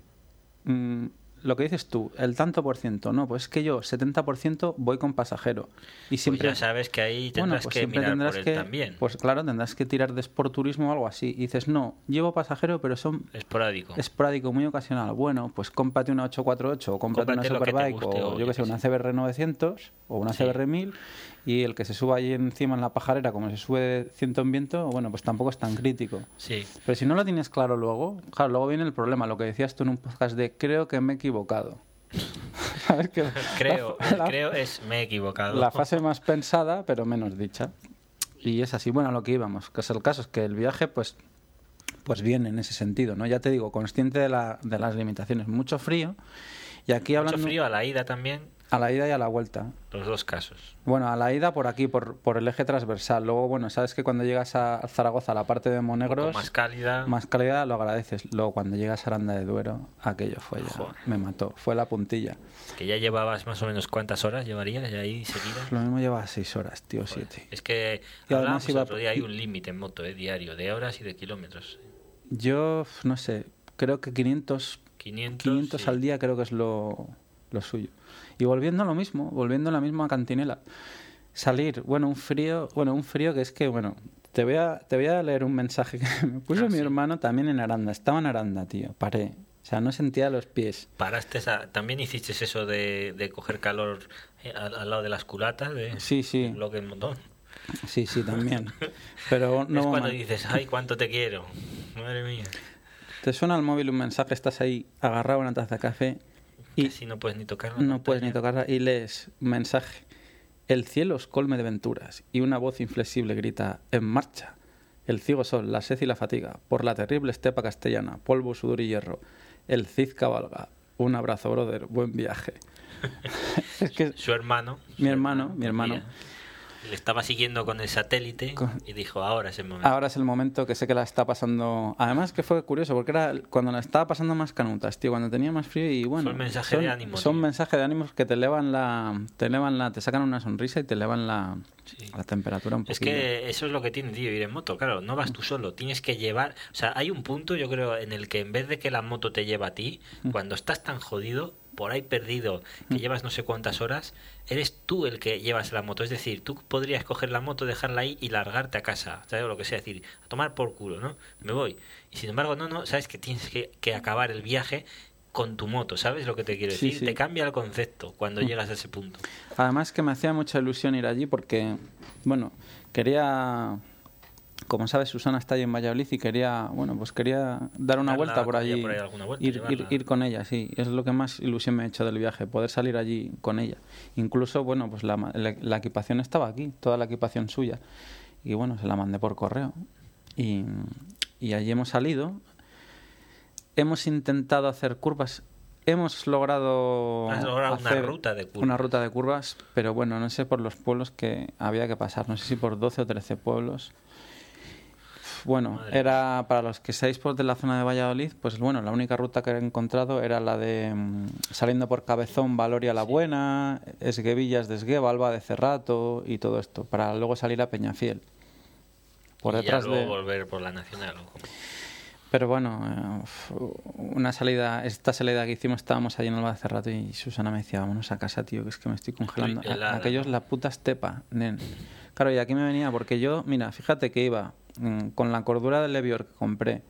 S1: mm, lo que dices tú, el tanto por ciento, no, pues es que yo 70% voy con pasajero. Y siempre,
S2: pues ya sabes que ahí
S1: bueno,
S2: tendrás
S1: pues
S2: que mirar
S1: tendrás
S2: por él
S1: que,
S2: también.
S1: pues claro, tendrás que tirar de Sport Turismo o algo así. Y dices, no, llevo pasajero, pero son
S2: Esporádico.
S1: esporádico, muy ocasional. Bueno, pues cómprate una 848 o cómprate
S2: Cómprate
S1: una Superbike
S2: guste,
S1: o
S2: o
S1: yo que sé, una. CBR 900 o una
S2: Sí.
S1: CBR 1000 y el que se suba ahí encima en la pajarera como se sube ciento en viento, bueno, pues tampoco es tan crítico.
S2: Sí.
S1: Pero si no lo tienes claro luego, claro, luego viene el problema, lo que decías tú en un podcast de creo que me he equivocado. (laughs) ¿Sabes que
S2: Creo,
S1: la,
S2: creo es me he equivocado.
S1: la fase más pensada, pero menos dicha. Y es así, bueno, a lo que íbamos, que es el caso, es que el viaje, pues, pues viene en ese sentido, ¿no? Ya te digo, consciente de, la, de las limitaciones, mucho frío. Y aquí
S2: Mucho
S1: hablando
S2: frío a la ida también,
S1: a la ida y a la vuelta.
S2: los dos casos.
S1: Bueno, a la ida por aquí, por, por el eje transversal. Luego, bueno, sabes que cuando llegas a Zaragoza, la parte de Monegros,
S2: más cálida.
S1: más calidad lo agradeces. Luego, cuando llegas a Aranda de Duero, aquello fue ya,
S2: Joder.
S1: me mató, fue la puntilla.
S2: Que ya llevabas más o menos cuántas horas llevarías ya ahí seguidas.
S1: Lo mismo lleva seis horas, tío,
S2: Joder,
S1: siete.
S2: Es que
S1: Y además iba-
S2: otro día, hay un límite en moto, eh, diario, de horas y de kilómetros.
S1: Yo, no sé, creo que 500,
S2: 500,
S1: 500
S2: sí.
S1: al día creo que es lo, lo suyo. Y volviendo a lo mismo, volviendo a la misma cantinela. Salir, bueno, un frío, bueno, un frío que es que, bueno, te voy a, te voy a leer un mensaje que me puso
S2: Ah,
S1: mi
S2: sí.
S1: hermano también en Aranda. Estaba en Aranda, tío, paré. O sea, no sentía los pies.
S2: Paraste esa- también hiciste eso de, de coger calor eh, al, al lado de las culatas de
S1: Sí, sí.
S2: del bloque en montón.
S1: Sí, sí, también. Pero (laughs) no
S2: es cuando
S1: man-
S2: dices, ay, cuánto te quiero. Madre mía.
S1: te suena al móvil un mensaje, estás ahí agarrado a una taza de café y
S2: Casi no puedes ni tocar la
S1: no puedes ni tocarla y lees un mensaje. El cielo os colme de venturas y una voz inflexible grita En marcha. El ciego sol, la sed y la fatiga, por la terrible estepa castellana, polvo, sudor y hierro. El Cid cabalga. Un abrazo, brother. Buen viaje. (laughs) es que
S2: Su hermano.
S1: Mi hermano, mi hermano.
S2: Le estaba siguiendo con el satélite
S1: Con-
S2: y dijo, ahora es el momento.
S1: ahora es el momento que sé que la está pasando. Además que fue curioso, porque era cuando la estaba pasando más canutas, tío, cuando tenía más frío y bueno.
S2: Son mensajes
S1: son,
S2: de ánimo,
S1: Son
S2: tío.
S1: mensajes de ánimos que te elevan la. Te elevan la. Te sacan una sonrisa y te elevan la,
S2: Sí.
S1: la temperatura un poquito.
S2: Es que eso es lo que tiene, tío, ir en moto. Claro, no vas tú solo, tienes que llevar. O sea, hay un punto, yo creo, en el que en vez de que la moto te lleva a ti,
S1: Mm.
S2: cuando estás tan jodido, por ahí perdido, que llevas no sé cuántas horas, eres tú el que llevas la moto. Es decir, tú podrías coger la moto, dejarla ahí y largarte a casa, ¿sabes? O lo que sea, decir, a tomar por culo, ¿no? Me voy. Y sin embargo, no, no, sabes que tienes que, que acabar el viaje con tu moto, ¿sabes lo que te quiero decir?
S1: sí.
S2: Te cambia el concepto cuando
S1: Mm.
S2: llegas a ese punto.
S1: Además que me hacía mucha ilusión ir allí porque, bueno, quería, como sabes, Susana está allí en Valladolid y quería, bueno, pues quería dar una
S2: Darla
S1: vuelta por allí,
S2: por ahí alguna vuelta,
S1: ir, ir,
S2: llevarla.
S1: ir con ella, sí, es lo que más ilusión me ha hecho del viaje, poder salir allí con ella. Incluso, bueno, pues la, la- la equipación estaba aquí, toda la equipación suya, y bueno, se la mandé por correo y, y allí hemos salido. hemos intentado hacer curvas. Hemos logrado,
S2: Has logrado una
S1: hacer
S2: ruta de curvas.
S1: una ruta de curvas, pero bueno, no sé por los pueblos que había que pasar, no sé si por 12 o 13 pueblos. Bueno,
S2: Madre
S1: era para los que seáis por de la zona de Valladolid, pues bueno, la única ruta que he encontrado era la de mm, saliendo por Cabezón, Valoria la Buena, Esguevillas de Esgueva, Alba de Cerrato y todo esto, para luego salir a Peñafiel. Por
S2: y ya
S1: detrás
S2: luego
S1: de...
S2: volver por la nacional. ¿o cómo?
S1: Pero bueno, eh, una salida, esta salida que hicimos estábamos allí en Alba de Cerrato y Susana me decía, vámonos a casa, tío, que es que me estoy congelando.
S2: Uy, helada,
S1: A- Aquello es
S2: ¿no?
S1: la puta estepa, nen. Claro, y aquí me venía porque yo, mira, fíjate que iba con la cordura del Levior que compré.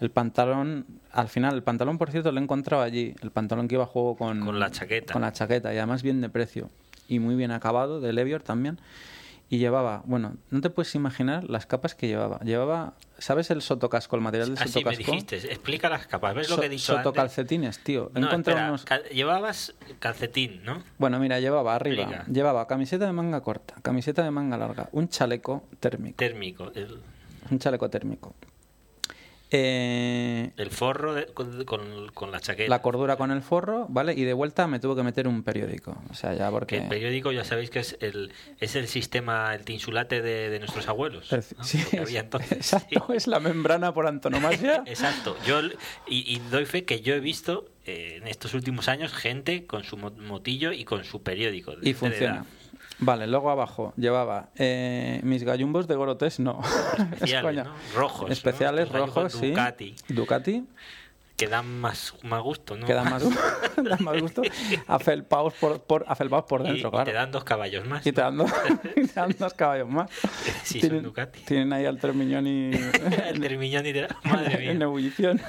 S1: El pantalón, al final, el pantalón, por cierto, lo he encontrado allí. El pantalón que iba a juego con,
S2: Con la chaqueta.
S1: Con la chaqueta, y además bien de precio. Y muy bien acabado, de Levior también. Y llevaba, bueno, no te puedes imaginar las capas que llevaba. Llevaba, ¿sabes el sotocasco, el material del
S2: Así Ah, me dijiste. Explica las capas. ¿Ves lo
S1: So-
S2: que he dicho?
S1: Sotocalcetines, tío.
S2: No,
S1: encontrado
S2: espera,
S1: unos...
S2: cal- Llevabas calcetín, ¿no?
S1: Bueno, mira, llevaba arriba, llevaba camiseta de manga corta, camiseta de manga larga, un chaleco térmico,
S2: Térmico. El,
S1: un chaleco térmico. Eh,
S2: el forro de- con, con- con la chaqueta.
S1: la cordura con el forro, ¿vale? Y de vuelta me tuve que meter un periódico. O sea, ya
S2: Que
S1: porque...
S2: el periódico ya sabéis que es el, es el sistema, el tinsulate de, de nuestros abuelos. ¿no?
S1: Sí,
S2: había entonces. (laughs)
S1: exacto,
S2: Sí.
S1: es la membrana por antonomasia. (laughs)
S2: Exacto. Yo y, y doy fe que yo he visto eh, en estos últimos años gente con su mo- motillo y con su periódico. de
S1: y funciona. Vale, luego abajo llevaba eh, mis gallumbos de Gorotés, no. (laughs) Es
S2: Especiales. ¿no? Rojos.
S1: Especiales, rojos, sí.
S2: Ducati.
S1: Ducati.
S2: Que dan más, más gusto, ¿no?
S1: que dan más, (laughs) (laughs) dan más gusto. Afelpaos por, por, afelpaos por
S2: Y-
S1: dentro,
S2: y,
S1: claro.
S2: te dan dos caballos más.
S1: Y te dan, dos, y te dan dos caballos más.
S2: Sí, son
S1: tienen,
S2: Ducati.
S1: tienen ahí al Termiñón y
S2: El termiñón y te Madre
S1: en
S2: mía.
S1: ebullición.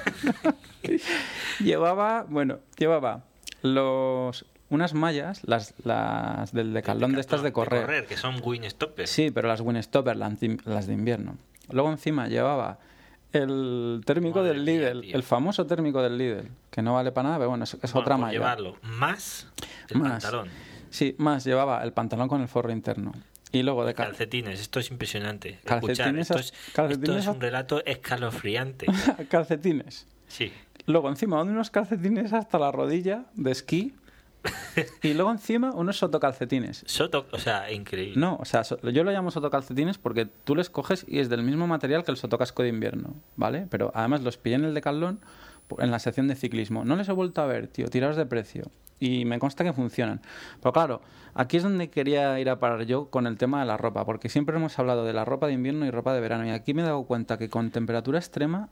S1: llevaba, bueno, llevaba los unas mallas, las, las del decalón de estas de correr.
S2: que son win stoppers.
S1: Sí, pero las Winstopper, las de, de invierno. Luego encima llevaba el térmico
S2: Madre
S1: del Lidl, el famoso térmico del Lidl, que no vale para nada, pero bueno, es, es
S2: Bueno,
S1: otra
S2: por
S1: malla.
S2: llevarlo más el
S1: Más.
S2: pantalón.
S1: Sí, más llevaba el pantalón con el forro interno. Y luego de cal-
S2: Calcetines, esto es impresionante.
S1: Calcetines
S2: Escuchar, esto, es, esto es un relato escalofriante. (laughs)
S1: calcetines.
S2: Sí.
S1: Luego encima unos calcetines hasta la rodilla de esquí. (laughs) y luego encima unos sotocalcetines.
S2: Soto, o sea, increíble.
S1: No, o sea, so- yo lo llamo sotocalcetines porque tú les coges y es del mismo material que el sotocasco de invierno, ¿vale? Pero además los pillé en el decalón en la sección de ciclismo. No les he vuelto a ver, tío, tirados de precio. Y me consta que funcionan. Pero claro, aquí es donde quería ir a parar yo con el tema de la ropa, porque siempre hemos hablado de la ropa de invierno y ropa de verano. Y aquí me he dado cuenta que con temperatura extrema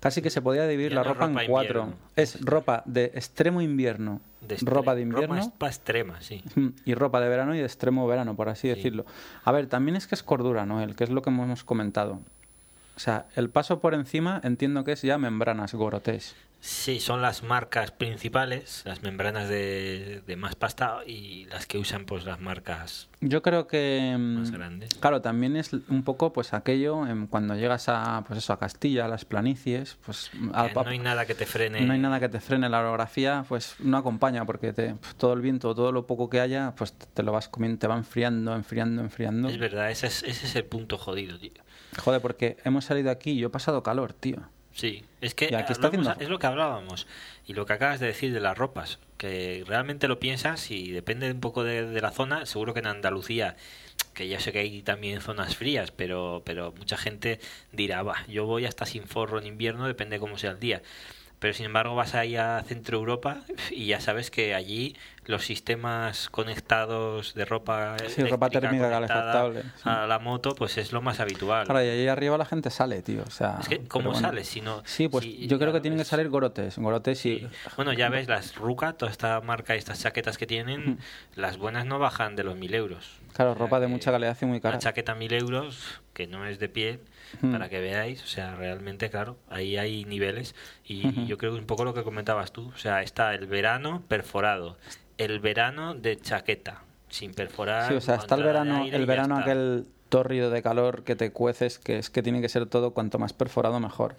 S1: casi que se podía dividir la
S2: no
S1: ropa,
S2: ropa
S1: en cuatro.
S2: invierno.
S1: Es ropa de extremo invierno,
S2: De
S1: ropa de invierno
S2: Ropa extrema, sí. (laughs)
S1: Y ropa de verano y de extremo verano, por así decirlo. A ver, también es que es cordura, Noel, que es lo que hemos comentado. O sea, el paso por encima entiendo que es ya membranas, gorotés.
S2: Sí, son las marcas principales, las membranas de, de más pasta y las que usan pues las marcas
S1: Yo creo que mm,
S2: más grandes.
S1: claro, también es un poco pues aquello em, cuando llegas a pues eso a Castilla, a las planicies, pues al
S2: no hay nada que te frene.
S1: no hay nada que te frene la orografía, pues no acompaña porque te, todo el viento, todo lo poco que haya, pues te lo vas comiendo, te va enfriando, enfriando, enfriando.
S2: Es verdad, ese es, ese es el punto jodido, tío.
S1: Joder, porque hemos salido aquí y yo he pasado calor, tío.
S2: Sí, es que
S1: aquí está
S2: hablamos- es lo que hablábamos y lo que acabas de decir de las ropas, que realmente lo piensas y depende un poco de, de la zona, seguro que en Andalucía, que ya sé que hay también zonas frías, pero, pero mucha gente dirá, va, yo voy hasta sin forro en invierno, depende cómo sea el día. Pero sin embargo vas ahí a Centro Europa y ya sabes que allí los sistemas conectados de ropa
S1: Sí, ropa térmica calefactable, sí.
S2: a la moto pues es lo más habitual.
S1: Claro, y ahí arriba la gente sale, tío. O sea,
S2: Es que, ¿cómo
S1: bueno.
S2: sales si no-
S1: Sí, pues
S2: si-
S1: yo creo que tienen que salir gorotes. Gorotes y.
S2: Sí. Bueno, ya ves, las Ruka, toda esta marca y estas chaquetas que tienen, las buenas no bajan de los mil euros.
S1: Claro,
S2: O sea
S1: ropa de
S2: que
S1: mucha calidad y muy cara.
S2: Una chaqueta mil euros, que no es de piel,
S1: Mm.
S2: para que veáis, o sea, realmente, claro, ahí hay niveles. Y yo creo que un poco lo que comentabas tú, o sea, está el verano perforado, el verano de chaqueta, sin perforar.
S1: Sí, o sea, está el verano, el verano
S2: está.
S1: aquel tórrido de calor que te cueces, que es que tiene que ser todo cuanto más perforado mejor.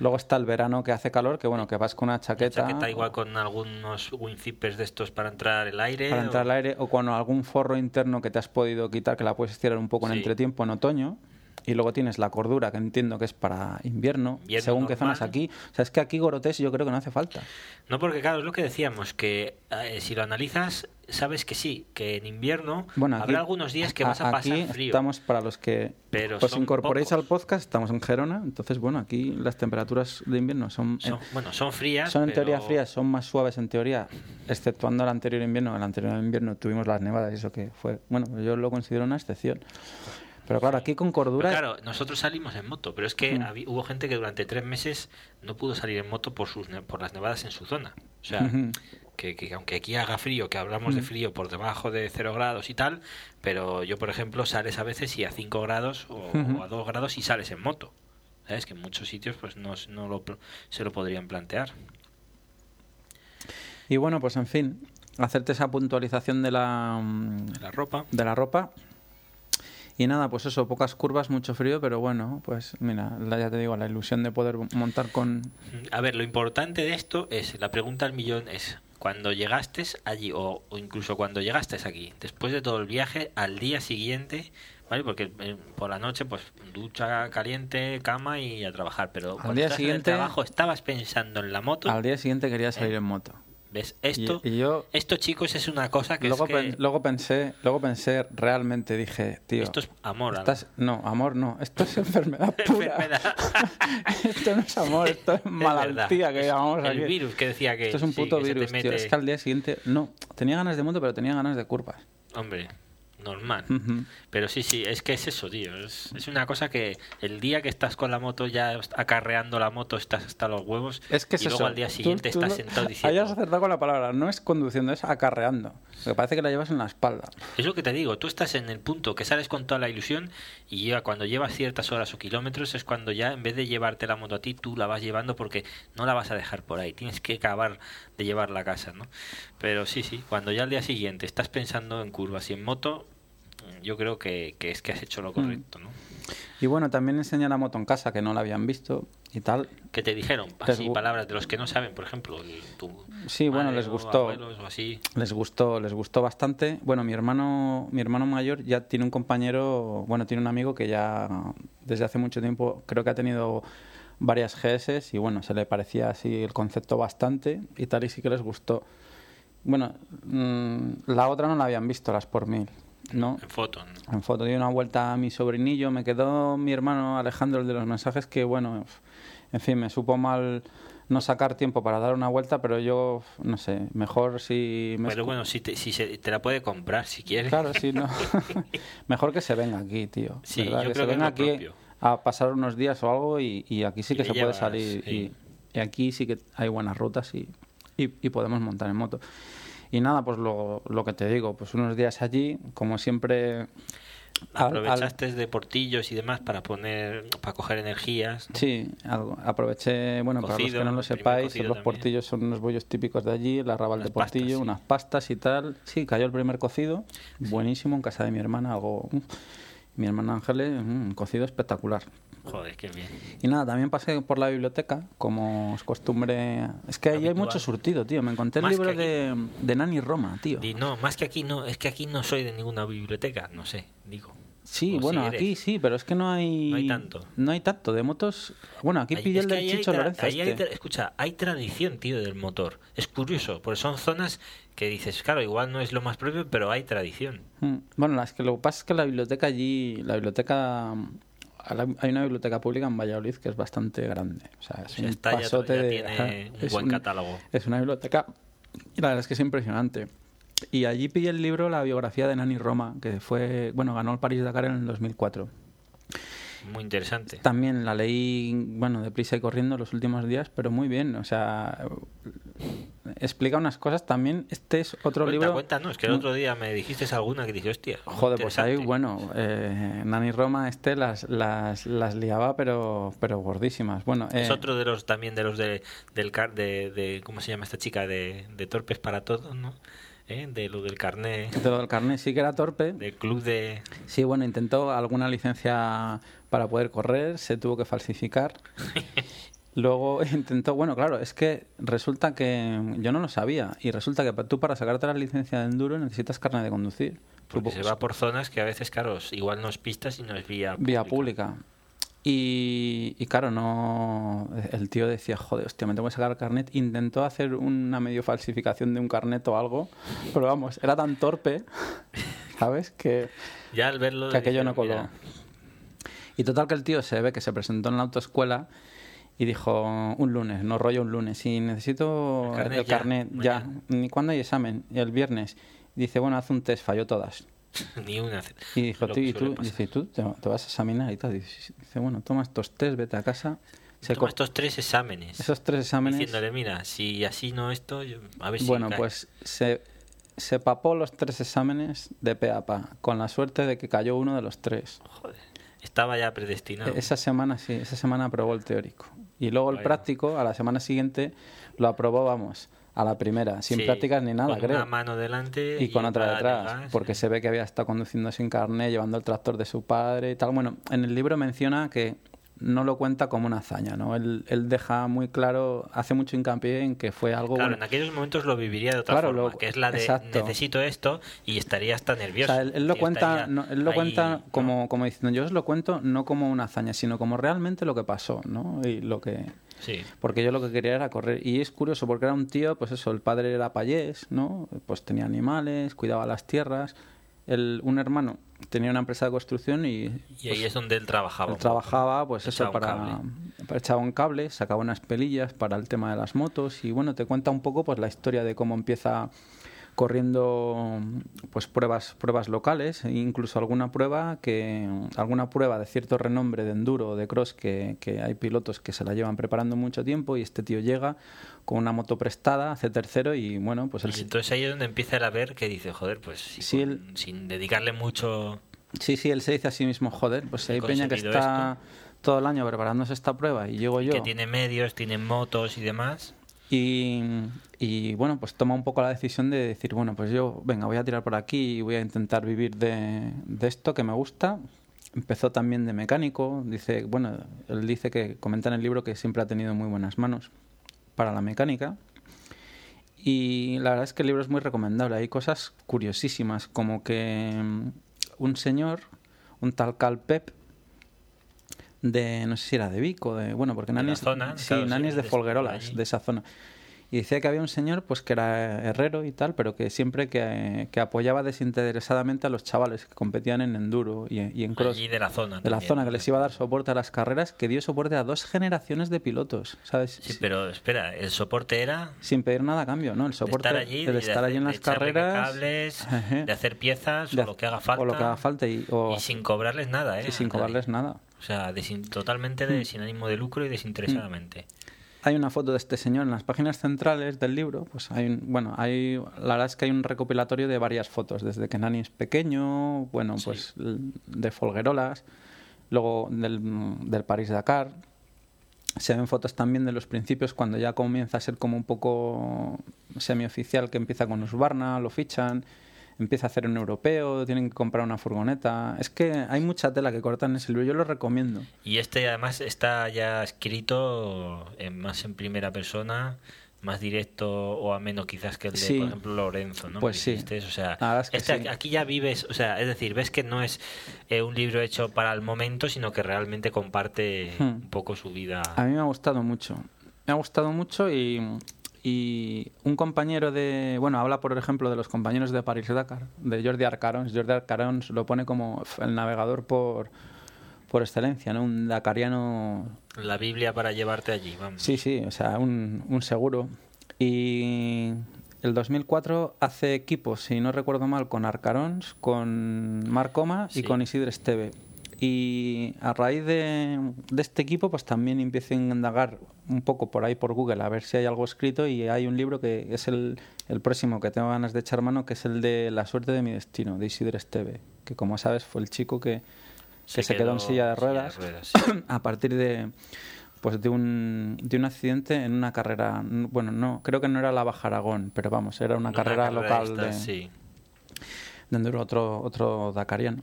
S1: Luego está el verano que hace calor, que bueno, que vas con una
S2: Una
S1: chaqueta,
S2: chaqueta igual con algunos windzippers de estos para entrar el aire.
S1: para entrar
S2: o-
S1: al aire o con algún forro interno que te has podido quitar, que la puedes estirar un poco en
S2: Sí.
S1: entretiempo en otoño. Y luego tienes la cordura, que entiendo que es para invierno,
S2: Invierno
S1: según qué zonas aquí. O sea, es que aquí Gorotés yo creo que no hace falta.
S2: No, porque claro, es lo que decíamos, que eh, si lo analizas, sabes que sí, que en invierno
S1: Bueno, aquí-
S2: habrá algunos días que vas a, pasar
S1: aquí
S2: frío.
S1: estamos para los que
S2: Pero
S1: os incorporéis
S2: pocos.
S1: al podcast, estamos en Gerona, entonces bueno, aquí las temperaturas de invierno son,
S2: Son- bueno, son frías.
S1: son en teoría frías, son más suaves en teoría, exceptuando el anterior invierno. El anterior invierno tuvimos las nevadas y eso que fue, bueno, yo lo considero una excepción. Pero claro, aquí con cordura
S2: Pero claro, nosotros salimos en moto, pero es que
S1: Mm.
S2: hubo gente que durante tres meses no pudo salir en moto por sus ne- por las nevadas en su zona. O sea, que, que aunque aquí haga frío, que hablamos de frío por debajo de 0 grados y tal, pero yo, por ejemplo, sales a veces y a 5 grados o, a 2 grados y sales en moto. ¿Sabes? Que en muchos sitios pues no, no lo, se lo podrían plantear.
S1: Y bueno, pues en fin, hacerte esa puntualización de la,
S2: La ropa.
S1: de la ropa. Y nada, pues eso, pocas curvas, mucho frío, pero bueno, pues mira, ya te digo, la ilusión de poder montar con...
S2: A ver, lo importante de esto es, la pregunta al millón es, cuando llegaste allí, o, o incluso cuando llegaste aquí, después de todo el viaje, al día siguiente, ¿vale? Porque eh, por la noche, pues ducha caliente, cama y a trabajar, pero cuando
S1: día siguiente-
S2: trabajo, ¿estabas pensando en la moto?
S1: Al día siguiente quería salir
S2: Eh,
S1: en moto.
S2: ¿Ves? Esto,
S1: Y, y yo
S2: esto chicos, es una cosa que
S1: luego,
S2: es que...
S1: pen- luego pensé, luego pensé realmente, dije, tío,
S2: Esto es amor.
S1: estás- no, amor no, esto es (laughs) enfermedad pura.
S2: Enfermedad. (laughs)
S1: esto no es amor, esto es (laughs)
S2: Es
S1: malaltía
S2: verdad.
S1: que llamamos
S2: El
S1: aquí.
S2: virus que decía que...
S1: Esto es un puto virus, tío. Es que al día siguiente, no, tenía ganas de moto, pero tenía ganas de curvas.
S2: Hombre, normal. Pero sí, sí, es que es eso, tío. Es, es una cosa que el día que estás con la moto, ya acarreando la moto, estás hasta los huevos.
S1: Es que es
S2: y luego
S1: eso.
S2: al día siguiente
S1: tú
S2: estás sentado (laughs) diciendo.
S1: acertado con la palabra. No es conduciendo, es acarreando. Me parece que la llevas en la espalda.
S2: Es lo que te digo, tú estás en el punto que sales con toda la ilusión y ya cuando llevas ciertas horas o kilómetros es cuando ya en vez de llevarte la moto a ti, tú la vas llevando porque no la vas a dejar por ahí. Tienes que acabar de llevarla a casa, ¿no? Pero sí, sí, cuando ya al día siguiente estás pensando en curvas y en moto, yo creo que, que es que has hecho
S1: Mm.
S2: lo correcto, ¿no?
S1: Y bueno, también enseñé la moto en casa, que no la habían visto y tal.
S2: ¿Qué te dijeron? Así, palabras de los que no saben, por ejemplo. tu
S1: Sí, bueno, les gustó.
S2: abuelos o así.
S1: Les gustó, les gustó bastante. Bueno, mi hermano, mi hermano mayor ya tiene un compañero, bueno, tiene un amigo que ya desde hace mucho tiempo creo que ha tenido varias GS y bueno, se le parecía así el concepto bastante y tal y sí que les gustó. Bueno, mm, la otra no la habían visto, las por mil, ¿no?
S2: En foto. ¿no?
S1: En foto di una vuelta a mi sobrinillo, me quedó mi hermano Alejandro, el de los mensajes, que bueno, en fin, me supo mal no sacar tiempo para dar una vuelta, pero yo, no sé, mejor si... me
S2: Pero bueno, si, te, si se, te la puede comprar si quieres.
S1: Claro, sí, no. (laughs) (laughs) mejor que se venga aquí, tío.
S2: Sí, yo
S1: que
S2: creo
S1: se
S2: que es
S1: venga aquí
S2: propio.
S1: a pasar unos días o algo y, y aquí sí que se
S2: llevas,
S1: puede salir.
S2: sí.
S1: Y, y aquí sí que hay buenas rutas y, y, y podemos montar en moto. Y nada, pues lo, lo que te digo, pues unos días allí, como siempre... al-
S2: Aprovechaste de portillos y demás para poner, para coger energías. ¿no?
S1: Sí, algo. aproveché, bueno, para los
S2: Cocido,
S1: que no lo sepáis,
S2: cocido
S1: los
S2: también.
S1: portillos son unos bollos típicos de allí, el arrabal
S2: Unas
S1: de portillo,
S2: pastas, sí.
S1: unas pastas y tal. Sí, cayó el primer cocido, buenísimo, en casa de mi hermana, algo... mm, Mi hermana Ángeles, mm, un cocido espectacular.
S2: Joder, qué bien.
S1: Y nada, también pasé por la biblioteca, como es costumbre... Es que ahí hay mucho surtido, tío. Me encontré el
S2: Más
S1: libro de, de Nani Roma, tío.
S2: Y no, más que aquí no, es que aquí no soy de ninguna biblioteca, no sé, digo.
S1: Sí,
S2: o
S1: bueno,
S2: si
S1: aquí sí, pero es que no hay...
S2: No hay tanto.
S1: No hay tanto. De motos... Bueno, aquí pillé el del Chicho Lorenzo
S2: ahí
S1: este.
S2: escucha, hay tradición, tío, del motor. Es curioso, porque son zonas que dices, claro, igual no es lo más propio, pero hay tradición.
S1: Mm, Bueno, es que lo que pasa es que la biblioteca allí, la biblioteca, hay una biblioteca pública en Valladolid que es bastante grande. O sea, es un
S2: está
S1: pasote
S2: ya
S1: de.
S2: tiene
S1: ajá,
S2: un
S1: es
S2: buen catálogo.
S1: Es una biblioteca y la verdad es que es impresionante. Y allí pillé el libro, la biografía de Nani Roma, que fue, bueno, ganó el París Dakar en el 2004.
S2: Muy interesante.
S1: También la leí, bueno, deprisa y corriendo los últimos días, pero muy bien. O sea, explica unas cosas también. Este es otro
S2: Cuenta,
S1: libro.
S2: cuenta, no, es que el otro día me dijiste alguna que dije, hostia.
S1: Joder, pues ahí, bueno, eh, Nani Roma este las, las, las liaba, pero, pero gordísimas. Bueno,
S2: Es
S1: eh,
S2: otro de los también de los de del car de, de ¿cómo se llama esta chica? De, de Torpes para Todos, ¿no? ¿Eh? De lo del carnet,
S1: de lo del carnet sí que era torpe.
S2: del club de...
S1: Sí, bueno, intentó alguna licencia para poder correr, se tuvo que falsificar. (laughs) Luego intentó, bueno, claro, es que resulta que yo no lo sabía y resulta que tú para sacarte la licencia de enduro necesitas carnet de conducir.
S2: Porque
S1: Supongo-
S2: se va por zonas que a veces, claro, igual no es pista, sino es vía
S1: vía pública. Y, y claro, no. El tío decía, joder, hostia, me tengo que sacar el carnet. Intentó hacer una medio falsificación de un carnet o algo, pero vamos, era tan torpe, ¿sabes? Que,
S2: Ya al verlo...
S1: que aquello no coló.
S2: mira,
S1: Y total que el tío se ve que se presentó en la autoescuela y dijo un lunes, no rollo un lunes, y necesito
S2: El carnet
S1: el
S2: ya,
S1: carnet ya. ¿Ni cuándo hay examen? Y el viernes. Dice, bueno, haz un test, falló todas. (laughs)
S2: Ni una.
S1: Y dijo, tú, y tú, dice, ¿y tú te, te vas a examinar y tal. Dice, bueno, toma estos test, vete a casa. Se
S2: Toma estos tres exámenes.
S1: esos tres exámenes.
S2: Diciéndole, mira, si así no esto, yo- a ver si
S1: bueno,
S2: cae".
S1: pues se, se papó los tres exámenes de pe a pa, con la suerte de que cayó uno de los tres.
S2: Joder, estaba ya predestinado.
S1: E- Esa semana sí, esa semana aprobó el teórico. Y luego el práctico, a la semana siguiente, lo aprobó, vamos, a la primera, sin
S2: Sí,
S1: prácticas ni nada,
S2: con
S1: creo.
S2: una mano delante
S1: y con otra detrás,
S2: detrás,
S1: porque se ve que había estado conduciendo sin carnet, llevando el tractor de su padre y tal. Bueno, en el libro menciona que no lo cuenta como una hazaña, ¿no? Él, él deja muy claro, hace mucho hincapié en que fue algo
S2: Claro,
S1: bueno.
S2: en aquellos momentos lo viviría de otra
S1: Claro,
S2: forma,
S1: lo-
S2: que es la de
S1: exacto.
S2: necesito esto y estaría hasta
S1: O
S2: nervioso.
S1: sea, él, él lo cuenta, no, él lo
S2: ahí,
S1: cuenta
S2: ¿no?
S1: como, como diciendo, yo os lo cuento no como una hazaña, sino como realmente lo que pasó, ¿no? Y lo que...
S2: Sí.
S1: Porque yo lo que quería era correr. Y es curioso porque era un tío, pues eso, el padre era payés, ¿no? Pues tenía animales, cuidaba las tierras. El, un hermano tenía una empresa de construcción y,
S2: Y ahí es donde él trabajaba.
S1: él trabajaba, pues eso,
S2: Echaba
S1: para, para- echaba un cable, sacaba unas pelillas para el tema de las motos y bueno, te cuenta un poco pues la historia de cómo empieza corriendo pues pruebas pruebas locales e incluso alguna prueba que alguna prueba de cierto renombre de enduro o de cross que, que hay pilotos que se la llevan preparando mucho tiempo y este tío llega con una moto prestada hace tercero y bueno pues él
S2: Y entonces ahí es donde empieza él a ver que dice, joder, pues si
S1: Sí,
S2: con-
S1: él-
S2: sin dedicarle mucho...
S1: sí sí él se dice a sí mismo joder pues hay peña que está todo el año preparándose esta prueba y llego yo
S2: que tiene medios, tiene motos y demás.
S1: Y, bueno, pues toma un poco la decisión de decir, bueno, pues yo, venga, voy a tirar por aquí y voy a intentar vivir de, de esto que me gusta. Empezó también de mecánico, dice, bueno, él dice que comenta en el libro que siempre ha tenido muy buenas manos para la mecánica. Y la verdad es que el libro es muy recomendable. Hay cosas curiosísimas, como que mm, un señor, un tal Cal Pep, de, no sé si era de Vic o de, bueno, porque
S2: De
S1: Nani es,
S2: zona,
S1: sí,
S2: claro,
S1: Nani
S2: sí,
S1: es de
S2: de-
S1: Folguerolas, de esa zona. Y decía que había un señor pues que era herrero y tal, pero que siempre que, que apoyaba desinteresadamente a los chavales que competían en enduro y, y en cross
S2: Allí de la zona.
S1: de la zona, que les iba a dar soporte a las carreras, que dio soporte a dos generaciones de pilotos, ¿sabes?
S2: Sí, pero espera, el soporte era
S1: Sin pedir nada a cambio, ¿no? El
S2: de
S1: soporte
S2: estar allí,
S1: de
S2: de,
S1: estar allí en
S2: de
S1: las carreras,
S2: cables, (laughs) de hacer piezas
S1: de
S2: o lo que haga falta.
S1: o lo que haga falta y, o-
S2: y sin cobrarles nada, ¿eh?
S1: y sin cobrarles nada.
S2: O sea, desin- totalmente
S1: Mm.
S2: de, sin ánimo de lucro y desinteresadamente.
S1: Hay una foto de este señor en las páginas centrales del libro. Pues hay, un- bueno, hay, la verdad es que hay un recopilatorio de varias fotos, desde que Nani es pequeño, bueno,
S2: Sí.
S1: pues de Folguerolas, luego del, del París Dakar. Se ven fotos también de los principios cuando ya comienza a ser como un poco semioficial, que empieza con Husqvarna, lo fichan, empieza a hacer un europeo, tienen que comprar una furgoneta. Es que hay mucha tela que cortar en ese libro, yo lo recomiendo.
S2: Y este además está ya escrito en, más en primera persona, más directo o ameno quizás que el de,
S1: Sí.
S2: por ejemplo, Lorenzo, ¿no?
S1: Pues sí.
S2: O sea,
S1: es que
S2: este-
S1: sí.
S2: aquí ya vives, o sea, es decir, ves que no es eh, un libro hecho para el momento, sino que realmente comparte
S1: Hmm.
S2: un poco su vida.
S1: A mí me ha gustado mucho. Me ha gustado mucho y, y un compañero de... Bueno, habla por ejemplo de los compañeros de París-Dakar, de Jordi Arcarons. Jordi Arcarons lo pone como el navegador por, por excelencia, ¿no? Un dakariano...
S2: La Biblia para llevarte allí, vamos.
S1: Sí, sí, o sea, un, un seguro. Y el 2004 hace equipo, si no recuerdo mal, con Arcarons, con Marcoma y
S2: Sí.
S1: con Isidre Esteve. Y a raíz de, de este equipo, pues también empiezo a indagar un poco por ahí por Google a ver si hay algo escrito. Y hay un libro que es el, el próximo que tengo ganas de echar mano, que es el de La suerte de mi destino, de Isidre Esteve. Que como sabes, fue el chico que, que se, quedó, en silla de ruedas (clears throat)
S2: sí.
S1: a partir de pues de un, de un accidente en una carrera bueno no creo que no era la Baja Aragón pero vamos era una, carrera, local de,
S2: estas, sí.
S1: de enduro, otro otro dakariano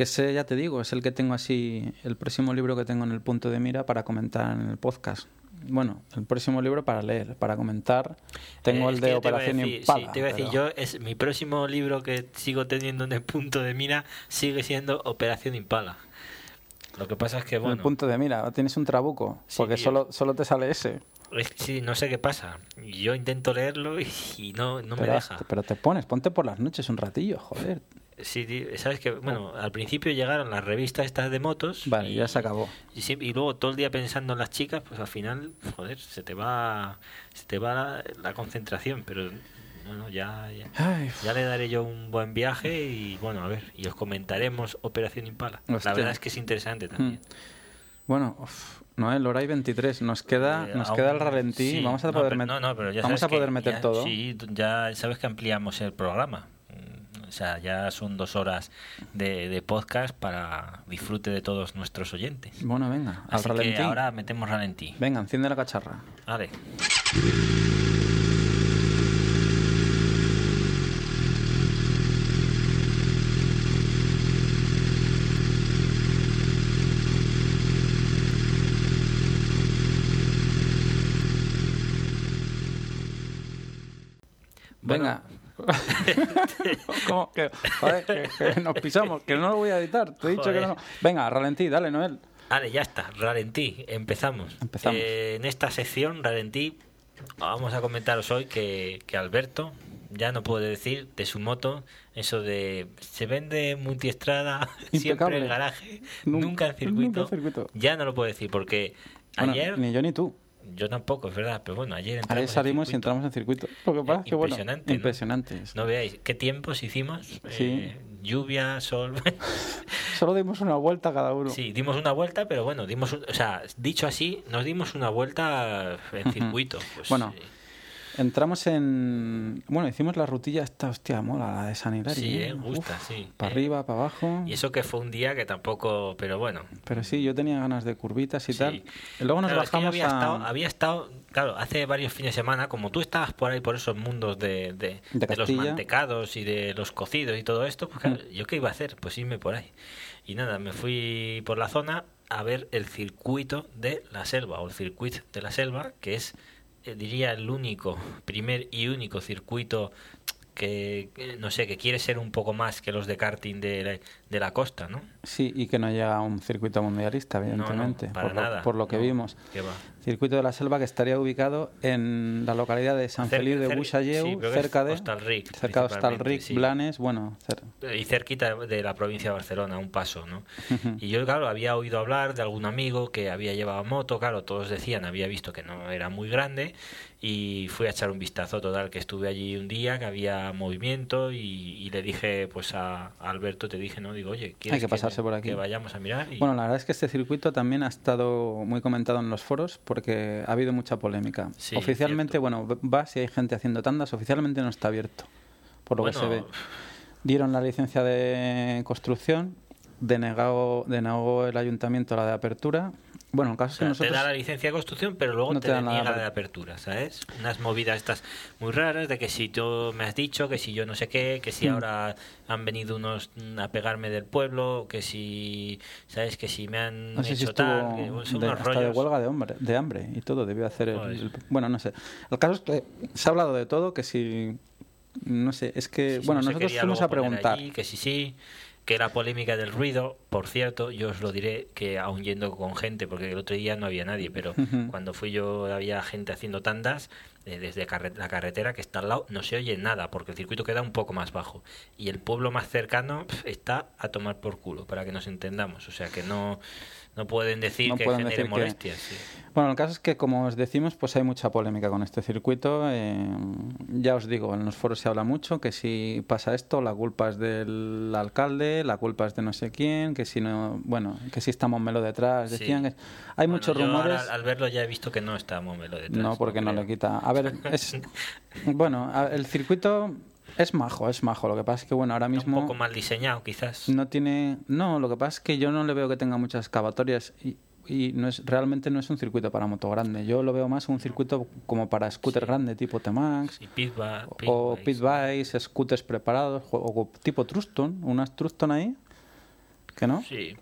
S1: que ese ya te digo es el que tengo así el próximo libro que tengo en el punto de mira para comentar en el podcast bueno, el próximo libro para leer, para comentar. Tengo
S2: Eh,
S1: el de
S2: te
S1: Operación
S2: decir-
S1: Impala.
S2: Sí, te iba a decir,
S1: pero-
S2: yo, es mi próximo libro que sigo teniendo en el punto de mira sigue siendo Operación Impala. Lo que pasa es que,
S1: en
S2: bueno,
S1: el punto de mira, tienes un trabuco,
S2: Sí,
S1: porque
S2: tío.
S1: solo, solo te sale ese.
S2: sí, no sé qué pasa. Yo intento leerlo y, no, no me deja.
S1: pero te pones, ponte por las noches un ratillo, joder.
S2: Sí, sabes que, bueno, al principio llegaron las revistas estas de motos.
S1: Vale,
S2: y,
S1: ya se acabó.
S2: Y, luego todo el día pensando en las chicas, pues al final, joder, se te va, se te va la, la concentración, pero bueno, ya, ya, ya le daré yo un buen viaje y bueno, a ver, y os comentaremos Operación Impala.
S1: Hostia.
S2: La verdad es que es interesante también.
S1: Mm. Bueno, uf, Noel, hora y 23. Nos queda,
S2: Eh,
S1: nos
S2: aún-
S1: queda el ralentí.
S2: sí,
S1: Vamos a
S2: no,
S1: poder
S2: pero-
S1: met-
S2: no, no, pero ya
S1: Vamos
S2: sabes
S1: a poder
S2: que
S1: meter
S2: ya-
S1: todo.
S2: Sí, ya sabes que ampliamos el programa. O sea, ya son dos horas de, de podcast para disfrute de todos nuestros oyentes.
S1: Bueno, venga, al
S2: Así
S1: ralentí.
S2: que ahora metemos ralentí.
S1: Venga, enciende la cacharra.
S2: Vale.
S1: Venga. (laughs) ¿Cómo? Que, joder, que- que nos pisamos, que no lo voy a editar. Te he dicho que no. Venga, ralentí, dale, Noel.
S2: Vale, ya está. Ralentí. Empezamos.
S1: Empezamos.
S2: Eh, en esta sección, Ralentí, vamos a comentaros hoy que, que Alberto ya no puede decir de su moto eso de se vende multiestrada (laughs) siempre en garaje,
S1: Nun-
S2: nunca en circuito.
S1: nunca circuito.
S2: Ya no lo puedo decir porque
S1: Bueno,
S2: ayer,
S1: ni yo ni tú.
S2: Yo tampoco, es verdad, pero bueno, ayer entramos
S1: Ayer
S2: en
S1: salimos y
S2: circuito.
S1: entramos en circuito. Lo que pasa es que, bueno,
S2: Impresionante, ¿no?
S1: impresionante.
S2: No veáis qué tiempos hicimos.
S1: Sí.
S2: eh, lluvia, sol. (laughs)
S1: Solo dimos una vuelta cada uno.
S2: Sí, dimos una vuelta, pero bueno, dimos, o sea, dicho así, nos dimos una vuelta en circuito. Pues,
S1: Bueno,
S2: eh,
S1: Entramos en. Bueno, hicimos la rutilla esta, hostia, mola, la de San Hilario.
S2: Sí, eh, gusta, sí.
S1: Para
S2: Eh,
S1: arriba, para abajo.
S2: y eso que fue un día que tampoco, pero bueno.
S1: Pero sí, yo tenía ganas de curvitas y
S2: Sí.
S1: tal. Y luego nos
S2: Claro, es que yo
S1: bajamos
S2: había,
S1: a.
S2: estado, había estado, claro, hace varios fines de semana, como tú estabas por ahí por esos mundos de, de,
S1: De
S2: de los mantecados y de los cocidos y todo esto, pues claro, yo qué iba a hacer, pues irme por ahí. Y nada, me fui por la zona a ver el circuito de la selva, o el circuito de la selva, que es, eh, diría, el único, primer y único circuito que, no sé, que quiere ser un poco más que los de karting de la, de la costa, ¿no?
S1: Sí, y que no llega a un circuito mundialista,
S2: No, no,
S1: evidentemente.
S2: para
S1: por, lo,
S2: nada.
S1: por lo que
S2: No,
S1: vimos.
S2: va.
S1: Circuito de la Selva que estaría ubicado en la localidad de San Feliu de Buixalleu,
S2: sí,
S1: cerca de
S2: Hostalric,
S1: cerca de Hostalric,
S2: sí.
S1: Blanes, bueno,
S2: y cerquita de la provincia de Barcelona, un paso, ¿no? Y yo, claro, había oído hablar de algún amigo que había llevado moto, claro, todos decían, había visto que no era muy grande y fui a echar un vistazo total, que estuve allí un día, que había movimiento y, y le dije, pues a, a Alberto, te dije, ¿no? Digo, oye, ¿quieres
S1: que pasarse por aquí.
S2: que vayamos a mirar? Y-
S1: Bueno, la verdad es que este circuito también ha estado muy comentado en los foros porque ha habido mucha polémica.
S2: Sí,
S1: Oficialmente, bueno, va si hay gente haciendo tandas, oficialmente no está abierto, por lo que se ve. Dieron la licencia de construcción, denegó, denegó el ayuntamiento la de apertura. Bueno, el caso
S2: O
S1: es que
S2: sea,
S1: nosotros...
S2: te da la licencia de construcción, pero luego
S1: No
S2: te,
S1: te dan la de
S2: deniega la de
S1: apertura.
S2: ¿sabes? Unas movidas estas muy raras de que si tú me has dicho, que si yo no sé qué, que si
S1: Hmm.
S2: ahora han venido unos a pegarme del pueblo, que si, ¿sabes? Que si me han
S1: No sé si
S2: hecho
S1: estuvo
S2: tal, que son
S1: de,
S2: unos
S1: hasta de
S2: rollos.
S1: huelga de, hombre, de hambre y todo, debió hacer el, Bueno, no sé. El caso es que se ha hablado de todo, que si... No sé, es que...
S2: Sí,
S1: bueno, nosotros fuimos a preguntar.
S2: allí, que sí, sí, que la polémica del ruido, por cierto, yo os lo diré que aún yendo con gente, porque el otro día no había nadie, pero cuando fui yo había gente haciendo tandas eh, desde carre- la carretera que está al lado, no se oye nada, porque el circuito queda un poco más bajo. Y el pueblo más cercano está a tomar por culo, para que nos entendamos. O sea que no, no pueden decir
S1: No
S2: que
S1: pueden
S2: genere
S1: decir que-
S2: molestias. sí.
S1: Bueno, el caso es que, como os decimos, pues hay mucha polémica con este circuito. eh, ya os digo, en los foros se habla mucho que si pasa esto, la culpa es del alcalde, la culpa es de no sé quién, que si no, bueno, que si está Momelo detrás.
S2: Sí.
S1: Decían que hay
S2: Bueno,
S1: muchos
S2: yo
S1: rumores.
S2: al verlo ya he visto que no está Momelo detrás.
S1: No, porque no
S2: creo.
S1: le quita. A ver, es. (laughs) Bueno, el circuito es majo, es majo. Lo que pasa es que, bueno, ahora mismo.
S2: un poco mal diseñado, quizás.
S1: No tiene. No, lo que pasa es que yo no le veo que tenga muchas excavatorias y, y no es realmente no es un circuito para moto grande. Yo lo veo más un circuito como para scooter grande, tipo T-Max.
S2: Sí, pit
S1: o pit bikes, scooters preparados, o, tipo Truston, unas Truston ahí, que no.
S2: Sí.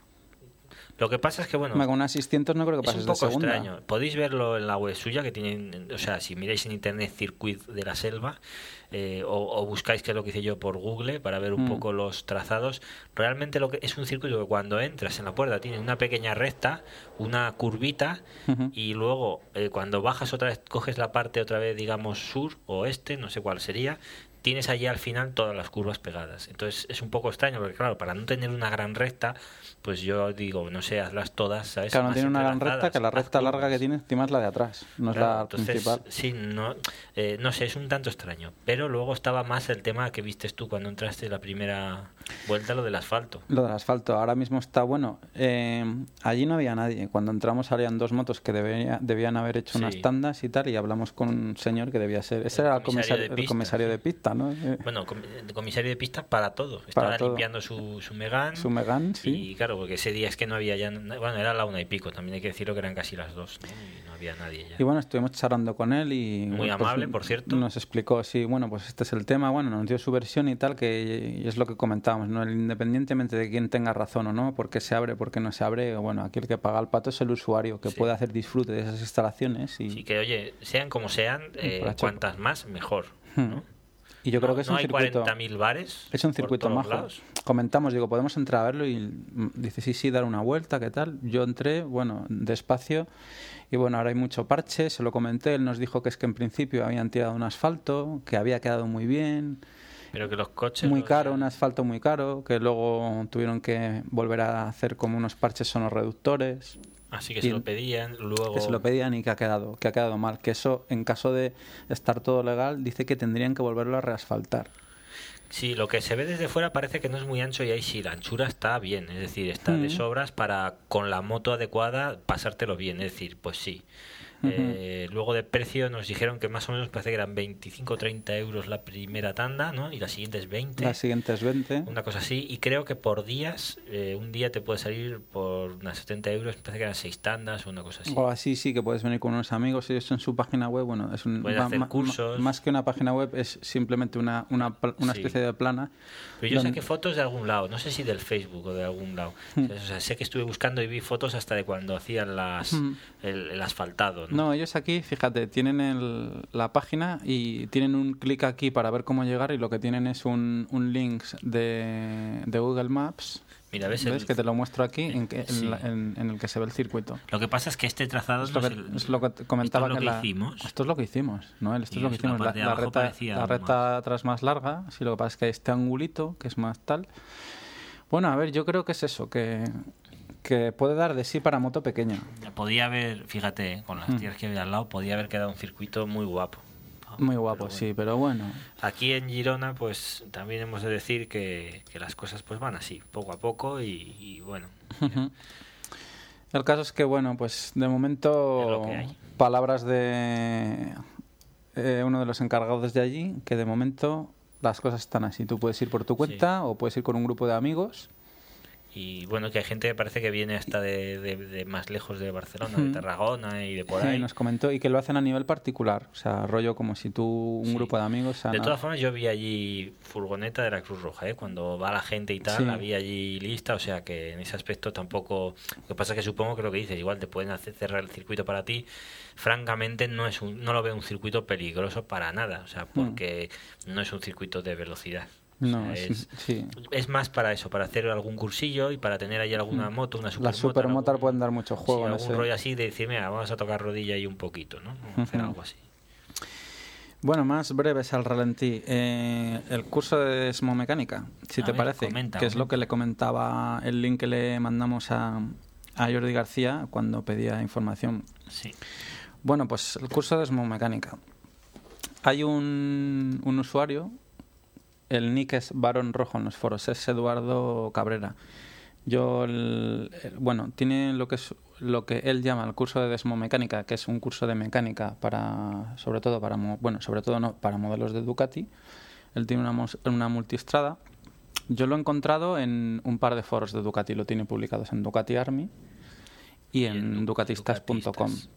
S2: Lo que pasa es que, bueno,
S1: Con una 600 no creo que
S2: es
S1: pases
S2: un
S1: de
S2: poco
S1: segunda.
S2: extraño. Podéis verlo en la web suya, que tienen, o sea, si miráis en internet Circuit de la Selva, eh, o, o buscáis, que es lo que hice yo por Google, para ver un
S1: Mm.
S2: poco los trazados, realmente lo que es un circuito que cuando entras en la puerta tiene una pequeña recta, una curvita, y luego eh, cuando bajas otra vez, coges la parte otra vez, digamos, sur o este, no sé cuál sería, tienes allí al final todas las curvas pegadas. Entonces es un poco extraño, porque claro, para no tener una gran recta, pues yo digo, no sé, hazlas todas, ¿sabes?
S1: Claro, no
S2: Más
S1: tiene una gran recta, que la recta larga que tiene encima es la de atrás, no es
S2: Claro,
S1: la
S2: entonces,
S1: principal.
S2: Sí, no, eh, no sé, es un tanto extraño. Pero luego estaba más el tema que vistes tú cuando entraste la primera vuelta, lo del asfalto.
S1: Lo del asfalto, ahora mismo está bueno. Eh, allí no había nadie. Cuando entramos salían dos motos que debería- debían haber hecho
S2: Sí.
S1: unas tandas y tal, y hablamos con un señor que debía ser. Ese
S2: El
S1: era el
S2: comisario
S1: comisario,
S2: de
S1: el
S2: pista,
S1: comisario
S2: sí.
S1: de pista, ¿no? Eh,
S2: Bueno, comisario de pista para todo. Estaba
S1: todo.
S2: limpiando su, su Megán.
S1: su Megán, sí.
S2: Y claro, porque ese día es que no había ya. Bueno, era la una y pico, también hay que decirlo que eran casi las dos. ¿no? Y no había nadie ya.
S1: Y bueno, estuvimos charlando con él y...
S2: Muy
S1: bueno, pues,
S2: amable, por cierto.
S1: Nos explicó, sí, bueno, pues este es el tema, bueno, nos dio su versión y tal, que y es lo que comentábamos, ¿no? Independientemente de quién tenga razón o no, por qué se abre, por qué no se abre, bueno, aquí el que paga el pato es el usuario, que
S2: Sí.
S1: puede hacer disfrute de esas instalaciones y...
S2: Así que, oye, sean como sean, eh, cuantas más, mejor.
S1: Hmm.
S2: ¿No?
S1: Y yo creo
S2: No-
S1: que es
S2: no
S1: un
S2: hay
S1: circuito...
S2: 40.000 bares.
S1: Es un circuito majo.
S2: lados.
S1: Comentamos, digo, podemos entrar a verlo y mm, dice, sí, sí, dar una vuelta, ¿qué tal? Yo entré, bueno, despacio y bueno, ahora hay mucho parche, se lo comenté, él nos dijo que es que en principio habían tirado un asfalto, que había quedado muy bien,
S2: Pero que los coches.
S1: muy
S2: los-
S1: caro, un asfalto muy caro, que luego tuvieron que volver a hacer como unos parches sonorreductores,
S2: Así que se lo pedían. Luego.
S1: que se lo pedían y que ha quedado, que ha quedado mal, que eso en caso de estar todo legal dice que tendrían que volverlo a reasfaltar.
S2: Sí, lo que se ve desde fuera parece que no es muy ancho y ahí sí, la anchura está bien, es decir, está de
S1: Mm.
S2: sobras para con la moto adecuada pasártelo bien, es decir, pues sí. Eh, luego de precio nos dijeron que más o menos parece que eran 25 o 30 euros la primera tanda, ¿no? Y la siguiente es 20.
S1: La siguiente es 20.
S2: Una cosa así, y creo que por días, eh, un día te puede salir por unas 70 euros, me parece que eran 6 tandas o una cosa así.
S1: O así sí que puedes venir con unos amigos. Ellos en su página web, bueno, es un
S2: hacer cursos.
S1: más que una página web es simplemente una una, una
S2: Sí.
S1: especie de plana.
S2: Pero yo
S1: donde-
S2: saqué fotos de algún lado, no sé si del Facebook o de algún lado.
S1: Hmm.
S2: O sea, sé que estuve buscando y vi fotos hasta de cuando hacían las
S1: Hmm.
S2: el, el asfaltado. ¿No?
S1: No, ellos aquí, fíjate, tienen el- la página y tienen un clic aquí para ver cómo llegar y lo que tienen es un, un link de, de Google Maps.
S2: Mira, ves,
S1: ¿Ves?
S2: el-
S1: Que te lo muestro aquí en, que- en la- en- en el que se ve el circuito.
S2: Lo que pasa es que este trazado
S1: Es lo, que,
S2: es el-
S1: es lo que te comentaba
S2: esto es lo
S1: que la-
S2: hicimos.
S1: Esto es lo que hicimos, Noel. Esto
S2: Y
S1: es lo que hicimos. La,
S2: de
S1: la recta atrás más larga. Sí, lo que pasa es que hay este angulito que es más tal. Bueno, a ver, yo creo que es eso, que, que puede dar de sí para moto pequeña.
S2: Podía haber, fíjate, eh, con las
S1: Hmm.
S2: tierras que había al lado, podía haber quedado un circuito muy guapo.
S1: Muy guapo,
S2: Pero bueno.
S1: sí, pero bueno.
S2: Aquí en Girona, pues también hemos de decir que, que las cosas pues van así, poco a poco y, y bueno.
S1: El caso es que, bueno, pues de momento, palabras de eh, uno de los encargados de allí, que de momento las cosas están así. Tú puedes ir por tu cuenta o puedes ir con un grupo de amigos.
S2: Y bueno, que hay gente que parece que viene hasta de, de- de más lejos de Barcelona, de. Tarragona y de por
S1: Sí,
S2: ahí.
S1: nos comentó y que lo hacen a nivel particular, o sea, rollo como si tú, un
S2: Sí.
S1: grupo de amigos...
S2: De todas formas, yo vi allí furgoneta de la Cruz Roja, ¿eh? cuando va la gente y tal,
S1: Sí.
S2: la vi allí lista, o sea que en ese aspecto tampoco... Lo que pasa es que supongo que lo que dices, igual te pueden hacer cerrar el circuito para ti, francamente no es un, no lo veo un circuito peligroso para nada, o sea, porque no es un circuito de velocidad. O
S1: Mm. No,
S2: sea,
S1: es-
S2: es,
S1: sí.
S2: es más para eso, para hacer algún cursillo y para tener ahí alguna moto, una supermoto.
S1: Las supermotar
S2: algún-
S1: pueden dar mucho juego
S2: sí, algún
S1: ese-
S2: rollo así de decir, mira, vamos a tocar rodilla ahí un poquito, ¿no? Vamos a hacer
S1: Ujú.
S2: algo así.
S1: Bueno, más breves al ralentí. Eh, el curso de desmomecánica, si
S2: A
S1: te
S2: ver,
S1: parece,
S2: comenta,
S1: que es lo que le comentaba el link que le mandamos a, a Jordi García cuando pedía información.
S2: Sí.
S1: Bueno, pues el curso de desmomecánica. Hay un, un usuario, el nick es varón rojo en los foros, es Eduardo Cabrera. Yo, el- el- bueno, tiene lo que es lo que él llama el curso de desmomecánica, que es un curso de mecánica para, sobre todo para, bueno, sobre todo no, para modelos de Ducati. Él tiene una, una multistrada. Yo lo he encontrado en un par de foros de Ducati, lo tiene publicados en Ducati Army y en
S2: Du-
S1: ducatistas.com.
S2: ducatistas.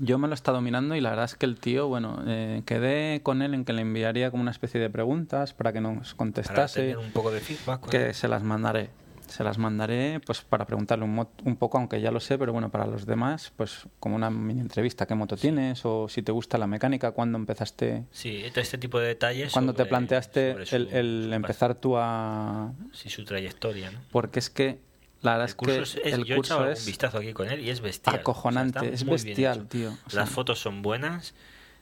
S1: Yo me lo he estado mirando y la verdad es que el tío, bueno, eh, quedé con él en que le enviaría como una especie de preguntas para que nos
S2: Para
S1: contestase,
S2: tener un poco de feedback.
S1: que se las mandaré. Se las mandaré pues para preguntarle un, un poco, aunque ya lo sé, pero bueno, para los demás, pues como una mini entrevista, ¿qué moto tienes? O si te gusta la mecánica, ¿cuándo empezaste?
S2: Sí, todo este tipo de detalles.
S1: ¿Cuándo te planteaste
S2: su-
S1: el, el empezar tú a...?
S2: Sí, su trayectoria, ¿no?
S1: Porque es que la verdad
S2: El
S1: es
S2: curso
S1: que
S2: es,
S1: el
S2: yo he echado
S1: curso es
S2: vistazo aquí con él y es bestial.
S1: acojonante,
S2: O sea, está
S1: es bestial, tío. O sea,
S2: Las fotos son buenas,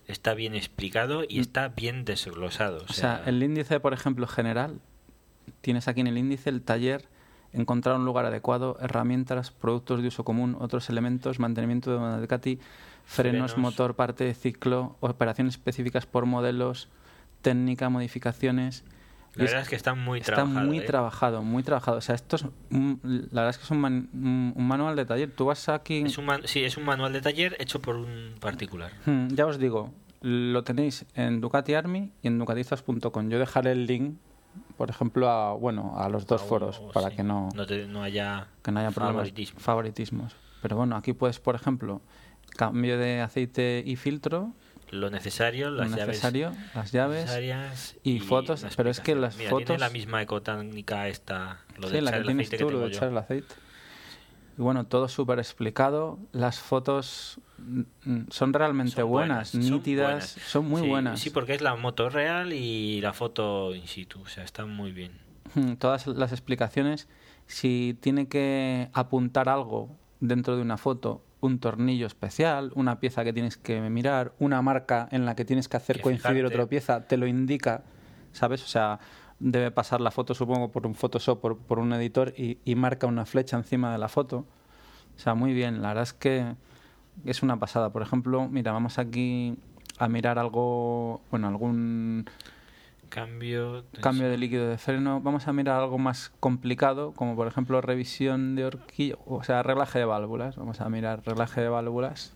S2: está bien explicado y está bien desglosado.
S1: O sea, el índice, por ejemplo, general, tienes aquí en el índice el taller, encontrar un lugar adecuado, herramientas, productos de uso común, otros elementos, mantenimiento de una Ducati, frenos,
S2: Frenos.
S1: motor, parte de ciclo, operaciones específicas por modelos, técnica, modificaciones.
S2: La
S1: es-
S2: verdad es que está muy
S1: está
S2: trabajado.
S1: muy
S2: ¿eh?
S1: trabajado, muy trabajado. O sea, esto es, un- la verdad es que es un, man- un- manual de taller. Tú vas aquí...
S2: Es un man- sí, es un manual de taller hecho por un particular.
S1: Hmm, Ya os digo, lo tenéis en Ducati Army y en ducatistas.com. Yo dejaré el link, por ejemplo, a, bueno, a los dos
S2: Ah,
S1: foros
S2: o-
S1: para
S2: sí,
S1: que no,
S2: no, te- no haya
S1: que no haya problemas,
S2: favoritismo.
S1: favoritismos. Pero bueno, aquí puedes, por ejemplo, cambio de aceite y filtro,
S2: lo necesario,
S1: lo
S2: las
S1: llaves. y fotos, pero es que las
S2: Mira,
S1: fotos-
S2: Tiene la misma ecotécnica esta, lo de
S1: sí, la
S2: echar
S1: que
S2: el
S1: tienes
S2: aceite
S1: tú,
S2: que
S1: lo de
S2: yo.
S1: echar el aceite. Y bueno, todo súper explicado. Las fotos son realmente
S2: Son
S1: buenas, nítidas,
S2: buenas.
S1: son muy
S2: Sí,
S1: buenas.
S2: Sí, porque es la moto real y la foto in situ, o sea, están muy bien.
S1: Mm, todas las explicaciones. Si tiene que apuntar algo dentro de una foto, un tornillo especial, una pieza que tienes que mirar, una marca en la que tienes que hacer
S2: Que
S1: coincidir
S2: fijarte.
S1: otra pieza, te lo indica, ¿sabes? O sea, debe pasar la foto, supongo, por un Photoshop, por, por un editor y, y marca una flecha encima de la foto. O sea, muy bien. La verdad es que es una pasada. Por ejemplo, mira, vamos aquí a mirar algo, bueno, algún
S2: Cambio.
S1: cambio de líquido de freno. Vamos a mirar algo más complicado, como por ejemplo revisión de horquilla, o sea, reglaje de válvulas. Vamos a mirar reglaje de válvulas.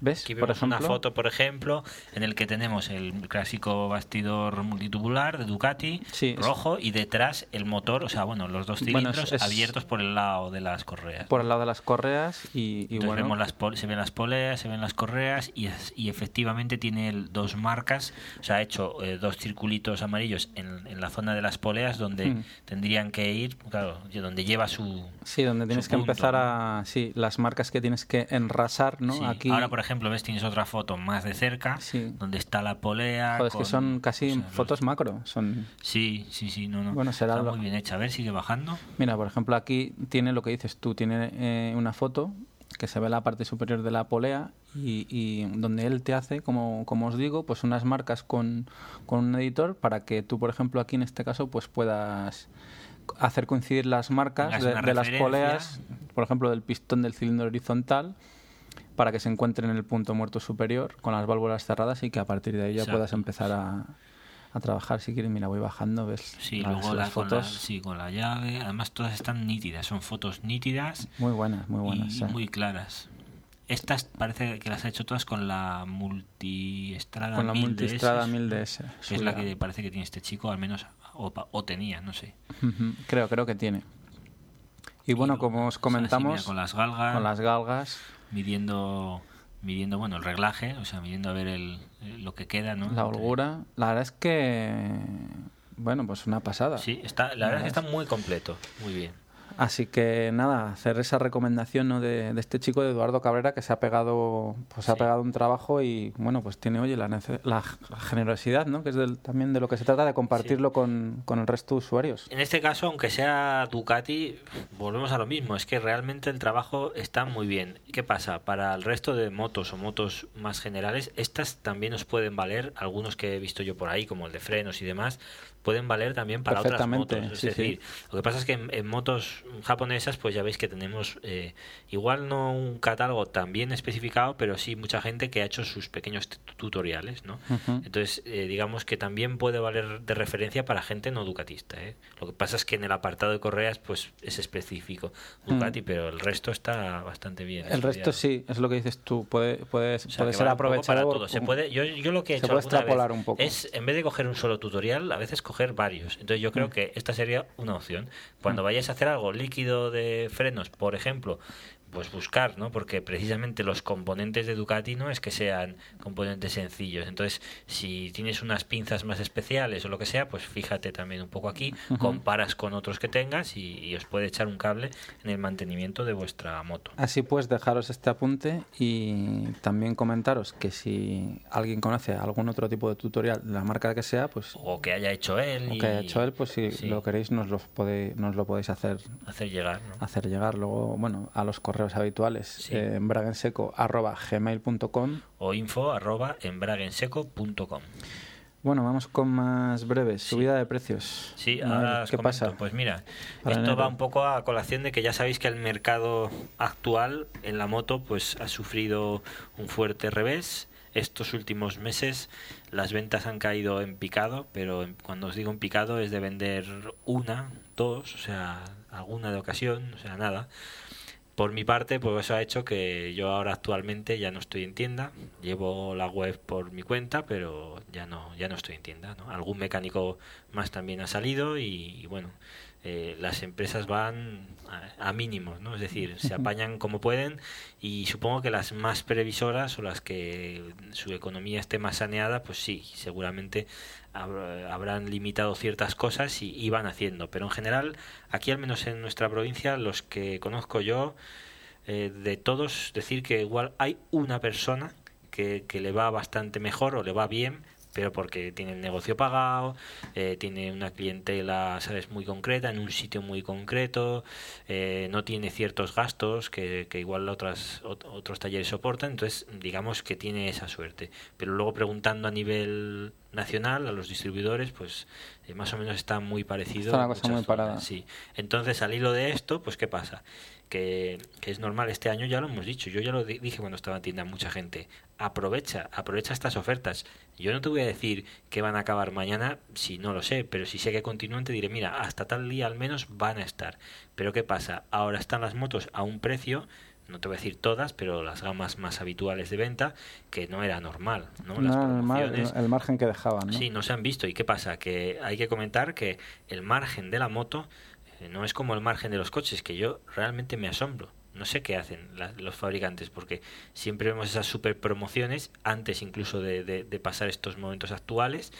S1: ¿Ves?
S2: Aquí
S1: por
S2: vemos una foto, por ejemplo, en el que tenemos el clásico bastidor multitubular de Ducati,
S1: Sí, es-
S2: rojo, y detrás el motor, o sea, bueno, los dos cilindros
S1: es-
S2: abiertos por el lado de las correas.
S1: por el lado de las correas y, bueno,
S2: vemos las se ven las poleas, se ven las correas y, y efectivamente tiene el- dos marcas, o sea, ha hecho eh, dos circulitos amarillos en, en la zona de las poleas donde
S1: Mm.
S2: tendrían que ir, claro, donde lleva su...
S1: sí, donde tienes que empezar
S2: ¿no?
S1: a, sí, las marcas que tienes que enrasar, ¿no?
S2: Sí.
S1: Aquí,
S2: Ahora, por ejemplo, ves, tienes otra foto más de cerca,
S1: Sí.
S2: donde está la polea.
S1: joder, es que son casi
S2: o sea, los-
S1: fotos macro, son
S2: Sí, sí, sí, no, no.
S1: Bueno, será
S2: está
S1: lo-
S2: muy bien hecha. A ver, sigue bajando.
S1: Mira, por ejemplo, aquí tiene lo que dices tú, tiene eh, una foto que se ve la parte superior de la polea y, y donde él te hace, como, como os digo, pues unas marcas con, con un editor para que tú, por ejemplo, aquí en este caso, pues puedas hacer coincidir las marcas de, las poleas, por ejemplo, del pistón del cilindro horizontal para que se encuentren en el punto muerto superior con las válvulas cerradas y que a partir de ahí ya
S2: Exacto.
S1: puedas empezar a, a trabajar. Si quieres, mira, voy bajando, ves
S2: Sí,
S1: las,
S2: luego
S1: las
S2: la, con la-
S1: fotos
S2: sí, con la llave. Además, todas están nítidas. Son fotos nítidas
S1: muy buenas, muy buenas.
S2: y
S1: sí.
S2: muy claras. Estas parece que las ha hecho todas con la multiestrada
S1: Con la
S2: 1000
S1: multistrada
S2: DS,
S1: 1000 DS.
S2: que es la que parece que tiene este chico, al menos, o, o tenía, no sé.
S1: Creo, creo que tiene. Y bueno, como os
S2: o sea, sí, mira,
S1: comentamos,
S2: con las galgas,
S1: con las galgas,
S2: midiendo, midiendo bueno, el reglaje, o sea, midiendo a ver el, lo que queda, ¿no?
S1: la holgura, la verdad es que, bueno, pues una pasada.
S2: Sí, está, la verdad es que está muy completo, muy bien.
S1: Así que nada, hacer esa recomendación ¿no? de, de este chico de Eduardo Cabrera que se ha pegado, pues ha pegado un trabajo y bueno, pues tiene oye la, generosidad, ¿no? Que es del- también de lo que se trata de compartirlo con, con el resto de usuarios.
S2: En este caso, aunque sea Ducati, volvemos a lo mismo, es que realmente el trabajo está muy bien. ¿Qué pasa? Para el resto de motos o motos más generales, estas también nos pueden valer, algunos que he visto yo por ahí, como el de frenos y demás, pueden valer también para otras motos. Es
S1: sí, sí.
S2: decir, lo que pasa es que en, en motos japonesas, pues ya veis que tenemos eh, igual no un catálogo tan bien especificado, pero sí mucha gente que ha hecho sus pequeños tutoriales, ¿no?
S1: Ujú.
S2: Entonces, eh, digamos que también puede valer de referencia para gente no ducatista. ¿eh? Lo que pasa es que en el apartado de correas, pues es específico Ducati, pero el resto está bastante bien.
S1: Mm. El resto sí, es lo que dices tú, puede, puede,
S2: O sea,
S1: puede ser
S2: vale
S1: aprovechado.
S2: para todo. Se puede, yo, yo lo que he hecho
S1: puede
S2: vez
S1: un poco.
S2: es, en vez de coger un solo tutorial, a veces varios. Entonces yo creo
S1: Mm.
S2: que esta sería una opción. Cuando vayáis a hacer algo líquido de frenos, por ejemplo, pues buscar, ¿no? Porque precisamente los componentes de Ducati no es que sean componentes sencillos. Entonces, si tienes unas pinzas más especiales o lo que sea, pues fíjate también un poco aquí, comparas con otros que tengas y, os puede echar un cable en el mantenimiento de vuestra moto.
S1: Así pues, dejaros este apunte y también comentaros que si alguien conoce algún otro tipo de tutorial, la marca que sea, pues...
S2: O que haya hecho él.
S1: O que haya hecho él, pues si lo queréis nos lo, podéis, nos lo podéis hacer...
S2: Hacer llegar,
S1: Hacer llegar luego, bueno, a los correos habituales, sí. eh,
S2: o info arroba embragenseco.com.
S1: Bueno, vamos con más breves. Subida de precios.
S2: Sí, ahora ¿qué pasa? Pues mira, esto va un poco a colación de que ya sabéis que el mercado actual en la moto pues ha sufrido un fuerte revés. Estos últimos meses las ventas han caído en picado, pero cuando os digo en picado es de vender una, dos, o sea, alguna de ocasión, o sea, nada. Por mi parte, pues eso ha hecho que yo ahora actualmente ya no estoy en tienda. Llevo la web por mi cuenta, pero ya no, ya no estoy en tienda. ¿no? Algún mecánico más también ha salido y, bueno, eh, las empresas van a, mínimos, ¿no? Es decir, se apañan como pueden y supongo que las más previsoras o las que su economía esté más saneada, pues sí, seguramente habrán limitado ciertas cosas y, iban haciendo. Pero en general, aquí al menos en nuestra provincia, los que conozco yo, eh, de todos, decir que igual hay una persona que, que le va bastante mejor o le va bien, pero porque tiene el negocio pagado, eh, tiene una clientela, sabes, muy concreta, en un sitio muy concreto, eh, no tiene ciertos gastos que, que igual otras, otros talleres soportan, entonces digamos que tiene esa suerte. Pero luego preguntando a nivel nacional a los distribuidores pues eh, más o menos está muy parecido
S1: está una cosa muy parada.
S2: sí. Entonces al hilo de esto pues qué pasa que, es normal este año ya lo hemos dicho yo ya lo dije cuando estaba en tienda mucha gente aprovecha aprovecha estas ofertas yo no te voy a decir que van a acabar mañana si no lo sé pero si sé que continúan te diré mira hasta tal día al menos van a estar pero qué pasa ahora están las motos a un precio no te voy a decir todas, pero las gamas más habituales de venta, que no era normal. ¿no?
S1: Las el, margen que dejaban. ¿no?
S2: Sí, no se han visto. ¿Y qué pasa? Que hay que comentar que el margen de la moto no es como el margen de los coches, que yo realmente me asombro. No sé qué hacen los fabricantes, porque siempre vemos esas super promociones antes incluso de, pasar estos momentos actuales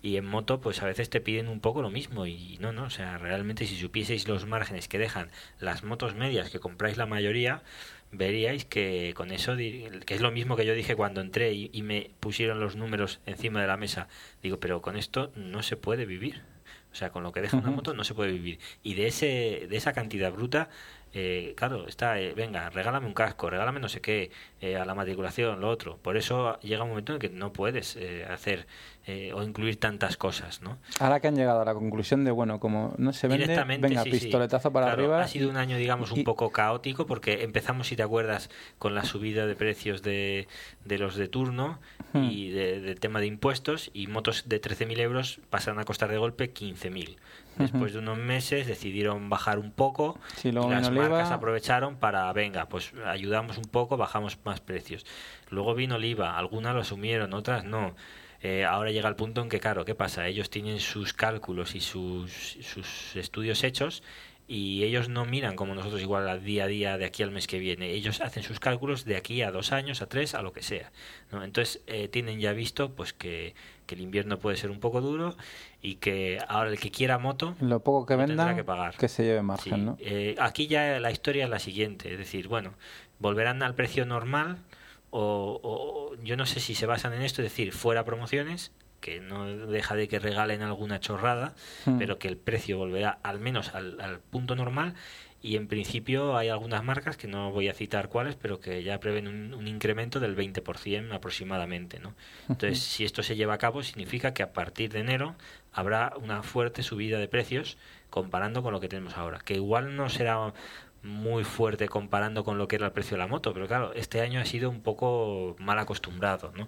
S2: y en moto pues a veces te piden un poco lo mismo y no, no, o sea, realmente si supieseis los márgenes que dejan las motos medias que compráis la mayoría, veríais que con eso, que es lo mismo que yo dije cuando entré y, me pusieron los números encima de la mesa, digo, pero con esto no se puede vivir. O sea, con lo que deja una moto no se puede vivir. Y de ese de esa cantidad bruta, eh, claro, está, eh, venga, regálame un casco, regálame no sé qué, eh, a la matriculación, lo otro. Por eso llega un momento en que no puedes hacer o incluir tantas cosas, ¿no?
S1: Ahora que han llegado a la conclusión de, bueno, como no se vende, venga, pistoletazo para arriba.
S2: Ha sido un año, digamos, un poco caótico porque empezamos, si te acuerdas, con la subida de precios de, de los de turno y de, tema de impuestos y motos de 13.000 euros pasan a costar de golpe 15.000. Después de unos meses decidieron bajar un poco y las marcas aprovecharon para, venga, pues ayudamos un poco, bajamos más precios. Luego vino Oliva, algunas lo asumieron, otras no. Eh, ahora llega el punto en que, claro, ¿qué pasa? Ellos tienen sus cálculos y sus, sus estudios hechos y ellos no miran como nosotros igual al día a día de aquí al mes que viene. Ellos hacen sus cálculos de aquí a dos años, a tres, a lo que sea. ¿no? Entonces eh, tienen ya visto pues que, que, el invierno puede ser un poco duro y que ahora el que quiera moto
S1: lo poco que venda que, pagar. que se lleve margen. ¿no?
S2: Eh, aquí ya la historia es la siguiente, es decir, bueno, volverán al precio normal o, o yo no sé si se basan en esto, es decir, fuera promociones que no deja de que regalen alguna chorrada, hmm. pero que el precio volverá al menos al, punto normal y en principio hay algunas marcas que no voy a citar cuáles, pero que ya prevén un, incremento del 20% aproximadamente. ¿no? Entonces, si esto se lleva a cabo, significa que a partir de enero habrá una fuerte subida de precios comparando con lo que tenemos ahora, que igual no será muy fuerte comparando con lo que era el precio de la moto, pero claro, este año ha sido un poco mal acostumbrado, ¿no?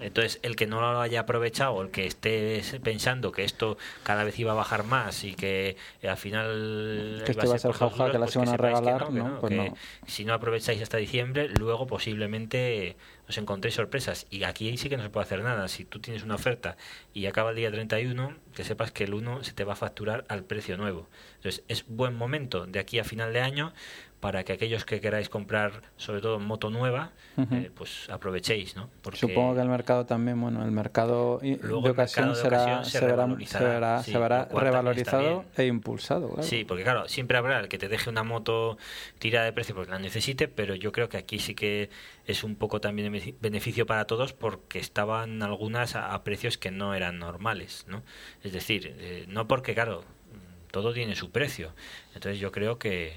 S2: Entonces, el que no lo haya aprovechado, el que esté pensando que esto cada vez iba a bajar más y que eh, al final
S1: que esto va a ser jauja, que las pues iban a regalar, ¿no? Pues
S2: no. si no aprovecháis hasta diciembre, luego posiblemente os encontréis sorpresas. Y aquí sí que no se puede hacer nada. Si tú tienes una oferta y acaba el día 31, que sepas que el 1 se te va a facturar al precio nuevo. Entonces, es buen momento de aquí a final de año para que aquellos que queráis comprar, sobre todo moto nueva, eh, pues aprovechéis, ¿no? Porque
S1: Supongo que el mercado también, bueno, el mercado
S2: Luego
S1: de
S2: el
S1: ocasión
S2: mercado de
S1: será,
S2: ocasión se
S1: se verá, se
S2: sí,
S1: se revalorizado e impulsado. Claro.
S2: Sí, porque claro, siempre habrá el que te deje una moto tirada de precio porque la necesite, pero yo creo que aquí sí que es un poco también benefici- beneficio para todos porque estaban algunas a, a precios que no eran normales, ¿no? Es decir, eh, no porque, claro, todo tiene su precio. Entonces yo creo que,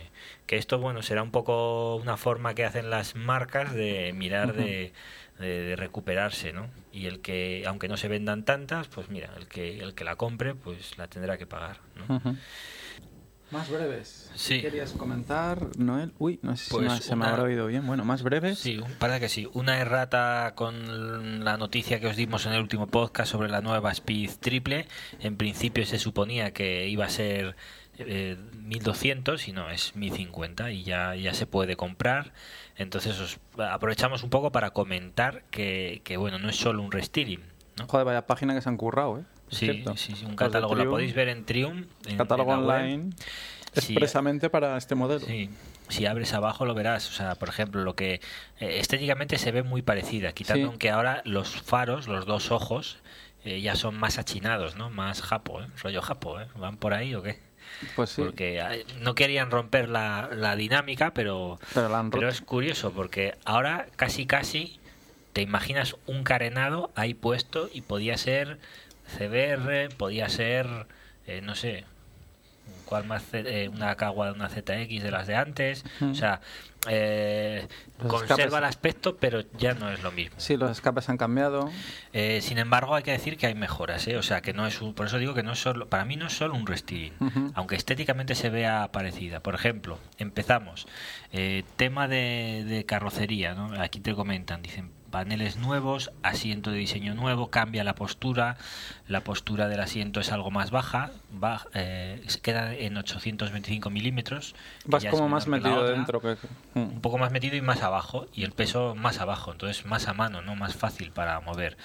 S2: que esto, bueno, será un poco una forma que hacen las marcas de mirar de, de, de recuperarse, ¿no? Y el que, aunque no se vendan tantas, pues mira, el que, el que la compre, pues la tendrá que pagar, ¿no?
S1: Más breves.
S2: Sí.
S1: ¿Querías comentar, Noel? Uy, no sé si
S2: Pues
S1: me- se me
S2: una-
S1: habrá oído bien. Bueno, más breves.
S2: Sí, parece que sí. Una errata con la noticia que os dimos en el último podcast sobre la nueva Speed triple. En principio se suponía que iba a ser eh, 1200 y no, es 1050 y ya, ya se puede comprar. Entonces os aprovechamos un poco para comentar que, que bueno, no es solo un restyling. ¿no?
S1: Joder, vaya página que se han currado, ¿eh?
S2: Sí, sí, sí, un catálogo lo podéis ver en Triumph. en-
S1: Catálogo
S2: en
S1: online
S2: Sí,
S1: expresamente para este modelo.
S2: Sí, si abres abajo lo verás. O sea, por ejemplo, lo que eh, estéticamente se ve muy parecida, quitando
S1: Sí.
S2: que ahora los faros, los dos ojos, eh, ya son más achinados, ¿no? Más japo, ¿eh? Rollo japo, ¿eh? ¿Van por ahí o qué?
S1: Pues sí.
S2: Porque eh, no querían romper la, la dinámica, pero,
S1: Pero la
S2: pero es curioso porque ahora casi casi te imaginas un carenado ahí puesto y podía ser CBR, podía ser, eh, no sé, cuál más eh, una Kawa, una ZX de las de antes,
S1: Mm.
S2: o sea, eh, conserva
S1: escapes.
S2: el aspecto, pero ya no es lo mismo.
S1: Sí, los escapes han cambiado.
S2: Eh, sin embargo, hay que decir que hay mejoras, ¿eh? o sea, que no es un- por eso digo que no es solo, para mí no es solo un restyling, aunque estéticamente se vea parecida. Por ejemplo, empezamos, eh, tema de, de carrocería, ¿no? Aquí te comentan, dicen paneles nuevos, asiento de diseño nuevo, cambia la postura, la postura del asiento es algo más baja, va, eh, se queda en 825 milímetros.
S1: Vas como más metido
S2: otra
S1: dentro. Que... Mm.
S2: un poco más metido y más abajo y el peso más abajo entonces más a mano no más fácil para mover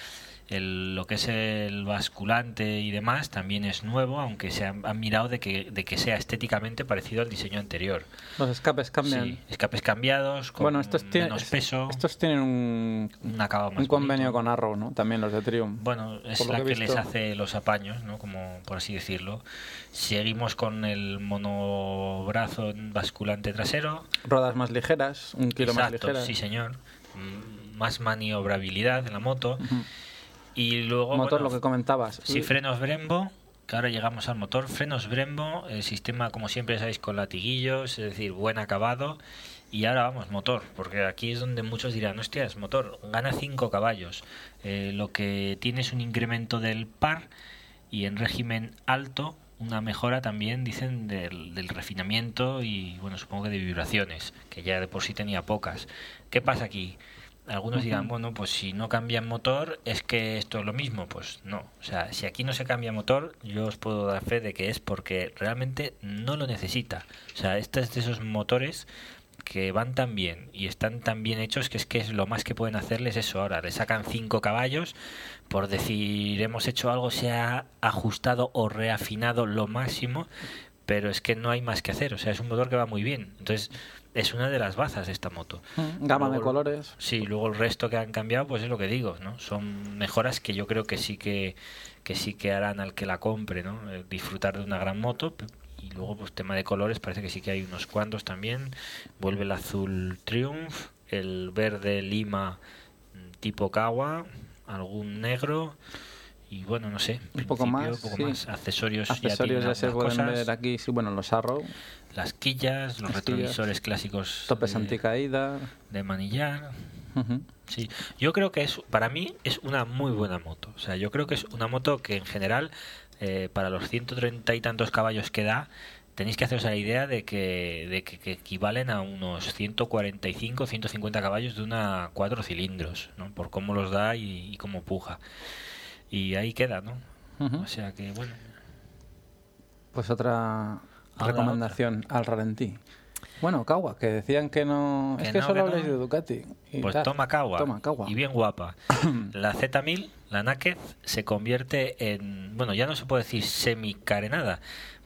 S2: el, lo que es el basculante y demás también es nuevo aunque se han, han mirado de que, de que sea estéticamente parecido al diseño anterior
S1: Los escapes cambian.
S2: Sí, escapes cambiados con
S1: bueno, estos
S2: menos peso
S1: estos tienen un,
S2: un acabado más
S1: un convenio
S2: bonito.
S1: con Arrow, ¿no? También los de Triumph.
S2: Bueno, es la
S1: que
S2: les hace los apaños, ¿no? Como por así decirlo. Seguimos con el monobrazo basculante trasero,
S1: Rodas más ligeras, un kilo más
S2: Exacto,
S1: ligeras.
S2: sí señor. Más maniobrabilidad en la moto. Y luego,
S1: Motor,
S2: bueno,
S1: lo que comentabas.
S2: sí, frenos Brembo, que ahora llegamos al motor. Frenos Brembo, el sistema como siempre sabéis con latiguillos, es decir, buen acabado. Y ahora vamos, motor, porque aquí es donde muchos dirán, hostias, motor, gana 5 caballos. Eh, lo que tiene es un incremento del par y en régimen alto una mejora también, dicen, del, del refinamiento y, bueno, supongo que de vibraciones, que ya de por sí tenía pocas. ¿Qué pasa aquí? Algunos dirán, bueno, pues si no cambian motor, es que esto es lo mismo. Pues no. O sea, si aquí no se cambia motor, yo os puedo dar fe de que es porque realmente no lo necesita. O sea, este es de esos motores que van tan bien y están tan bien hechos que es que es lo más que pueden hacerles eso ahora. Le sacan cinco caballos por decir hemos hecho algo, se ha ajustado o reafinado lo máximo, pero es que no hay más que hacer. O sea, es un motor que va muy bien. Entonces, es una de las bazas de esta moto.
S1: Mm, Gama de
S2: Luego-
S1: colores.
S2: Sí, luego el resto que han cambiado, pues es lo que digo, ¿no? Son mejoras que yo creo que sí que, que sí que harán al que la compre, ¿no? Eh, disfrutar de una gran moto. Y luego, pues tema de colores, parece que sí que hay unos cuantos también. Vuelve el azul Triumph, el verde Lima mm, tipo Kawa, algún negro y bueno, no sé.
S1: Un poco más,
S2: poco
S1: sí.
S2: más. Accesorios,
S1: Accesorios
S2: ya,
S1: ya se pueden ver aquí. Sí, bueno, los Arrow.
S2: Las quillas, los
S1: Las quillas.
S2: retrovisores clásicos
S1: Topes
S2: de-
S1: anticaída.
S2: de manillar. Sí, yo creo que es, para mí es una muy buena moto. O sea, yo creo que es una moto que en general, eh, para los 130 y tantos caballos que da, tenéis que haceros la idea de que, de que, que equivalen a unos 145, 150 caballos de una cuatro cilindros, ¿no? Por cómo los da y, y cómo puja. Y ahí queda, ¿no? O sea que, bueno,
S1: Pues otra
S2: Ahora
S1: recomendación al ralentí. Bueno, Kawa, que decían que no...
S2: Que
S1: es que
S2: no,
S1: solo
S2: que no.
S1: de Ducati. y
S2: Pues
S1: tal.
S2: toma Kawa.
S1: Toma Kawa.
S2: Y bien guapa. (clears throat) La Z1000, la Naked, se convierte en. Bueno, ya no se puede decir semi-carenada,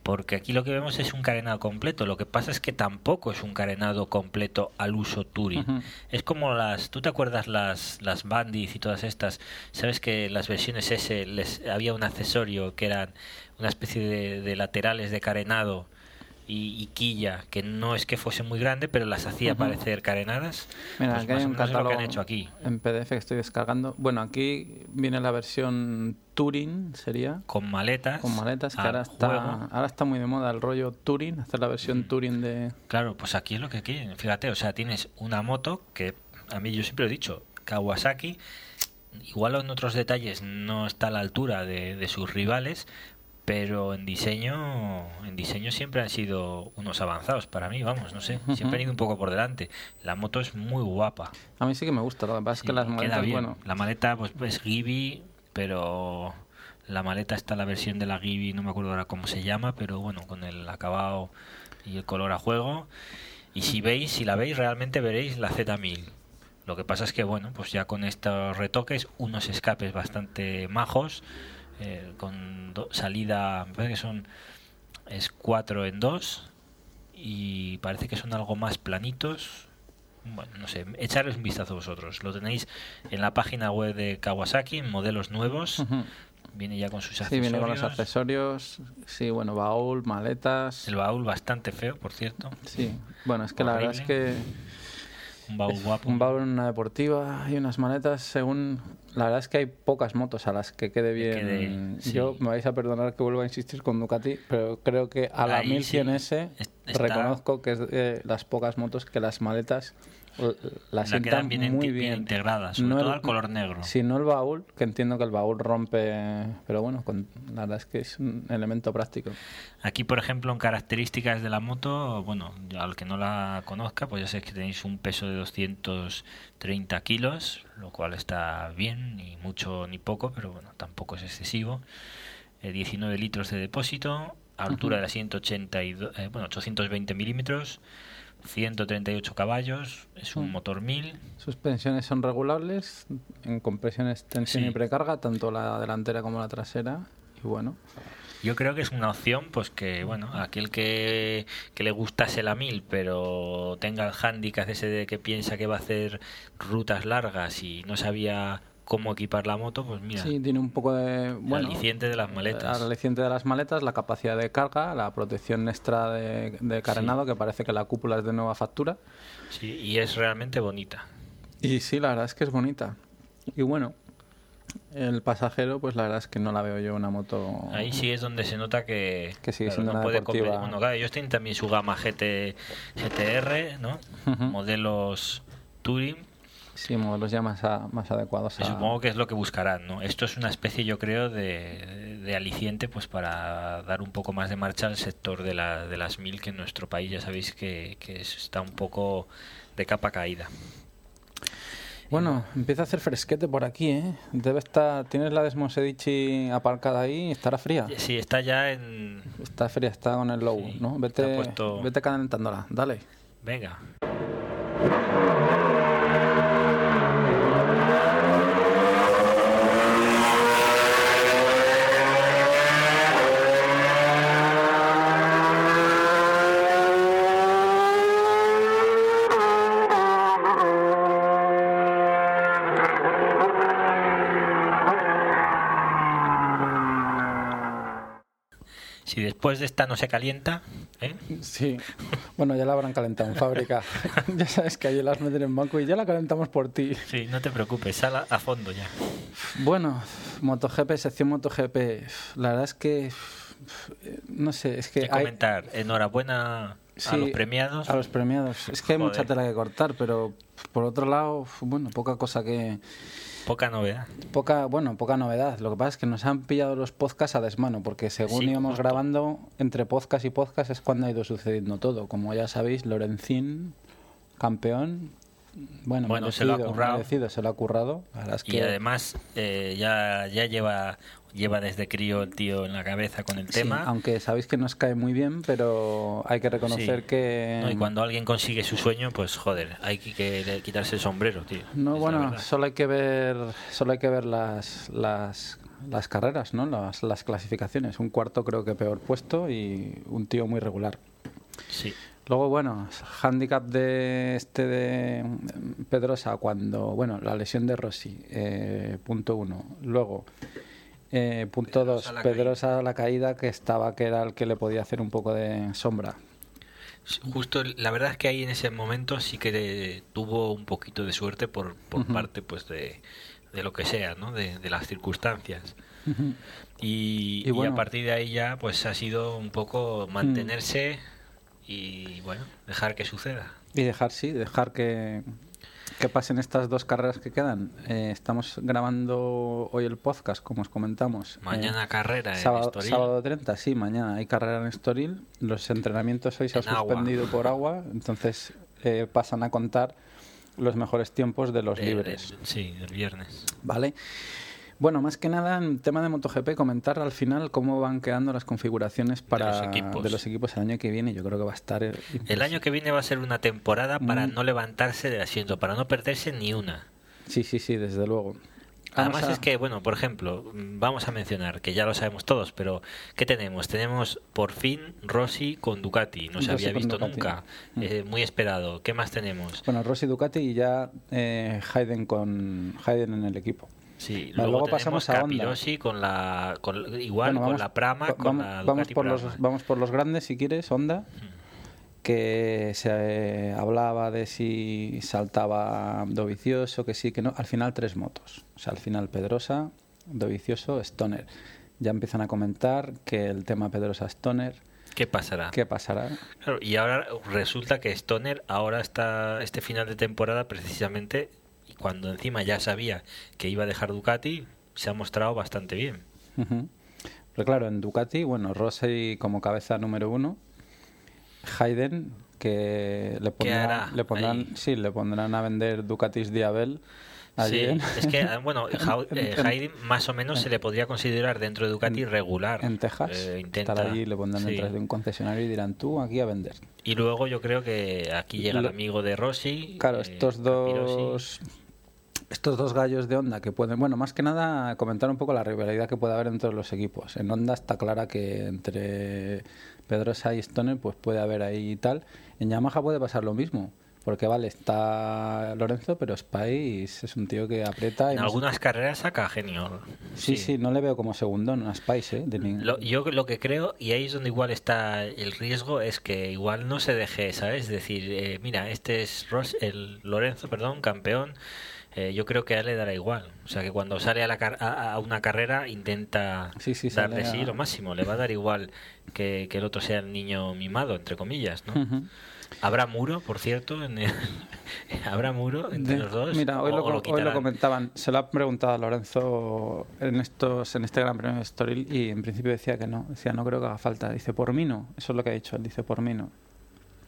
S2: porque aquí lo que vemos es un carenado completo. Lo que pasa es que tampoco es un carenado completo al uso Touring. Es como las, ¿tú te acuerdas las las Bandits y todas estas? Sabes que las versiones S les había un accesorio que eran una especie de, de laterales de carenado y, y quilla que no es que fuese muy grande, pero las hacía parecer carenadas.
S1: Mira,
S2: Pues
S1: aquí hay un
S2: lo que
S1: catálogo
S2: han hecho aquí.
S1: en PDF que estoy descargando. Bueno, aquí viene la versión Touring, sería,
S2: Con maletas.
S1: con maletas, que ahora está,
S2: juego.
S1: ahora está muy de moda el rollo Touring, hacer la versión Touring de...
S2: Claro, pues aquí es lo que quieren. Fíjate, o sea, tienes una moto que a mí yo siempre he dicho, Kawasaki, igual en otros detalles no está a la altura de, de sus rivales, pero en diseño, en diseño siempre han sido unos avanzados para mí, vamos, no sé, siempre han ido un poco por delante. La moto es muy guapa.
S1: A mí sí que me gusta, lo que pasa es que las maletas, bueno,
S2: La maleta pues es Gibi, pero la maleta está la versión de la Gibi, no me acuerdo ahora cómo se llama, pero bueno, con el acabado y el color a juego. Y si veis, si la veis, realmente veréis la Z1000. Lo que pasa es que, bueno, pues ya con estos retoques, unos escapes bastante majos, eh, con do- salida, me parece que son, es 4 en 2 y parece que son algo más planitos. Bueno, no sé, echarles un vistazo vosotros. Lo tenéis en la página web de Kawasaki, modelos nuevos. Viene ya con sus
S1: sí,
S2: accesorios.
S1: viene con los accesorios, sí, bueno, baúl, maletas,
S2: El baúl bastante feo, por cierto.
S1: sí, bueno, es que la verdad es que
S2: Un baúl guapo.
S1: un baúl en una deportiva y unas maletas según la verdad es que hay pocas motos a las que quede bien
S2: quede, sí.
S1: yo me vais a perdonar que vuelva a insistir con Ducati pero creo que a la
S2: Ahí
S1: 1100S
S2: sí. Está-
S1: reconozco que es de las pocas motos que las maletas
S2: La
S1: sientan
S2: quedan bien,
S1: muy
S2: enti-
S1: bien,
S2: integradas, sobre
S1: No
S2: todo
S1: el-
S2: al color negro.
S1: si no el baúl que entiendo que el baúl rompe pero bueno con- la verdad es que es un elemento práctico
S2: Aquí, por ejemplo, en características de la moto, bueno, al que no la conozca, pues ya sé que tenéis un peso de 230 kilos, lo cual está bien, ni mucho ni poco, pero bueno, tampoco es excesivo. Eh, 19 litros de depósito, altura de la 182, eh, bueno, 820 milímetros, 138 caballos, es un
S1: Mm.
S2: motor 1000.
S1: suspensiones son regulables en compresiones tensión
S2: Sí.
S1: y precarga tanto la delantera como la trasera y bueno
S2: Yo creo que es una opción, pues que, bueno, aquel que, que le gustase la 1000, pero tenga el handicap ese de que piensa que va a hacer rutas largas y no sabía cómo equipar la moto, pues mira,
S1: Sí, tiene un poco de.
S2: el
S1: Bueno,
S2: aliciente de las maletas.
S1: El aliciente de las maletas, la capacidad de carga, la protección extra de, de carenado, que parece que la cúpula es de nueva factura.
S2: Sí, y es realmente bonita.
S1: Y sí, la verdad es que es bonita. Y bueno, el pasajero, pues la verdad es que no la veo yo una moto.
S2: Ahí sí es donde se nota que,
S1: Que sigue
S2: claro,
S1: siendo
S2: no
S1: una
S2: puede
S1: deportiva.
S2: Bueno, claro, ellos tienen también su gama GT, GTR, ¿no? Modelos Touring,
S1: Sí, modelos ya más, a- más adecuados
S2: que
S1: a.
S2: supongo que es lo que buscarán, ¿no? Esto es una especie, yo creo, de, de aliciente pues para dar un poco más de marcha al sector de, la, de las mil, que en nuestro país ya sabéis que, que es- está un poco de capa caída.
S1: Bueno, empieza a hacer fresquete por aquí, ¿eh? Debe estar. Tienes la Desmosedici aparcada ahí, estará fría.
S2: Sí, está ya en...
S1: Está fría, está con el low,
S2: Sí,
S1: ¿no? Vete,
S2: puesto-
S1: vete calentándola, dale.
S2: Venga. Si después de esta no se calienta, ¿eh?
S1: Sí, bueno, ya la habrán calentado en fábrica. (laughs) ya sabes que allí las meten en banco y ya la calentamos por ti.
S2: Sí, no te preocupes, sal a, a fondo ya.
S1: Bueno, MotoGP, sección MotoGP. La verdad es que. No sé, es que hay.
S2: comentar. Enhorabuena a los premiados.
S1: A los premiados. Es que hay mucha tela que cortar, pero por otro lado, bueno, poca cosa que.
S2: Poca novedad.
S1: Poca, bueno, poca novedad. Lo que pasa es que nos han pillado los podcasts a desmano, porque según
S2: Sí,
S1: íbamos grabando, entre podcast y podcast es cuando ha ido sucediendo todo. Como ya sabéis, Lorenzín, campeón, bueno,
S2: Bueno, se lo ha currado.
S1: merecido, se lo ha currado. Es
S2: Y
S1: que
S2: además eh, ya, ya lleva, lleva desde crío el tío en la cabeza con el
S1: sí,
S2: tema.
S1: aunque sabéis que nos cae muy bien, pero hay que reconocer
S2: Sí.
S1: que
S2: No, y cuando alguien consigue su sueño, pues joder, hay que, quitarse el sombrero, tío.
S1: No, bueno, solo hay que ver, solo hay que ver las, las, las carreras, ¿no? Las, las clasificaciones. Un cuarto creo que peor puesto y un tío muy regular.
S2: Sí.
S1: Luego, bueno, handicap de este de Pedrosa cuando, bueno, la lesión de Rossi, eh, punto uno. Luego, eh, punto dos,
S2: Pedrosa la
S1: caída que estaba, que era el que le podía hacer un poco de sombra.
S2: Justo, la verdad es que ahí en ese momento sí que tuvo un poquito de suerte por, por parte pues de, de lo que sea, ¿no? De, de las circunstancias. Y,
S1: Y
S2: y
S1: bueno.
S2: a partir de ahí ya pues ha sido un poco mantenerse y bueno, dejar que suceda.
S1: Y dejar, sí, dejar que, que pasen estas dos carreras que quedan. Eh, estamos grabando hoy el podcast, como os comentamos. eh,
S2: Mañana carrera en
S1: sábado,
S2: Estoril.
S1: sábado 30, sí, mañana hay carrera en Estoril. Los entrenamientos hoy se han
S2: En agua.
S1: suspendido por agua, entonces eh, pasan a contar los mejores tiempos de los libres.
S2: sí, el viernes.
S1: ¿Vale? Bueno, más que nada en tema de MotoGP, comentar al final cómo van quedando las configuraciones para
S2: los equipos.
S1: de los equipos el año que viene. Yo creo que va a estar. eh,
S2: El año que viene va a ser una temporada para
S1: Mm.
S2: no levantarse del asiento, para no perderse ni una.
S1: Sí, sí, sí, desde luego. Vamos
S2: Además
S1: a-
S2: es que, bueno, por ejemplo, vamos a mencionar, que ya lo sabemos todos, pero ¿qué tenemos? Tenemos por fin Rossi con Ducati, no se
S1: Rossi
S2: había visto
S1: Ducati.
S2: nunca,
S1: Mm.
S2: Eh, muy esperado. ¿Qué más tenemos?
S1: Bueno, Rossi Ducati y ya eh, Hayden con Hayden en el equipo.
S2: Sí, luego,
S1: luego pasamos a Honda.
S2: Con la, con, igual
S1: Bueno,
S2: con
S1: vamos-
S2: la Prama,
S1: va-
S2: con
S1: vamos,
S2: la
S1: vamos por los
S2: Prama.
S1: vamos por los grandes si quieres, Honda, que se eh, hablaba de si saltaba Dovicioso, que sí, que no. Al final tres motos. O sea, al final Pedrosa, Dovicioso, Stoner. Ya empiezan a comentar que el tema Pedrosa Stoner,
S2: ¿Qué pasará?
S1: ¿qué pasará?
S2: Claro, y ahora resulta que Stoner ahora está este final de temporada precisamente cuando encima ya sabía que iba a dejar Ducati, se ha mostrado bastante bien.
S1: Ujú. Pero claro, en Ducati, bueno, Rossi como cabeza número uno, Hayden que le pondrán, le pondrán, sí, le pondrán a vender Ducatis Diabel
S2: Sí, es que, (laughs) ah, bueno, eh,
S1: en-
S2: Hayden más o menos se le podría considerar dentro de Ducati regular.
S1: en Texas.
S2: Eh, intenta,
S1: estar allí, le pondrán
S2: sí.
S1: detrás de un concesionario y dirán tú aquí a vender.
S2: Y luego yo creo que aquí llega el amigo de Rossi.
S1: Claro,
S2: eh,
S1: estos
S2: Capirossi.
S1: dos estos dos gallos de Honda que pueden, bueno, más que nada comentar un poco la rivalidad que puede haber entre los equipos. En Honda está clara que entre Pedrosa y Stoner pues puede haber ahí y tal. En Yamaha puede pasar lo mismo, porque vale, está Lorenzo, pero Spice es un tío que aprieta y
S2: En algunas carreras saca genio.
S1: Sí, sí, no le veo como segundo en a Spice, ¿eh? De ni-
S2: Lo- yo lo que creo, y ahí es donde igual está el riesgo, es que igual no se deje, ¿sabes? Es decir, eh, mira, este es Ros- el Lorenzo, perdón, campeón. Eh, yo creo que a él le dará igual. O sea, que cuando sale a, la car- a, a una carrera intenta
S1: Sí, sí, sale a-
S2: sí lo máximo. Le va a dar igual que, que el otro sea el niño mimado, entre comillas, ¿no? Habrá muro, por cierto, en el- (laughs) habrá muro entre
S1: De-
S2: los dos.
S1: Mira, hoy,
S2: o-
S1: lo,
S2: o lo
S1: hoy lo
S2: quitarán?
S1: comentaban. Se lo ha preguntado a Lorenzo en estos en este Gran Premio de Estoril y en principio decía que no. Decía, no creo que haga falta. Dice, por mí no. Eso es lo que ha dicho él. Dice, por mí no.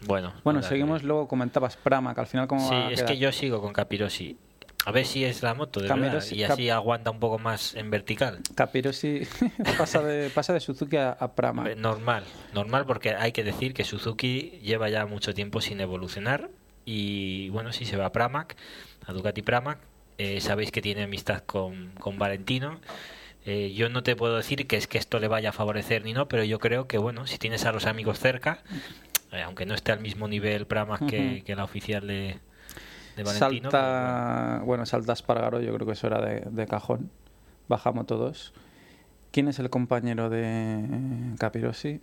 S2: Bueno,
S1: Bueno,
S2: que
S1: seguimos.
S2: ver.
S1: Luego comentabas Prama, que al final como
S2: Sí, es que yo sigo con Capirossi. A ver si es la moto, de verdad,
S1: Capirossi-
S2: y así aguanta un poco más en vertical.
S1: Capirosi (laughs) pasa de, pasa de Suzuki a, a Prama.
S2: Eh, Normal, normal porque hay que decir que Suzuki lleva ya mucho tiempo sin evolucionar y bueno, si se va a Pramac, a Ducati Pramac, eh, sabéis que tiene amistad con, con Valentino. Eh, yo no te puedo decir que es que esto le vaya a favorecer ni no, pero yo creo que bueno, si tienes a los amigos cerca, eh, aunque no esté al mismo nivel Pramac que, que la oficial de, de Valentino, pero bueno.
S1: Salta, bueno, salta Espargaro, yo creo que eso era de, de cajón. Bajamos todos. ¿Quién es el compañero de Capirosi?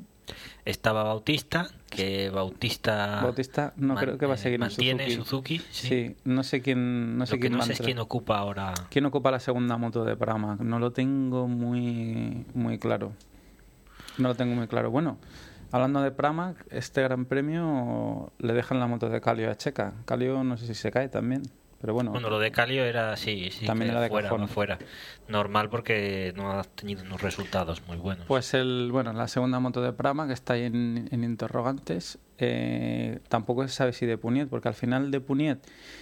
S2: Estaba Bautista, que Bautista,
S1: Bautista no
S2: man-
S1: creo que va a
S2: eh,
S1: seguir en
S2: mantiene
S1: Suzuki.
S2: Suzuki, sí.
S1: Sí, no sé quién, no sé
S2: Lo que
S1: quién
S2: no sé es quién ocupa ahora.
S1: ¿Quién ocupa la segunda moto de Pramac? No lo tengo muy, muy claro. No lo tengo muy claro. Bueno, hablando de Pramac, este gran premio le dejan la moto de Calio a Checa. Calio no sé si se cae también, pero bueno.
S2: Bueno, lo de Calio era sí, sí,
S1: También
S2: que
S1: era de
S2: fuera. Normal porque no ha tenido unos resultados muy buenos.
S1: Pues el, bueno, la segunda moto de Pramac está ahí en, en interrogantes. Eh, tampoco se sabe si de Puniet, porque al final de Puniet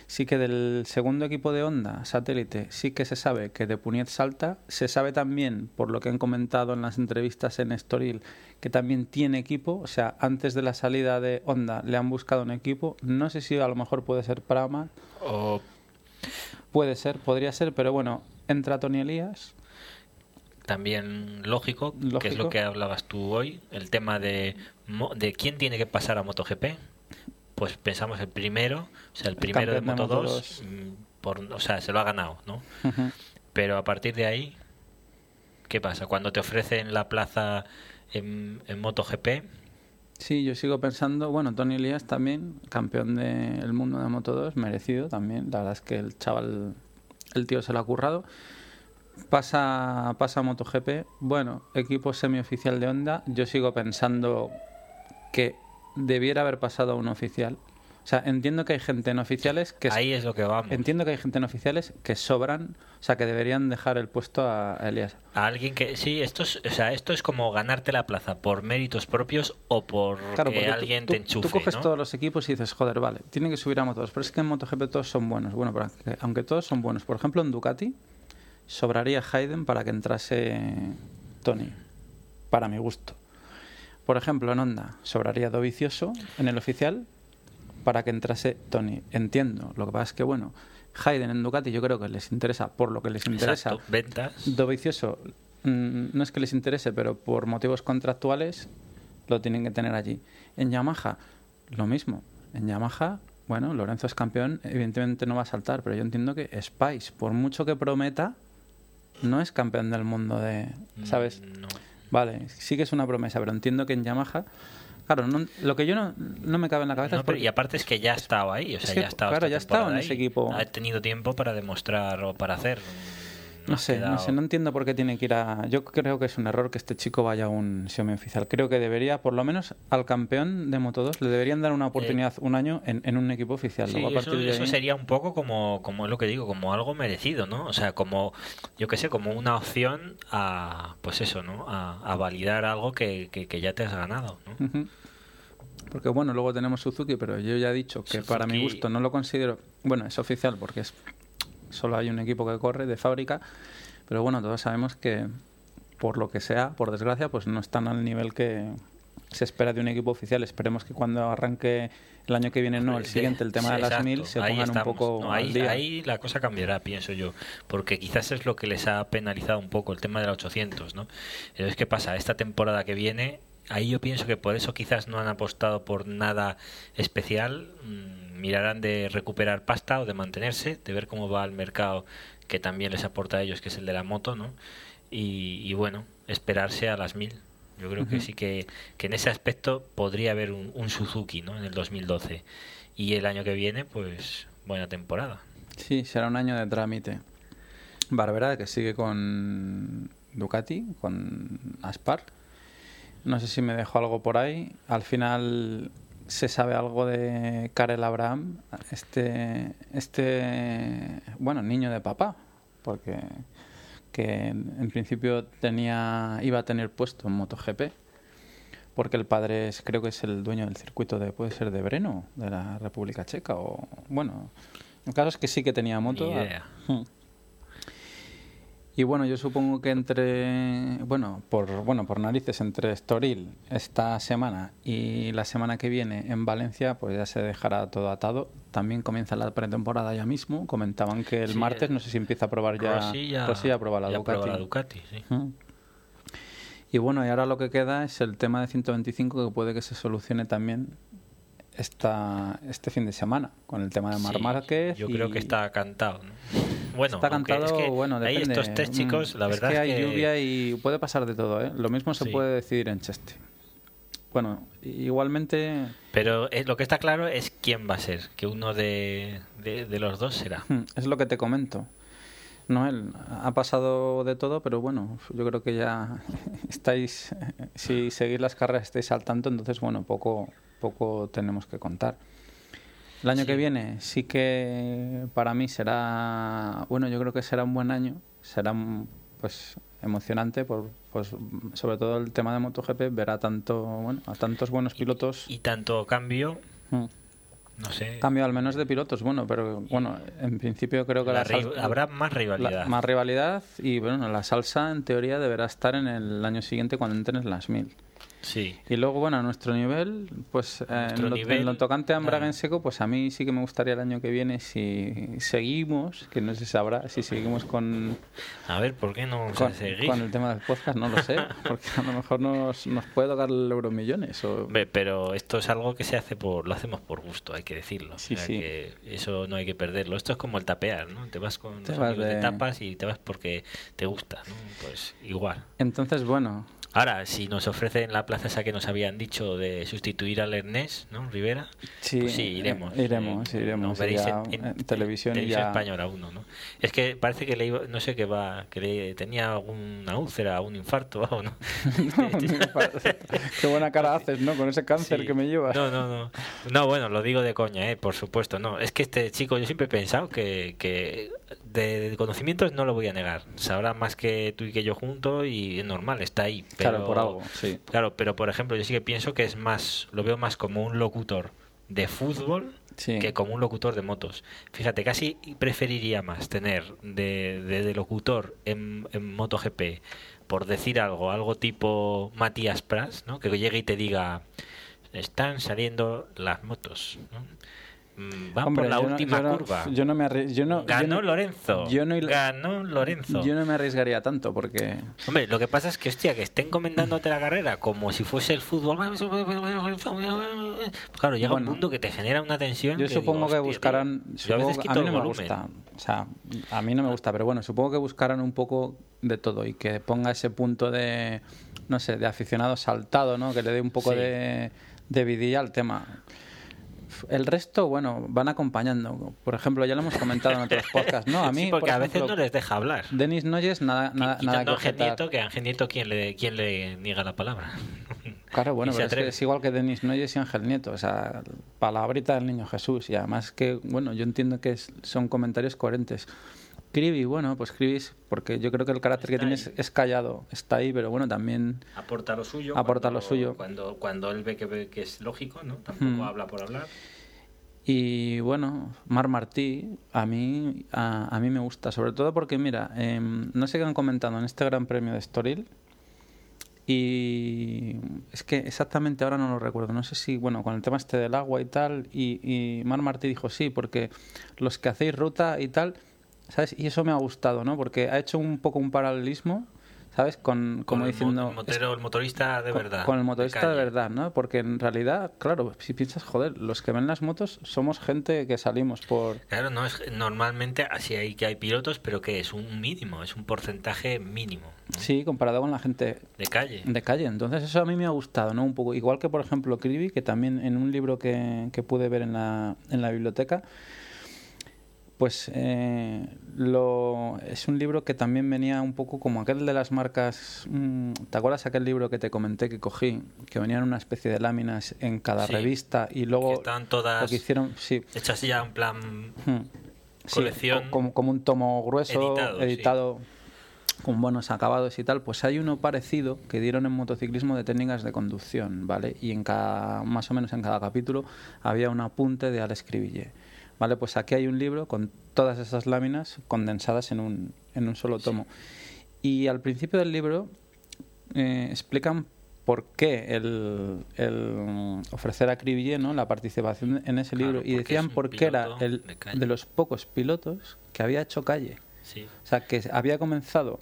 S1: sí que del segundo equipo de Honda, satélite, sí que se sabe que de Puniet salta. Se sabe también, por lo que han comentado en las entrevistas en Estoril, que también tiene equipo. O sea, antes de la salida de Honda le han buscado un equipo. No sé si a lo mejor puede ser Prama.
S2: O
S1: Puede ser, podría ser, pero bueno, entra Tony Elías.
S2: también lógico, que es lo que hablabas tú hoy, el tema de, de quién tiene que pasar a MotoGP. Pues pensamos el primero, o sea, el primero de
S1: campeón de
S2: Moto 2,
S1: Moto2.
S2: por, o sea, se lo ha ganado, ¿no? Pero a partir de ahí, ¿qué pasa? Cuando te ofrecen la plaza en, en MotoGP,
S1: Sí, yo sigo pensando, bueno, Tony Elías también, campeón del mundo de Moto 2, merecido también. La verdad es que el chaval, el tío se lo ha currado. Pasa, pasa a MotoGP. Bueno, equipo semioficial de Honda. Yo sigo pensando que debiera haber pasado a un oficial. O sea, entiendo que hay gente en oficiales que
S2: ahí es lo que vamos.
S1: entiendo que hay gente en oficiales que sobran, o sea, que deberían dejar el puesto a Elías.
S2: A alguien que sí, esto es, o sea, esto es como ganarte la plaza por méritos propios o por
S1: Claro,
S2: que alguien
S1: tú,
S2: te enchufe,
S1: tú coges
S2: ¿no?
S1: todos los equipos y dices, joder, vale, tienen que subir a Moto2, pero es que en MotoGP todos son buenos. Bueno, pero aunque todos son buenos, por ejemplo, en Ducati sobraría Hayden para que entrase Tony, para mi gusto. Por ejemplo, en Honda sobraría Dovicioso en el oficial para que entrase Tony. Entiendo, lo que pasa es que, bueno, Hayden en Ducati yo creo que les interesa por lo que les interesa.
S2: Exacto, ventas.
S1: Dovicioso mm, no es que les interese, pero por motivos contractuales lo tienen que tener allí. En Yamaha, lo mismo. En Yamaha, bueno, Lorenzo es campeón, evidentemente no va a saltar, pero yo entiendo que Spice, por mucho que prometa, no es campeón del mundo de... ¿Sabes?
S2: Mm, No.
S1: Vale, sí que es una promesa, pero entiendo que en Yamaha... Claro, no- lo que yo no, no me cabe en la cabeza
S2: No,
S1: es porque-
S2: y aparte es que ya ha estado ahí, o sea,
S1: que,
S2: ya ha estado
S1: claro, ya ha estado en ese
S2: ahí.
S1: equipo.
S2: Ha tenido tiempo para demostrar o para hacer.
S1: No sé, no sé, no entiendo por qué tiene que ir a... Yo creo que es un error que este chico vaya a un semi-oficial. Creo que debería, por lo menos, al campeón de Moto2 le deberían dar una oportunidad un año en, en un equipo oficial.
S2: Sí,
S1: Luego, a
S2: eso,
S1: de
S2: eso
S1: ahí-
S2: sería un poco como, como es lo que digo, como algo merecido, ¿no? O sea, como, yo qué sé, como una opción a, pues eso, ¿no? A, a validar algo que, que, que ya te has ganado, ¿no?
S1: Porque bueno, luego tenemos Suzuki, pero yo ya he dicho que para mi gusto no lo considero... Bueno, es oficial porque es solo hay un equipo que corre de fábrica, pero bueno, todos sabemos que por lo que sea, por desgracia, pues no están al nivel que se espera de un equipo oficial. Esperemos que cuando arranque el año que viene, no, el siguiente, el tema
S2: sí,
S1: de las
S2: exacto.
S1: mil, se
S2: Ahí
S1: pongan un poco
S2: No,
S1: al
S2: ahí,
S1: día.
S2: ahí la cosa cambiará, pienso yo, porque quizás es lo que les ha penalizado un poco el tema de la 800, ¿no? Entonces, ¿qué pasa? Esta temporada que viene, ahí yo pienso que por eso quizás no han apostado por nada especial, mm, mirarán de recuperar pasta o de mantenerse, de ver cómo va el mercado que también les aporta a ellos, que es el de la moto, ¿no? Y, y bueno, esperarse a las mil. Yo creo que sí que, que en ese aspecto podría haber un, un Suzuki, ¿no? En el 2012. Y el año que viene, pues, buena temporada.
S1: Sí, será un año de trámite. Barbera, que sigue con Ducati, con Aspar. No sé si me dejo algo por ahí. Al final se sabe algo de Karel Abraham, este, este, bueno, niño de papá, porque que en principio tenía, iba a tener puesto en MotoGP, porque el padre es, creo que es el dueño del circuito de, puede ser de Breno, de la República Checa, o bueno, el caso es que sí que tenía moto. (laughs) Y bueno, yo supongo que entre, bueno, por bueno, por narices entre Estoril esta semana y la semana que viene en Valencia, pues ya se dejará todo atado. También comienza la pretemporada ya mismo. Comentaban que el
S2: Sí,
S1: martes no sé si empieza a probar ya
S2: Rossi ya,
S1: Rossi ya la Ducati.
S2: prueba la Ducati, sí.
S1: Mm. Y bueno, y ahora lo que queda es el tema de 125 que puede que se solucione también esta, este fin de semana con el tema de Mar
S2: Sí,
S1: Márquez.
S2: Yo
S1: y-
S2: creo que está cantado. ¿no? Bueno,
S1: Está cantado,
S2: es que
S1: bueno,
S2: hay
S1: depende.
S2: estos tres
S1: Mm,
S2: chicos, la verdad
S1: es que hay
S2: que-
S1: lluvia y puede pasar de todo, ¿eh? Lo mismo se
S2: Sí.
S1: puede decidir en Cheste. Bueno, igualmente
S2: Pero eh, lo que está claro es quién va a ser, que uno de, de, de los dos será.
S1: mm, es lo que te comento. Noel, ha pasado de todo, pero bueno, yo creo que ya (laughs) estáis, si seguís las carreras estáis al tanto, entonces bueno, poco, poco tenemos que contar. El año
S2: Sí.
S1: que viene sí que para mí será, bueno, yo creo que será un buen año, será pues emocionante por pues sobre todo el tema de MotoGP ver a tanto bueno a tantos buenos pilotos
S2: y tanto cambio
S1: Mm.
S2: no sé
S1: cambio al menos de pilotos bueno pero bueno en principio creo que
S2: la
S1: la
S2: ri-
S1: sal-
S2: habrá más
S1: la-
S2: rivalidad
S1: más rivalidad y bueno la salsa en teoría deberá estar en el año siguiente cuando entren en las mil
S2: sí.
S1: Y luego bueno a nuestro nivel pues eh,
S2: nuestro
S1: en, lo,
S2: nivel,
S1: en lo tocante a embrague
S2: claro.
S1: en seco pues a mí sí que me gustaría el año que viene si seguimos que no se sabrá si seguimos con
S2: a ver por qué no
S1: con,
S2: seguir
S1: con el tema del podcast no lo sé porque a lo mejor nos, nos puede tocar el euromillones o
S2: pero esto es algo que se hace por lo hacemos por gusto hay que decirlo.
S1: Sí,
S2: O sea
S1: sí.
S2: que eso no hay que perderlo. Esto es como el tapear no te vas con
S1: Te
S2: los
S1: vas
S2: amigos de
S1: de-
S2: tapas y te vas porque te gusta no pues igual.
S1: Entonces bueno
S2: Ahora, si nos ofrecen la plaza esa que nos habían dicho de sustituir al Ernest, ¿no? Rivera,
S1: sí,
S2: pues sí, iremos.
S1: iremos
S2: Eh,
S1: iremos
S2: nos veréis en, en-
S1: en televisión y
S2: televisión
S1: ya
S2: española uno, ¿no? Es que parece que le iba, no sé qué va, que le tenía alguna úlcera, (laughs) (laughs) un infarto o ¿no? (laughs)
S1: qué buena cara haces no con ese cáncer
S2: Sí.
S1: que me llevas
S2: No, no, no. No, bueno, lo digo de coña, ¿eh? por supuesto. No, es que este chico, yo siempre he pensado que, que de, de conocimientos no lo voy a negar. Sabrá más que tú y que yo juntos y es normal, está ahí. Pero,
S1: claro por algo sí
S2: Claro, pero por ejemplo, yo sí que pienso que es más, lo veo más como un locutor de fútbol
S1: Sí.
S2: que como un locutor de motos. Fíjate, casi preferiría más tener de, de- de locutor en, en MotoGP, por decir algo, algo tipo Matías Prats, ¿no? que llegue y te diga, están saliendo las motos. ¿no? Van
S1: Hombre,
S2: por la
S1: no-
S2: última
S1: no-
S2: curva.
S1: yo no me arri- yo no-
S2: Ganó Lorenzo.
S1: yo no-
S2: Ganó Lorenzo.
S1: yo no me arriesgaría tanto porque
S2: Hombre, lo que pasa es que, hostia, que estén comentándote la carrera como si fuese el fútbol. Claro, llega
S1: Bueno.
S2: un punto que te genera una tensión.
S1: Yo
S2: que
S1: supongo
S2: digo,
S1: que buscarán.
S2: Yo a
S1: supongo
S2: veces quito
S1: a mí no me gusta. O sea, a mí no me gusta, pero bueno, supongo que buscarán un poco de todo y que ponga ese punto de, no sé, de aficionado saltado, ¿no? Que le dé un poco
S2: Sí.
S1: de, de vidilla al tema. El resto, bueno, van acompañando. Por ejemplo, ya lo hemos comentado en otros podcasts, ¿no? A (laughs) mí,
S2: Sí, porque
S1: por
S2: a veces no les deja hablar.
S1: Denis Noyes, nada, nada, nada que
S2: Ángel. Nieto, que a Ángel Nieto, ¿quién le, quién le niega la palabra? (laughs)
S1: Claro, bueno, pero es, que es igual que Denis Noyes y Ángel Nieto, o sea, palabrita del niño Jesús. Y además que, bueno, yo entiendo que son comentarios coherentes. Cribi, bueno, pues Cribi, es- porque yo creo que el carácter que
S2: Está
S1: tiene
S2: ahí.
S1: es, es callado, está ahí, pero bueno, también
S2: Aporta lo suyo.
S1: Aporta
S2: cuando-
S1: lo suyo.
S2: Cuando, cuando él ve que, ve que es lógico, ¿no? Tampoco habla por hablar.
S1: Y bueno, Mar Martí, a mí, a, a mí me gusta, sobre todo porque, mira, em, no sé qué han comentado en este Gran Premio de Estoril. Y es que exactamente ahora no lo recuerdo. No sé si, bueno, con el tema este del agua y tal. Y, y Mar Martí dijo sí, porque los que hacéis ruta y tal, ¿sabes? Y eso me ha gustado, ¿no? Porque ha hecho un poco un paralelismo, ¿sabes? Con, como
S2: Con el
S1: diciendo.
S2: motero, el motorista de
S1: con-
S2: verdad.
S1: Con el motorista de, verdad, ¿no? Porque en realidad, claro, si piensas, joder, los que ven las motos somos gente que salimos por...
S2: Claro, no es normalmente así hay que hay pilotos, pero que es un mínimo, es un porcentaje mínimo ¿no?
S1: Sí, comparado con la gente
S2: de calle.
S1: de calle. Entonces eso a mí me ha gustado, ¿no? Un poco. Igual que, por ejemplo, Cribi, que también en un libro que, que pude ver en la, en la biblioteca, pues eh, lo, es un libro que también venía un poco como aquel de las marcas... mm, ¿Te acuerdas aquel libro que te comenté que cogí? Que venían una especie de láminas en cada
S2: Sí.
S1: revista y
S2: que
S1: luego lo
S2: todas
S1: que hicieron... Sí,
S2: hechas ya en plan
S1: Hmm.
S2: Colección
S1: co- como, como un tomo grueso,
S2: editado,
S1: editado,
S2: sí.
S1: con buenos acabados y tal. Pues hay uno parecido que dieron en motociclismo de técnicas de conducción, ¿vale? Y en cada, más o menos en cada capítulo había un apunte de Alex. ¿Vale? Pues aquí hay un libro con todas esas láminas condensadas en un, en un solo tomo. Y al principio del libro eh, explican por qué el, el ofrecer a Cribillé ¿no? la participación en ese
S2: Claro,
S1: libro y decían por qué era el
S2: de
S1: los pocos pilotos que había hecho calle.
S2: Sí.
S1: O sea, que había comenzado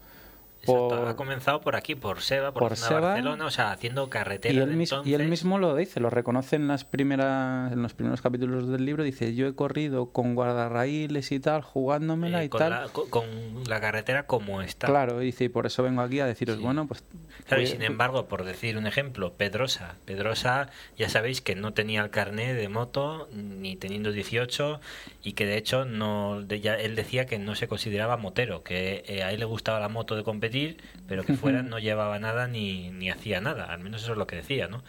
S2: Exacto,
S1: por...
S2: Ha comenzado por aquí, por Seba, por,
S1: por Seba.
S2: Barcelona, o sea, haciendo carretera.
S1: Y él, mis- y él
S2: entonces.
S1: mismo lo dice, lo reconoce en las primeras, en los primeros capítulos del libro. Dice, yo he corrido con guardarraíles y tal, jugándomela
S2: eh,
S1: y
S2: con,
S1: tal.
S2: la, co- con la carretera como está.
S1: Claro, y dice, y por eso vengo aquí a deciros,
S2: Sí.
S1: bueno, pues...
S2: Claro, y
S1: voy-
S2: sin embargo, por decir un ejemplo, Pedrosa. Pedrosa, ya sabéis que no tenía el carné de moto, ni teniendo 18, y que de hecho no ya, él decía que no se consideraba motero, que eh, a él le gustaba la moto de pero que fuera no llevaba nada ni, ni hacía nada. Al menos eso es lo que decía, ¿no?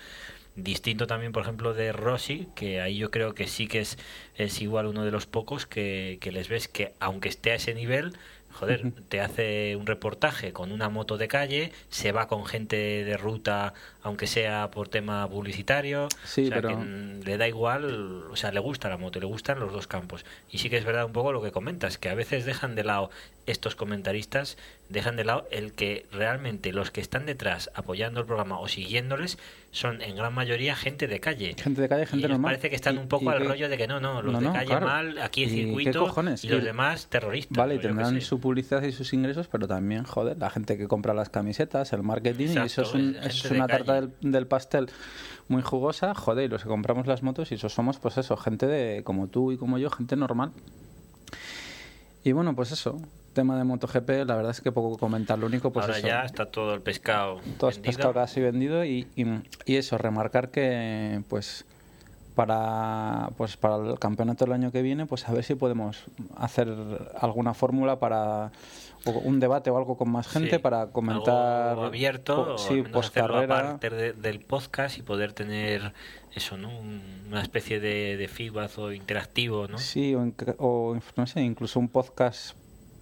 S2: Distinto también, por ejemplo, de Rossi, que ahí yo creo que sí que es, es igual uno de los pocos que, que les ves que, aunque esté a ese nivel, joder, te hace un reportaje con una moto de calle, se va con gente de ruta, aunque sea por tema publicitario,
S1: Sí,
S2: o sea,
S1: pero-
S2: que mm, le da igual, o sea, le gusta la moto, le gustan los dos campos. Y sí que es verdad un poco lo que comentas, que a veces dejan de lado estos comentaristas, dejan de lado el que realmente los que están detrás apoyando el programa o siguiéndoles son en gran mayoría gente de calle.
S1: Gente de calle,
S2: Y
S1: gente
S2: ellos
S1: normal.
S2: parece que están
S1: Y-
S2: un poco
S1: y
S2: al rollo de que no, no, los
S1: No,
S2: de calle
S1: claro.
S2: mal, aquí
S1: ¿Y qué
S2: circuito y los
S1: Y-
S2: demás terroristas.
S1: Vale, y tendrán su publicidad y sus ingresos, pero también, joder, la gente que compra las camisetas, el marketing, y eso es, un-
S2: es
S1: una tarta del, del pastel muy jugosa, joder, y los que compramos las motos, y eso somos, pues eso, gente de como tú y como yo, gente normal. Y bueno, pues eso, tema de MotoGP, la verdad es que poco comentar, lo único, pues
S2: Ahora
S1: eso,
S2: ya está todo el pescado.
S1: todo
S2: vendido.
S1: pescado casi vendido y, y, y eso, remarcar que pues para pues para el campeonato del año que viene, pues a ver si podemos hacer alguna fórmula para un debate o algo con más gente
S2: Sí,
S1: para comentar
S2: algo abierto,
S1: po- sí,
S2: aparte de- del podcast y poder tener eso, ¿no? Un- Una especie de, de feedback o interactivo, ¿no?
S1: Sí, o, o, no sé, incluso un podcast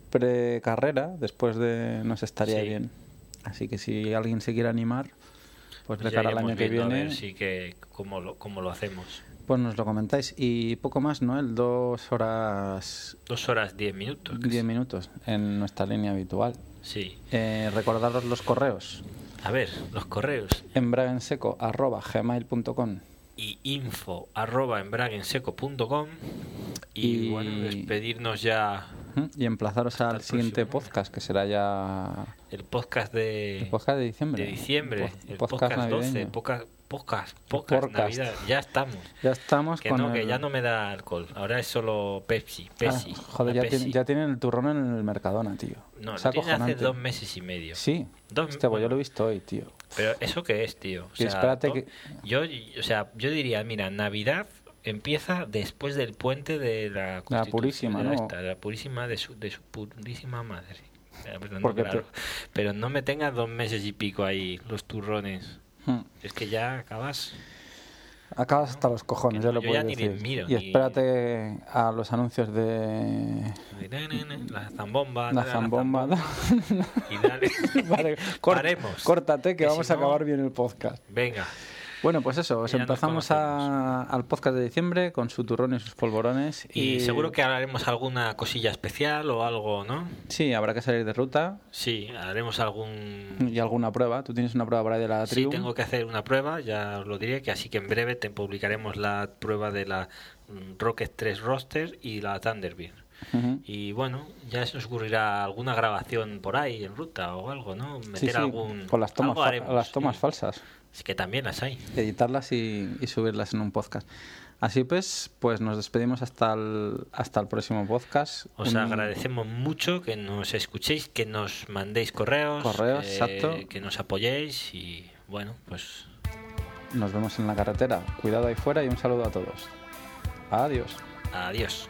S1: pre-carrera, después de nos estaría
S2: Sí.
S1: bien. Así que si alguien se quiere animar, pues de
S2: ya
S1: cara al año que
S2: viendo a
S1: viene,
S2: ver sí que cómo lo, cómo lo hacemos.
S1: Pues nos lo comentáis. Y poco más, ¿no? El dos horas
S2: Dos horas diez minutos.
S1: 10 minutos en nuestra línea habitual.
S2: Sí.
S1: Eh, recordaros los correos.
S2: A ver, los correos
S1: embragenseco.gmail.com
S2: y info arroba y,
S1: Y-
S2: bueno, despedirnos ya
S1: y emplazaros al
S2: el
S1: siguiente
S2: próximo
S1: podcast, que será ya
S2: el podcast de,
S1: el podcast de diciembre.
S2: de diciembre, el
S1: podcast
S2: podcast, 12,
S1: navideño.
S2: podcast, podcast, podcast,
S1: Podcast.
S2: Navidad, ya estamos.
S1: Ya estamos
S2: Que
S1: con
S2: no, que ya no me da alcohol, ahora es solo Pepsi,
S1: Ah,
S2: Pepsi.
S1: joder, ya,
S2: Pepsi.
S1: tienen, ya tienen el turrón en el Mercadona, tío.
S2: No,
S1: Es
S2: lo tiene hace dos meses y medio.
S1: Sí,
S2: Dos- bueno.
S1: yo lo he visto hoy, tío.
S2: Pero ¿eso qué es, tío? O sea,
S1: espérate
S2: to-
S1: que-
S2: yo, o sea, yo diría, mira, Navidad empieza después del puente de la Constitución,
S1: Purísima,
S2: de la
S1: ¿no?
S2: esta, de la purísima de su, de su purísima madre. Perdón, claro.
S1: te-
S2: Pero no me tengas dos meses y pico ahí los turrones.
S1: Hmm.
S2: Es que ya acabas.
S1: Acabas hasta los cojones, ya lo
S2: yo
S1: puedo
S2: ya ni
S1: decir.
S2: les miro,
S1: y
S2: ni-
S1: espérate a los anuncios de
S2: La zambomba.
S1: la zambomba. (laughs)
S2: Y dale.
S1: vale, cor-
S2: Paremos.
S1: córtate que
S2: Que
S1: vamos
S2: si
S1: a
S2: no-
S1: acabar bien el podcast.
S2: Venga.
S1: Bueno, pues eso, os empezamos a- al podcast de diciembre con su turrón y sus polvorones.
S2: Y, seguro que haremos alguna cosilla especial o algo, ¿no?
S1: Sí, habrá que salir de ruta
S2: Sí, haremos algún
S1: y alguna prueba. Tú tienes una prueba por ahí de la
S2: Sí,
S1: tribu.
S2: tengo que hacer una prueba, ya os lo diré, que así que en breve te publicaremos la prueba de la mm, Rocket 3 Roster y la Thunderbird. Y bueno, ya se nos ocurrirá alguna grabación por ahí en ruta o algo, ¿no? Meter
S1: Sí, sí,
S2: algún.
S1: con las tomas,
S2: algo
S1: fa-
S2: haremos,
S1: las tomas
S2: sí.
S1: falsas.
S2: Es que también las hay.
S1: editarlas y, y subirlas en un podcast. Así pues, pues nos despedimos hasta el, hasta el próximo podcast.
S2: Os
S1: Un-
S2: agradecemos mucho que nos escuchéis, que nos mandéis correos,
S1: Correos,
S2: que,
S1: exacto.
S2: que nos apoyéis y bueno, pues
S1: Nos vemos en la carretera. Cuidado ahí fuera y un saludo a todos. Adiós.
S2: adiós.